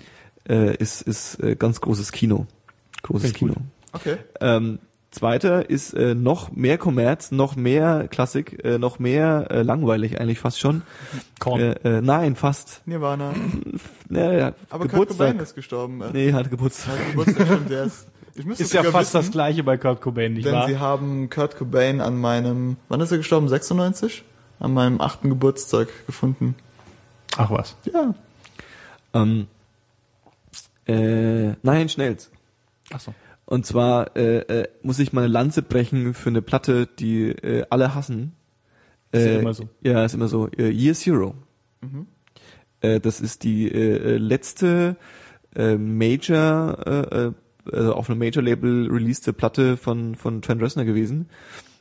äh, ist, ist äh, ganz großes Kino. Großes Klingt gut. Kino. Okay. Ähm, zweiter ist äh, noch mehr Kommerz, noch mehr Klassik, äh, noch mehr äh, langweilig eigentlich fast schon. Korn. Äh, äh, nein, fast. Nirvana. Naja, Aber Kurt Geburtstag. Cobain ist gestorben. Äh. Nee, hat Geburtstag. Ja, Geburtstag stimmt, der ist. Ich müsste ist ja fast das wissen, gleiche bei Kurt Cobain, nicht Denn wahr? sie haben Kurt Cobain an meinem, wann ist er gestorben? 96? An meinem achten Geburtstag gefunden. Ach was. Ja. Ähm, äh, nein, schnellst. Ach so. Und zwar äh, äh, muss ich mal eine Lanze brechen für eine Platte, die äh, alle hassen. Ist ja Äh, immer so. Ja, ist immer so. Äh, Year Zero. Äh, das ist die äh, äh, letzte äh, Major, äh, äh, also auf einem Major-Label releaste Platte von, von Trent Reznor gewesen.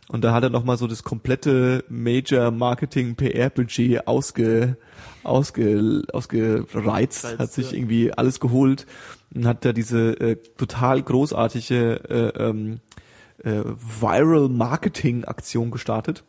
Und da hat er nochmal so das komplette Major-Marketing-PR-Budget ausge, ausge, ausgereizt, Reizt, hat sich ja. irgendwie alles geholt und hat da diese äh, total großartige äh, ähm, äh, Viral-Marketing-Aktion gestartet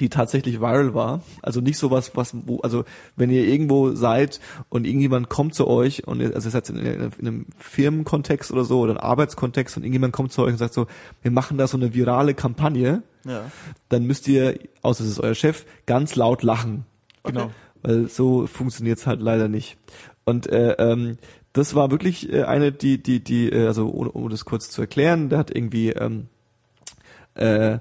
die tatsächlich viral war. Also nicht sowas, was, wo, also wenn ihr irgendwo seid und irgendjemand kommt zu euch und ihr, also ihr seid in, in, in einem Firmenkontext oder so oder einem Arbeitskontext und irgendjemand kommt zu euch und sagt so, wir machen da so eine virale Kampagne, Ja. dann müsst ihr, außer es ist euer Chef, ganz laut lachen. Genau. Weil so funktioniert's halt leider nicht. Und äh, ähm, das war wirklich äh, eine, die, die, die, äh, also um, um das kurz zu erklären, der hat irgendwie ähm, äh,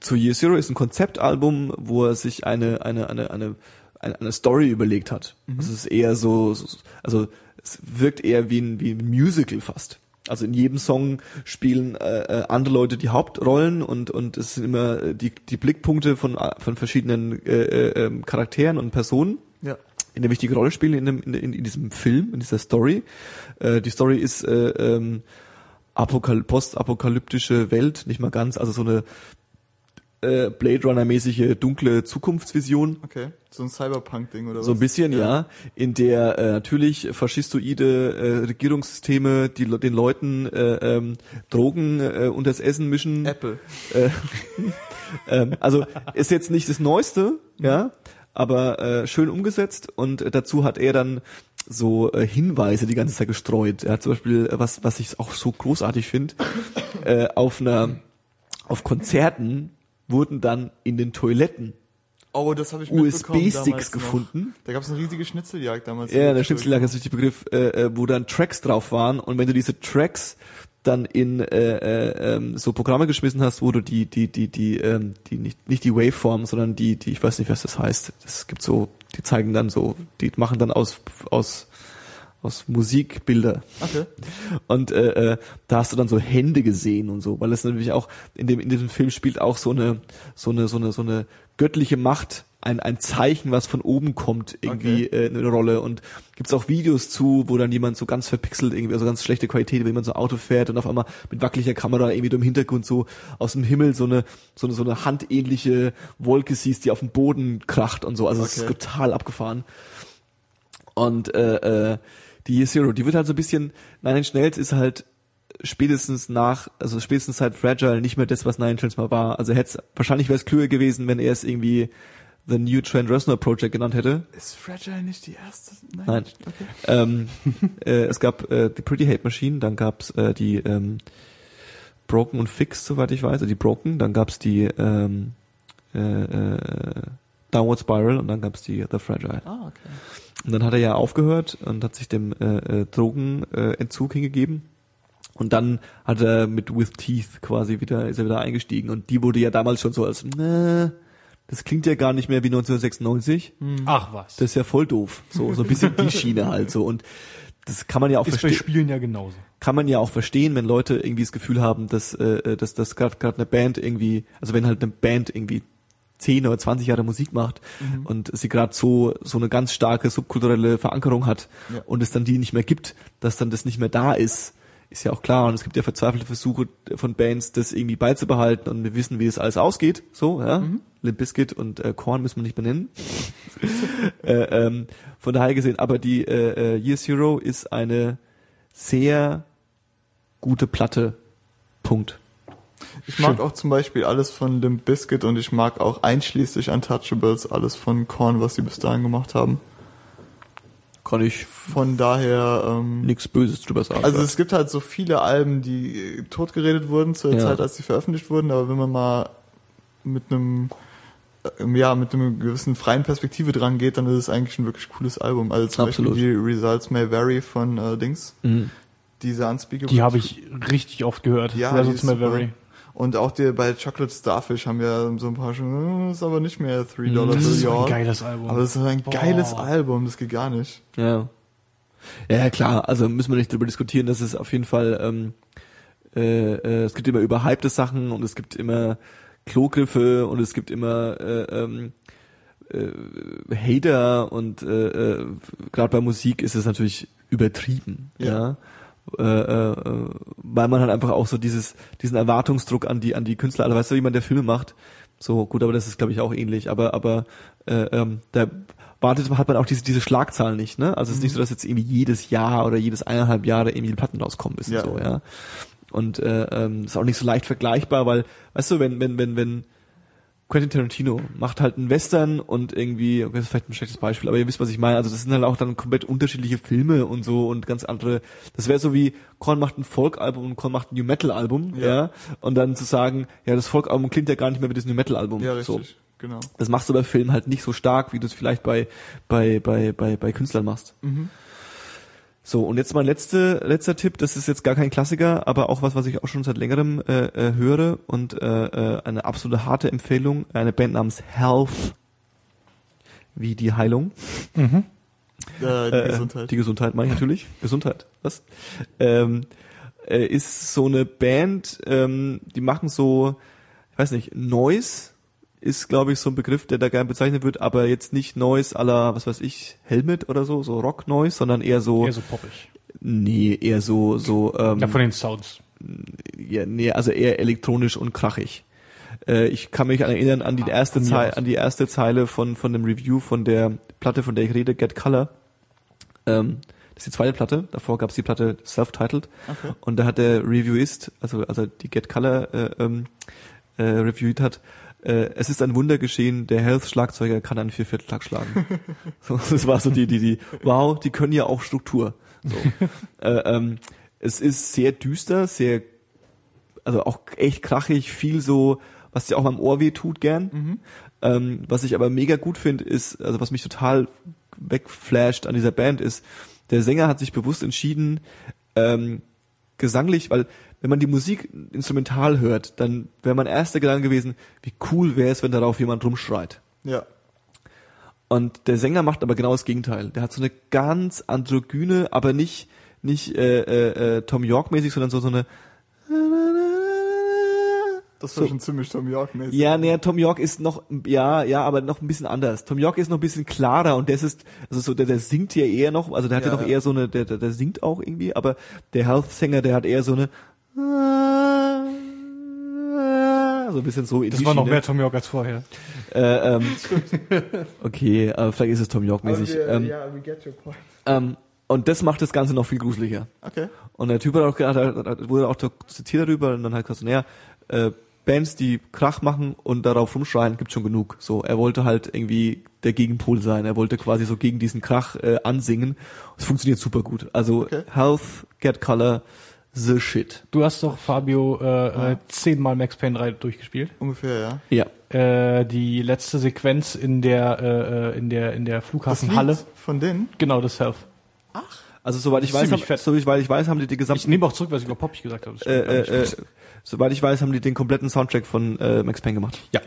zu Year Zero ist ein Konzeptalbum, wo er sich eine, eine, eine, eine, eine, eine Story überlegt hat. Es ist eher so, so, also es wirkt eher wie ein, wie ein Musical fast. Also in jedem Song spielen äh, äh, andere Leute die Hauptrollen und und es sind immer äh, die die Blickpunkte von äh, von verschiedenen äh, äh, ähm, Charakteren und Personen Ja. in eine wichtige Rolle spielen in, dem, in, in, diesem Film, in dieser Story. Äh, die Story ist äh, ähm, apokal postapokalyptische Welt, nicht mal ganz, also so eine äh, Blade Runner-mäßige dunkle Zukunftsvision. Okay. So ein Cyberpunk-Ding oder was? So ein bisschen, ja, in der äh, natürlich faschistoide äh, Regierungssysteme die, den Leuten äh, ähm, Drogen äh, unter das Essen mischen. Apple. Äh, <laughs> ähm, also ist jetzt nicht das Neueste, ja, aber äh, schön umgesetzt und äh, dazu hat er dann so äh, Hinweise die ganze Zeit gestreut. Er hat zum Beispiel, äh, was, was ich auch so großartig finde, äh, auf einer, auf Konzerten wurden dann in den Toiletten Oh, das habe ich USB-Sticks gefunden. Da gab es eine riesige Schnitzeljagd damals. Ja, der Schnitzeljagd ist richtig Begriff, äh, äh, wo dann Tracks drauf waren und wenn du diese Tracks dann in äh, äh, ähm, so Programme geschmissen hast, wo du die die die die ähm, die nicht nicht die Waveform, sondern die die ich weiß nicht, was das heißt. Das gibt so, die zeigen dann so, die machen dann aus aus aus Musik Bilder. Okay. Und äh, äh, da hast du dann so Hände gesehen und so, weil es natürlich auch in dem in diesem Film spielt auch so eine so eine so eine so eine göttliche Macht, ein ein Zeichen, was von oben kommt, irgendwie äh, eine Rolle. Und gibt's auch Videos zu, wo dann jemand so ganz verpixelt irgendwie, also ganz schlechte Qualität, wenn jemand so ein Auto fährt und auf einmal mit wackeliger Kamera irgendwie im Hintergrund so aus dem Himmel so eine so eine so eine handähnliche Wolke siehst, die auf dem Boden kracht und so. Also es ist Okay. total abgefahren. Und äh, äh, die Year Zero, die wird halt so ein bisschen, Nine Inch Nails ist halt spätestens nach, also spätestens seit Fragile nicht mehr das, was Nine Inch Nails mal war. Also hätte wahrscheinlich wäre es klüger gewesen, wenn er es irgendwie The New Trent Reznor Project genannt hätte. Ist Fragile nicht die erste? Nein. Okay. Ähm, äh, es gab äh, die Pretty Hate Machine, dann gab's äh, die ähm, Broken und Fixed, soweit ich weiß, also die Broken, dann gab's die ähm, äh, äh, Downward Spiral und dann gab's die The Fragile. Ah, okay. Und dann hat er ja aufgehört und hat sich dem äh, äh, Drogenentzug äh, Entzug hingegeben. Und dann hat er mit With Teeth quasi wieder, ist er wieder eingestiegen. Und die wurde ja damals schon so als, ne, das klingt ja gar nicht mehr wie 1996. Ach was. Das ist ja voll doof. So, so ein bisschen die Schiene halt so. Und das kann man ja auch ist bei verstehen Spielen ja genauso. kann man ja auch verstehen, wenn Leute irgendwie das Gefühl haben, dass äh, dass dass gerade gerade eine Band irgendwie, also wenn halt eine Band irgendwie 10 oder 20 Jahre Musik macht Mhm. und sie gerade so so eine ganz starke subkulturelle Verankerung hat Ja. und es dann die nicht mehr gibt, dass dann das nicht mehr da ist, ist ja auch klar und es gibt ja verzweifelte Versuche von Bands, das irgendwie beizubehalten und wir wissen, wie es alles ausgeht, so, ja. Mhm. Limp Bizkit und äh, Korn müssen wir nicht benennen. <laughs> äh, ähm, von daher gesehen, aber die äh, äh, Year Zero ist eine sehr gute Platte. Punkt. Ich mag auch zum Beispiel alles von Limp Bizkit und ich mag auch einschließlich Untouchables alles von Korn, was sie bis dahin gemacht haben. Kann ich Von daher, ähm, nichts Böses drüber sagen. also es gibt halt so viele Alben, die äh, totgeredet wurden zu der Ja. Zeit, als sie veröffentlicht wurden, aber wenn man mal mit einem äh, ja, mit einem gewissen freien Perspektive dran geht, dann ist es eigentlich ein wirklich cooles Album. Also zum Absolut. Beispiel die Results May Vary von äh, Dings, Mhm. diese Unspeakable. Die habe ich richtig oft gehört. Ja, Results die ist May super. Vary. Und auch die bei Chocolate Starfish haben wir so ein paar schon, äh, ist aber nicht mehr 3 Dollar. Das ist ein geiles Album. Aber es ist ein Boah. geiles Album, das geht gar nicht. Ja. Ja, klar, also müssen wir nicht drüber diskutieren, dass es auf jeden Fall, ähm, äh, äh, es gibt immer überhypte Sachen und es gibt immer Klogriffe und es gibt immer äh, ähm, äh, Hater und äh, äh, gerade bei Musik ist es natürlich übertrieben, ja. Ja. Äh, äh, weil man halt einfach auch so dieses, diesen Erwartungsdruck an die, an die Künstler, also weißt du, jemand, der Filme macht, so gut, aber das ist glaube ich auch ähnlich, aber, aber äh, ähm, da wartet hat man auch diese, diese Schlagzahlen nicht, ne? Also es ist nicht so, dass jetzt irgendwie jedes Jahr oder jedes eineinhalb Jahre irgendwie Platten rauskommen ist Ja, und so, ja. ja. Und äh, ähm, ist auch nicht so leicht vergleichbar, weil, weißt du, wenn, wenn, wenn, wenn Quentin Tarantino macht halt einen Western und irgendwie, okay, das ist vielleicht ein schlechtes Beispiel, aber ihr wisst, was ich meine. Also das sind halt auch dann komplett unterschiedliche Filme und so und ganz andere. Das wäre so wie Korn macht ein Folk-Album und Korn macht ein New Metal-Album, ja. Ja. Und dann zu sagen, ja, das Folk-Album klingt ja gar nicht mehr wie das New Metal-Album. Ja, So. richtig. Genau. Das machst du bei Filmen halt nicht so stark, wie du es vielleicht bei, bei, bei, bei, bei Künstlern machst. Mhm. So, und jetzt mein letzte, letzter Tipp, das ist jetzt gar kein Klassiker, aber auch was, was ich auch schon seit längerem äh, äh, höre und äh, äh, eine absolute harte Empfehlung, eine Band namens Health, wie die Heilung. Mhm. Äh, die Äh, Gesundheit. Die Gesundheit meine ich natürlich. Gesundheit, was? Ähm, äh, ist so eine Band, ähm, die machen so, ich weiß nicht, Noise ist, glaube ich, so ein Begriff, der da gerne bezeichnet wird, aber jetzt nicht Noise aller, was weiß ich, Helmet oder so, so Rock Noise, sondern eher so, Eher so poppig. nee, eher so, so, ähm, Ja, von den Sounds. ja, nee, also eher elektronisch und krachig. Äh, ich kann mich erinnern an die erste von mir Zeile, an die erste Zeile von von dem Review von der Platte, von der ich rede, Get Color. Ähm, das ist die zweite Platte. Davor gab es die Platte Self-Titled. Okay. Und da hat der Reviewist, also also die Get Color äh, ähm, äh, reviewed hat, äh, es ist ein Wunder geschehen, der Health-Schlagzeuger kann einen Viervierteltakt schlagen. <laughs> so, das war so die, die, die, wow, die können ja auch Struktur. So. <laughs> äh, ähm, es ist sehr düster, sehr, also auch echt krachig, viel so, was dir auch am Ohr weh tut gern. Ähm, was ich aber mega gut finde, ist, also was mich total wegflasht an dieser Band ist, der Sänger hat sich bewusst entschieden, ähm, gesanglich, weil wenn man die Musik instrumental hört, dann wäre mein erster Gedanke gewesen, wie cool wäre es, wenn darauf jemand rumschreit. Ja. Und der Sänger macht aber genau das Gegenteil. Der hat so eine ganz androgyne, aber nicht nicht äh, äh, äh, Tom York mäßig, sondern so so eine Das war So. schon ziemlich Tom York mäßig. ja, nee, Tom York ist noch ja, ja, aber noch ein bisschen anders. Tom York ist noch ein bisschen klarer und das ist also so der der singt ja eher noch, also der hat ja, Ja, noch ja. eher so eine der, der der singt auch irgendwie, aber der Health Sänger, der hat eher so eine so ein bisschen so in Das die war noch Schiene. mehr Tom York als vorher. Äh, ähm, okay, aber vielleicht ist es Tom York mäßig. Ähm, ja, we get your point. ähm, und das macht das Ganze noch viel gruseliger. Okay. Und der Typ hat auch gedacht, wurde auch zitiert darüber und dann halt gesagt, so, naja, äh, Bands, die Krach machen und darauf rumschreien, gibt schon genug. So, er wollte halt irgendwie der Gegenpol sein. Er wollte quasi so gegen diesen Krach äh, ansingen. Es funktioniert super gut. Also Okay. Health, Get Color, the shit. Du hast doch, Fabio, äh, äh, zehnmal Max Payne 3 durchgespielt. Ungefähr, ja. Ja. Äh, die letzte Sequenz in der, äh, äh, in der, in der Flughafenhalle. Von denen? Genau, das Self. Also soweit ich weiß, haben, soweit ich weiß, haben die die Ich gesamten nehme auch zurück, was ich über poppig gesagt habe. Äh, äh, äh, soweit ich weiß, haben die den kompletten Soundtrack von äh, Max Payne gemacht. ja.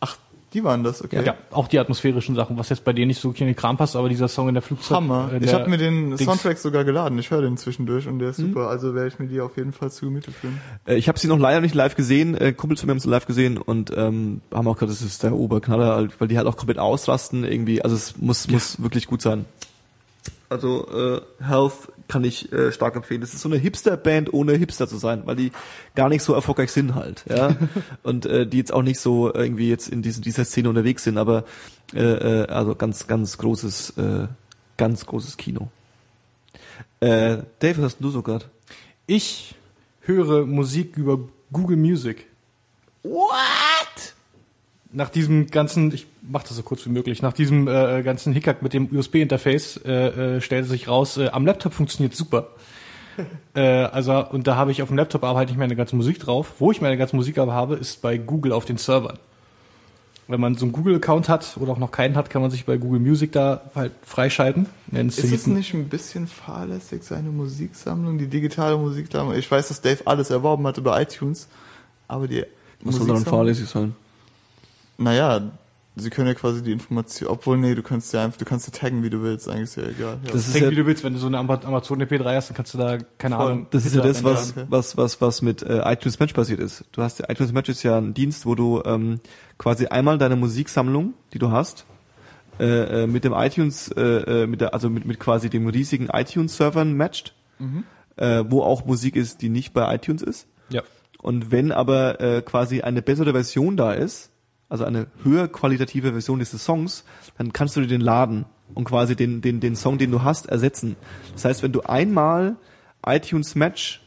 Ach, Die waren das, okay. Ja, auch die atmosphärischen Sachen, was jetzt bei denen nicht so in den Kram passt, aber dieser Song in der Flugzeug. Hammer. äh, ich der habe mir den Dings- Soundtrack sogar geladen. Ich höre den zwischendurch und der ist Mhm. super. Also werde ich mir die auf jeden Fall zu Gemüte führen. Äh, ich habe sie noch leider nicht live gesehen. Äh, Kumpels von mir haben sie live gesehen und ähm, haben auch gesagt, das ist der Oberknaller, halt, weil die halt auch komplett ausrasten irgendwie. Also es muss muss wirklich gut sein. Also äh, Health kann ich äh, stark empfehlen. Das ist so eine Hipster-Band, ohne Hipster zu sein, weil die gar nicht so erfolgreich sind halt, ja. <laughs> und äh, die jetzt auch nicht so irgendwie jetzt in diesen, dieser Szene unterwegs sind, aber äh, äh, also ganz, ganz großes, äh, ganz großes Kino. Äh, Dave, was hast du so gerade? Ich höre Musik über Google Music. What? Nach diesem ganzen, ich mache das so kurz wie möglich, nach diesem äh, ganzen Hickhack mit dem USB-Interface äh, äh, stellte sich raus, äh, am Laptop funktioniert super. <laughs> äh, also und da habe ich auf dem Laptop aber halt nicht meine ganze Musik drauf. Wo ich meine ganze Musik aber habe, ist bei Google auf den Servern. Wenn man so einen Google-Account hat oder auch noch keinen hat, kann man sich bei Google Music da halt freischalten. Nennen Ist es nicht ein bisschen fahrlässig, seine Musiksammlung, die digitale Musiksammlung? Ich weiß, dass Dave alles erworben hat über iTunes, aber die Was soll daran fahrlässig sein? Naja, sie können ja quasi die Information, obwohl nee, du kannst ja einfach, du kannst ja taggen, wie du willst, eigentlich ist ja egal. Ja. Das ist Denk, ja- wie du willst, wenn du so eine Ama- Amazon MP3 hast, dann kannst du da, keine Voll. Ahnung. Das ist ja das, was, danke. was, was, was mit äh, iTunes Match passiert ist. Du hast ja, iTunes Match ist ja ein Dienst, wo du ähm, quasi einmal deine Musiksammlung, die du hast, äh, äh, mit dem iTunes, äh, äh, mit der, also mit, mit quasi dem riesigen iTunes-Servern matcht, äh, wo auch Musik ist, die nicht bei iTunes ist. Ja. Und wenn aber äh, quasi eine bessere Version da ist, also eine höher qualitative Version dieses Songs, dann kannst du dir den laden und quasi den, den, den Song, den du hast, ersetzen. Das heißt, wenn du einmal iTunes Match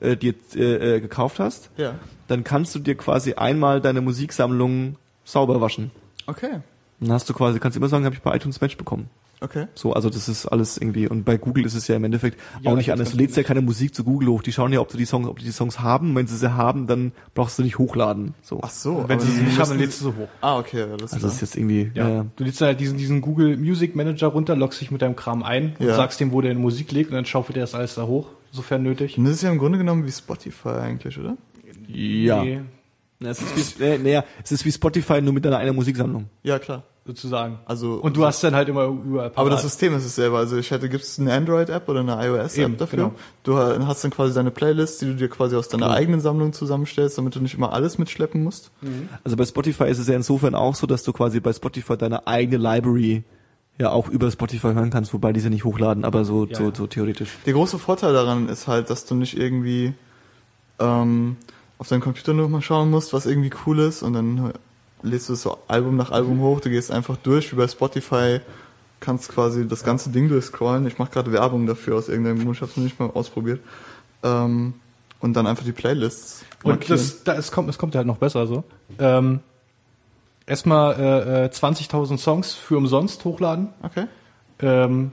äh, dir äh, äh, gekauft hast, ja. dann kannst du dir quasi einmal deine Musiksammlung sauber waschen. Okay. Dann hast du quasi, kannst immer sagen, habe ich bei iTunes Match bekommen. Okay. So, also das ist alles irgendwie und bei Google ist es ja im Endeffekt Ja, auch nicht anders. Du lädst ja keine Musik zu Google hoch. Die schauen ja, ob du die Songs, ob die die Songs haben. Wenn sie sie haben, dann brauchst du nicht hochladen. So. Ach so. Wenn sie sie nicht haben, dann lädst du so hoch. Ah, okay, alles Also das ist jetzt irgendwie, Ja. ja. Du lädst dann halt diesen, diesen Google Music Manager runter, loggst dich mit deinem Kram ein und Ja. sagst dem, wo der Musik liegt und dann schaufelt er das alles da hoch, sofern nötig. Und das ist ja im Grunde genommen wie Spotify eigentlich, oder? ja. Nee, Na, Es ist wie, äh, naja, es ist wie Spotify nur mit deiner eigenen Musiksammlung. Ja, klar. Sozusagen. Also Und du hast dann halt immer überall aber das. System ist dasselbe. Also ich hätte, gibt es eine Android-App oder eine iOS-App Eben, dafür? genau. Du ha- hast dann quasi deine Playlist, die du dir quasi aus deiner Genau. eigenen Sammlung zusammenstellst, damit du nicht immer alles mitschleppen musst. Also bei Spotify ist es ja insofern auch so, dass du quasi bei Spotify deine eigene Library ja auch über Spotify hören kannst, wobei die sie nicht hochladen, aber so, Ja, so, so theoretisch. Der große Vorteil daran ist halt, dass du nicht irgendwie ähm, auf deinen Computer nur mal schauen musst, was irgendwie cool ist und dann lädst du es so Album nach Album hoch, du gehst einfach durch, wie bei Spotify kannst quasi das ganze Ding durchscrollen. Ich mache gerade Werbung dafür aus irgendeinem Grund, ich habe es noch nicht mal ausprobiert. Ähm, und dann einfach die Playlists Und markieren. das, da, es kommt, es kommt halt noch besser so. Ähm, erstmal äh, äh, 20.000 Songs für umsonst hochladen. Okay. Ähm,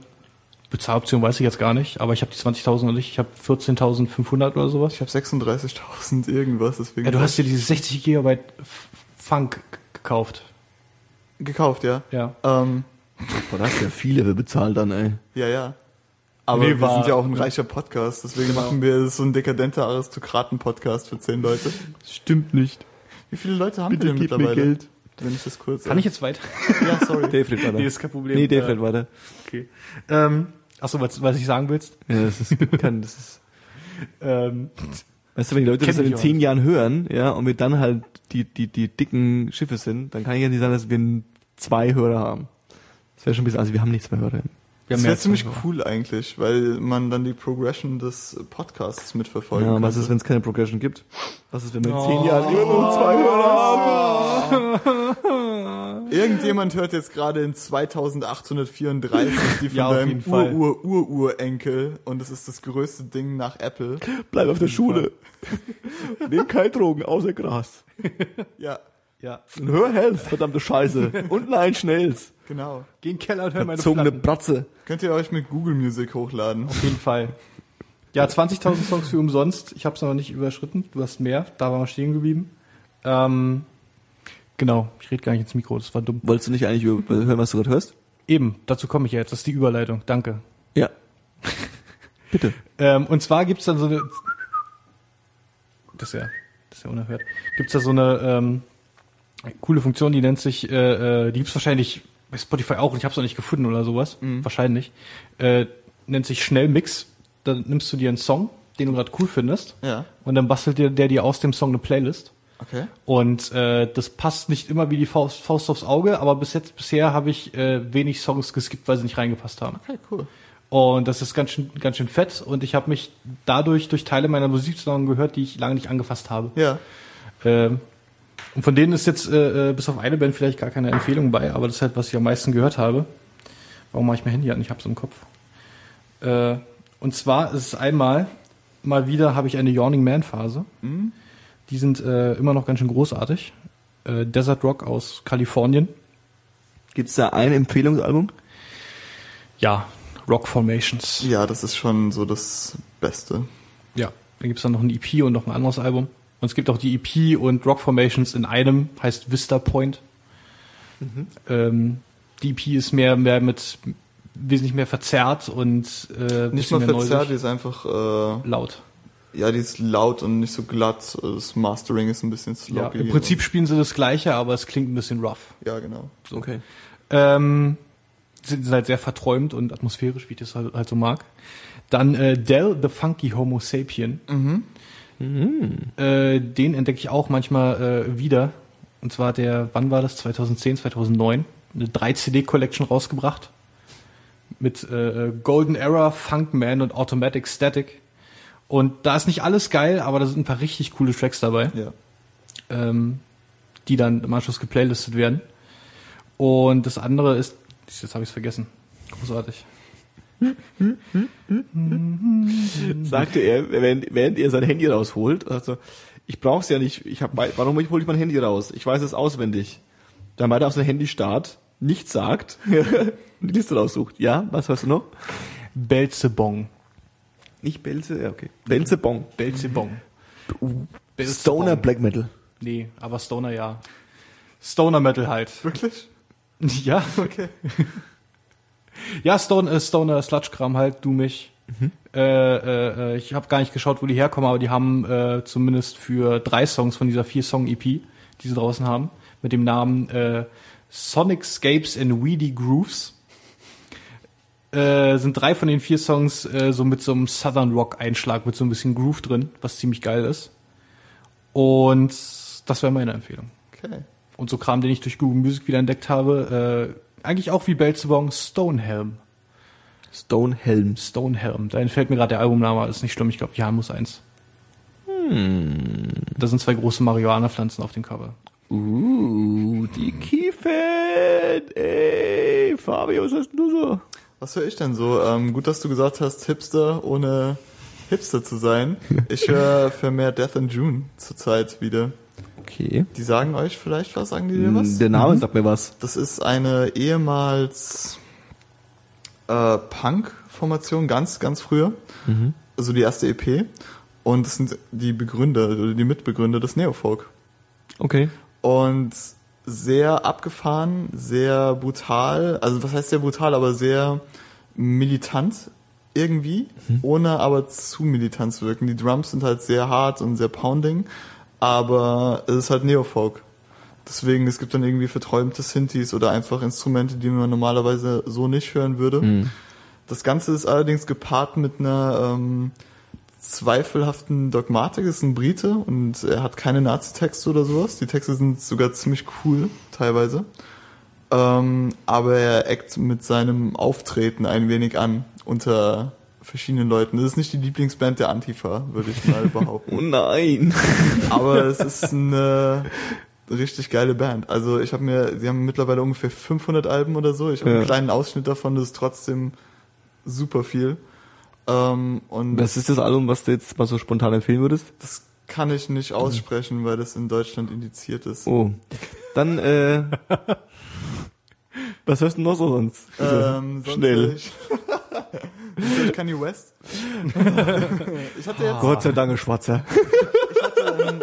Bezahloption weiß ich jetzt gar nicht, aber ich habe die 20.000 noch nicht. Ich habe 14.500 oder sowas. Ich habe 36.000 irgendwas, deswegen. Ja, du hast dir diese 60 Gigabyte Funk gekauft. gekauft, ja. Ja. Ähm, Boah, da hast du ja viele für bezahlt dann, ey. ja, ja. Aber Nee, wir war- sind ja auch ein reicher Podcast, deswegen Genau. machen wir so einen dekadenter Aristokraten-Podcast für zehn Leute. Stimmt nicht. Wie viele Leute haben Bitte wir denn gib mir mittlerweile? Geld. Wenn ich das kurz. Kann ich jetzt weiter? <laughs> Ja, sorry. Dave redet weiter. Nee, ist kein Problem. Nee, Dave Äh, redet weiter. Okay. Ähm, achso, was, was ich sagen willst? Ja, das ist, <laughs> kann, das ist, Ähm, weißt du, wenn die Leute Kenn das ich in zehn nicht. Jahren hören, ja, und wir dann halt die, die, die dicken Schiffe sind, dann kann ich ja nicht sagen, dass wir zwei Hörer haben. Das wäre schon ein bisschen, also wir haben nichts mehr Hörer. wir Das wäre ziemlich cool eigentlich, weil man dann die Progression des Podcasts mitverfolgen Ja, kann. was ist, wenn es keine Progression gibt? Was ist, wenn wir in Oh. zehn Jahren immer nur zwei Hörer haben? <laughs> Irgendjemand hört jetzt gerade in 2834 die <laughs> von Ja, deinem. Ur-Ur-Ur-Urenkel und es ist das größte Ding nach Apple. Bleib auf der Schule. <laughs> Nehm keine Drogen, außer Gras. <laughs> Ja, Ja. Und hör Health, verdammte Scheiße. Und nein, Schnells. genau. Geh in den Keller und hör meine Verzogene Platten. Bratze. Könnt ihr euch mit Google Music hochladen. Auf jeden Fall. Ja, 20.000 Songs für umsonst. Ich habe es noch nicht überschritten. Du hast mehr. Da waren wir stehen geblieben. Ähm, genau. Ich rede gar nicht ins Mikro. Das war dumm. Wolltest du nicht eigentlich hören, was du gerade hörst? Eben. Dazu komme ich ja jetzt. Das ist die Überleitung. Danke. Ja. <laughs> Bitte. Ähm, und zwar gibt's dann so eine. Das ist ja, das ist ja unerhört. Gibt's da so eine ähm, Coole Funktion, die nennt sich, äh, äh, die gibt's wahrscheinlich bei Spotify auch und ich habe es noch nicht gefunden oder sowas. Wahrscheinlich. Äh, nennt sich Schnellmix. Da nimmst du dir einen Song, den du gerade cool findest. Ja. Und dann bastelt dir der dir aus dem Song eine Playlist. Okay. Und äh, das passt nicht immer wie die Faust, Faust aufs Auge, aber bis jetzt bisher habe ich äh, wenig Songs geskippt, weil sie nicht reingepasst haben. Okay, cool. Und das ist ganz schön, ganz schön fett. Und ich habe mich dadurch durch Teile meiner Musiksaison gehört, die ich lange nicht angefasst habe. Ja. Ähm, und von denen ist jetzt äh, äh, bis auf eine Band vielleicht gar keine Empfehlung bei, aber das ist halt, was ich am meisten gehört habe. Warum mache ich mein Handy an? Ich hab's im Kopf. Äh, und zwar ist es einmal, mal wieder habe ich eine Yawning Man Phase. Die sind äh, immer noch ganz schön großartig. Äh, Desert Rock aus Kalifornien. Gibt's da ein Empfehlungsalbum? Ja, Rock Formations. Ja, das ist schon so das Beste. Ja, dann gibt's dann noch ein EP und noch ein anderes Album. Und es gibt auch die EP und Rock Formations in einem, heißt Vista Point. Ähm, die EP ist mehr, mehr mit wesentlich mehr verzerrt und äh, Nicht mal mehr verzerrt, die ist einfach, äh, laut. Ja, die ist laut und nicht so glatt. Das Mastering ist ein bisschen Ja, sloppy. Im Prinzip spielen sie das Gleiche, aber es klingt ein bisschen rough. Ja, genau. Okay. Ähm, sind, halt sehr verträumt und atmosphärisch, wie ich das halt, halt so mag. Dann äh, Del the Funky Homo Sapien. Äh, den entdecke ich auch manchmal äh, wieder. Und zwar der, wann war das? 2010, 2009. Eine 3-CD-Collection rausgebracht. Mit äh, Golden Era, Funkman und Automatic Static. Und da ist nicht alles geil, aber da sind ein paar richtig coole Tracks dabei Ja. ähm, die dann im Anschluss geplaylistet werden. Und das andere ist, jetzt habe ich es vergessen. Großartig. <laughs> Sagte er, während, während er sein Handy rausholt, also ich brauch's ja nicht, ich hab, warum hole ich mein Handy raus? Ich weiß es auswendig. Dann weiter auf sein Handy starrt, nichts sagt, <laughs> und die Liste raussucht. Ja, was hörst du noch? Belzebong. Nicht Belze, ja, okay. Belzebong. Belzebong. Belzebong. Stoner Black Metal. Nee, aber Stoner ja. Stoner Metal halt. Wirklich? <laughs> Ja. Okay. <laughs> Ja, Stone, äh, Stoner Sludge-Kram halt, du mich. Äh, äh, äh, ich habe gar nicht geschaut, wo die herkommen, aber die haben äh, zumindest für drei Songs von dieser vier Song EP, die sie draußen haben, mit dem Namen äh, Sonic Scapes and Weedy Grooves, äh, sind drei von den vier Songs äh, so mit so einem Southern Rock Einschlag, mit so ein bisschen Groove drin, was ziemlich geil ist. Und das wäre meine Empfehlung. Okay. Und so Kram, den ich durch Google Music wieder entdeckt habe, äh, eigentlich auch wie Belzebong, Stonehelm. Stonehelm. Stonehelm. Da entfällt mir gerade der Albumname, ist nicht schlimm, ich glaube, ja, muss eins. Da sind zwei große Marihuana-Pflanzen auf dem Cover. Uh, die Kiefen. Ey, Fabio, was hast du so? Was höre ich denn so? Ähm, gut, dass du gesagt hast, Hipster ohne Hipster zu sein. <laughs> Ich höre vermehrt Death in June zurzeit wieder. Okay. Die sagen euch vielleicht was, sagen die dir was? Der Name sagt mir was. Das ist eine ehemals äh, Punk-Formation, ganz, ganz früher. Also die erste EP. Und das sind die Begründer oder die Mitbegründer des Neofolk. Okay. Und sehr abgefahren, sehr brutal, also was heißt sehr brutal, aber sehr militant irgendwie, ohne aber zu militant zu wirken. Die Drums sind halt sehr hart und sehr pounding, aber es ist halt Neofolk. Deswegen, es gibt dann irgendwie verträumte Synthes oder einfach Instrumente, die man normalerweise so nicht hören würde. Das Ganze ist allerdings gepaart mit einer ähm, zweifelhaften Dogmatik. Ist ein Brite und er hat keine Nazi-Texte oder sowas. Die Texte sind sogar ziemlich cool, teilweise. Ähm, aber er eckt mit seinem Auftreten ein wenig an unter verschiedenen Leuten. Das ist nicht die Lieblingsband der Antifa, würde ich mal <laughs> behaupten. Oh nein. <laughs> Aber es ist eine richtig geile Band. Also ich habe mir, sie haben mittlerweile ungefähr 500 Alben oder so. Ich habe Ja. einen kleinen Ausschnitt davon, das ist trotzdem super viel. Ähm, und Was ist das Album, was du jetzt mal so spontan empfehlen würdest? das kann ich nicht aussprechen, weil das in Deutschland indiziert ist. Oh. Dann, äh, <laughs> was hörst du noch so sonst? Ähm, sonst Schnell. <laughs> Ich, Kanye West. <laughs> ich hatte jetzt, Gott sei Dank, Schwarzer. ich hatte einen,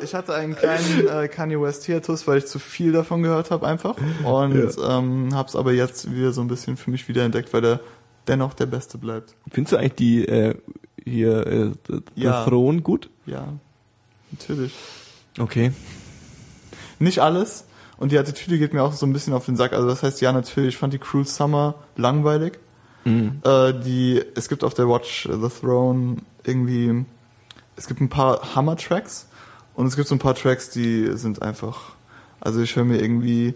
ich hatte einen kleinen äh, Kanye West Hiatus, weil ich zu viel davon gehört habe einfach und ähm, hab's aber jetzt wieder so ein bisschen für mich wiederentdeckt, weil der dennoch der Beste bleibt. Findest du eigentlich die, äh, hier, äh, The Ja. Throne gut? Ja, natürlich. Okay. Nicht alles. Und die Attitüde geht mir auch so ein bisschen auf den Sack. Also das heißt, ja, natürlich, ich fand die Cruel Summer langweilig. Mhm. Äh, die, es gibt auf der Watch the Throne irgendwie, es gibt ein paar Hammer-Tracks und es gibt so ein paar Tracks, die sind einfach, also ich höre mir irgendwie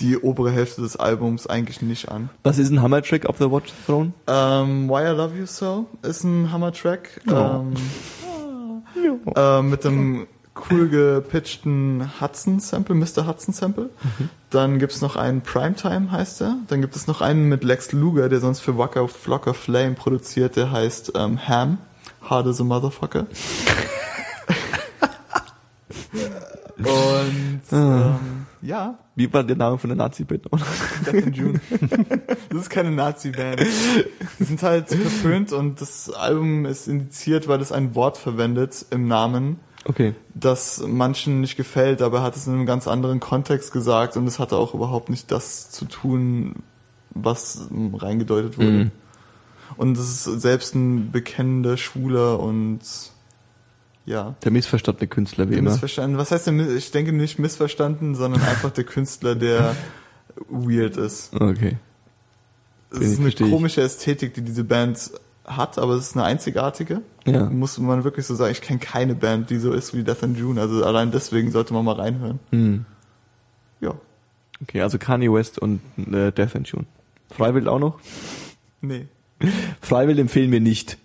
die obere Hälfte des Albums eigentlich nicht an. Was ist ein Hammer-Track auf der Watch Throne? Ähm, Why I Love You So ist ein Hammer-Track. Ja. Ähm, <laughs> äh, mit dem cool gepitchten Hudson-Sample, Mr. Hudson-Sample. Dann gibt's noch einen Primetime, heißt er. Dann gibt es noch einen mit Lex Luger, der sonst für Waka Flocka Flame produziert, der heißt ähm, Ham. Hard as a Motherfucker. <laughs> Und ähm, ja, Wie war der Name von der Nazi-Band? Death in June. <laughs> das ist keine Nazi-Band. Die sind halt verpönt und das Album ist indiziert, weil es ein Wort verwendet im Namen, Okay. das manchen nicht gefällt, aber er hat es in einem ganz anderen Kontext gesagt und es hatte auch überhaupt nicht das zu tun, was reingedeutet wurde. Mhm. Und es ist selbst ein bekennender Schwuler und ja. Der missverstandene Künstler, wie immer. Missverstanden. Was heißt denn, ich denke nicht missverstanden, sondern <laughs> einfach der Künstler, der weird ist. Okay. Es ist eine komische Ästhetik, die diese Band hat, aber es ist eine einzigartige. Ja. Muss man wirklich so sagen, ich kenne keine Band, die so ist wie Death and June. Also allein deswegen sollte man mal reinhören. Hm. Ja. Okay, also Kanye West und äh, Death and June. Freiwild auch noch? Nee. <laughs> Freiwild empfehlen wir nicht.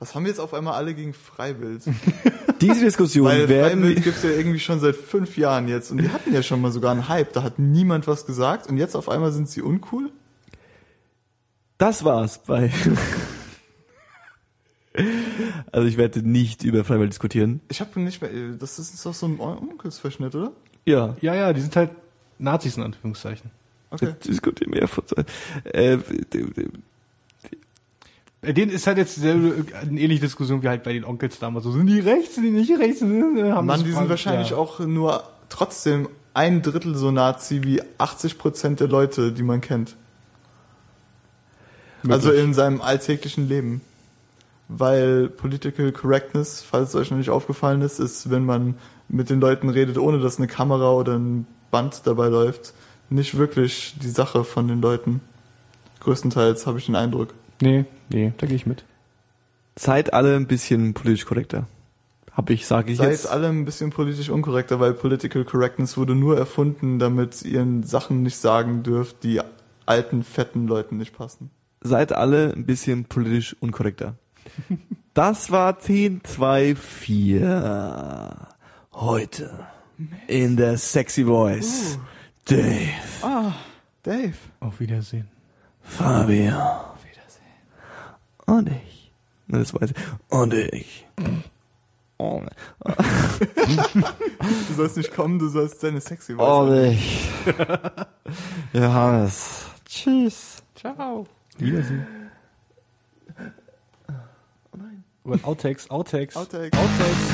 Was haben wir jetzt auf einmal alle gegen Freiwild? <laughs> Diese Diskussion Weil werden Freiwild wir, gibt's ja irgendwie schon seit fünf Jahren jetzt. Und die hatten ja schon mal sogar einen Hype. Da hat niemand was gesagt. Und jetzt auf einmal sind sie uncool? Das war's bei. also ich werde nicht über Freiwild diskutieren. Ich habe nicht mehr... Das ist doch so ein Onkelsverschnitt, oder? Ja. Ja, ja, die sind halt Nazis in Anführungszeichen. Okay. Diskutieren wir ja von äh, d- d- Bei denen ist halt jetzt dieselbe- eine ähnliche Diskussion wie halt bei den Onkels damals. So, sind die rechts, sind die nicht rechts? Äh, Haben Mann, die sind wahrscheinlich ja. auch nur trotzdem ein Drittel so Nazi wie 80 Prozent der Leute, die man kennt. Also Möglich. in seinem alltäglichen Leben. Weil Political Correctness, falls es euch noch nicht aufgefallen ist, ist, wenn man mit den Leuten redet, ohne dass eine Kamera oder ein Band dabei läuft, nicht wirklich die Sache von den Leuten. Größtenteils habe ich den Eindruck. Nee, nee, da gehe ich mit. seid alle ein bisschen politisch korrekter. Hab ich, sage ich Seid jetzt. alle ein bisschen politisch unkorrekter, weil Political Correctness wurde nur erfunden, damit ihr Sachen nicht sagen dürft, die alten, fetten Leuten nicht passen. seid alle ein bisschen politisch unkorrekter. <laughs> Das war 10, 2, 4. Heute. In der Sexy Voice. Dave, Ah, Dave. Auf Wiedersehen. Fabio. Und ich. Na, Das weiß ich. Und ich. Oh, Du sollst nicht kommen, du sollst deine sexy Voice und haben. ich. Johannes. Tschüss. Ciao. Wiedersehen. Oh nein. Outtakes, Outtakes. Outtakes. Outtakes.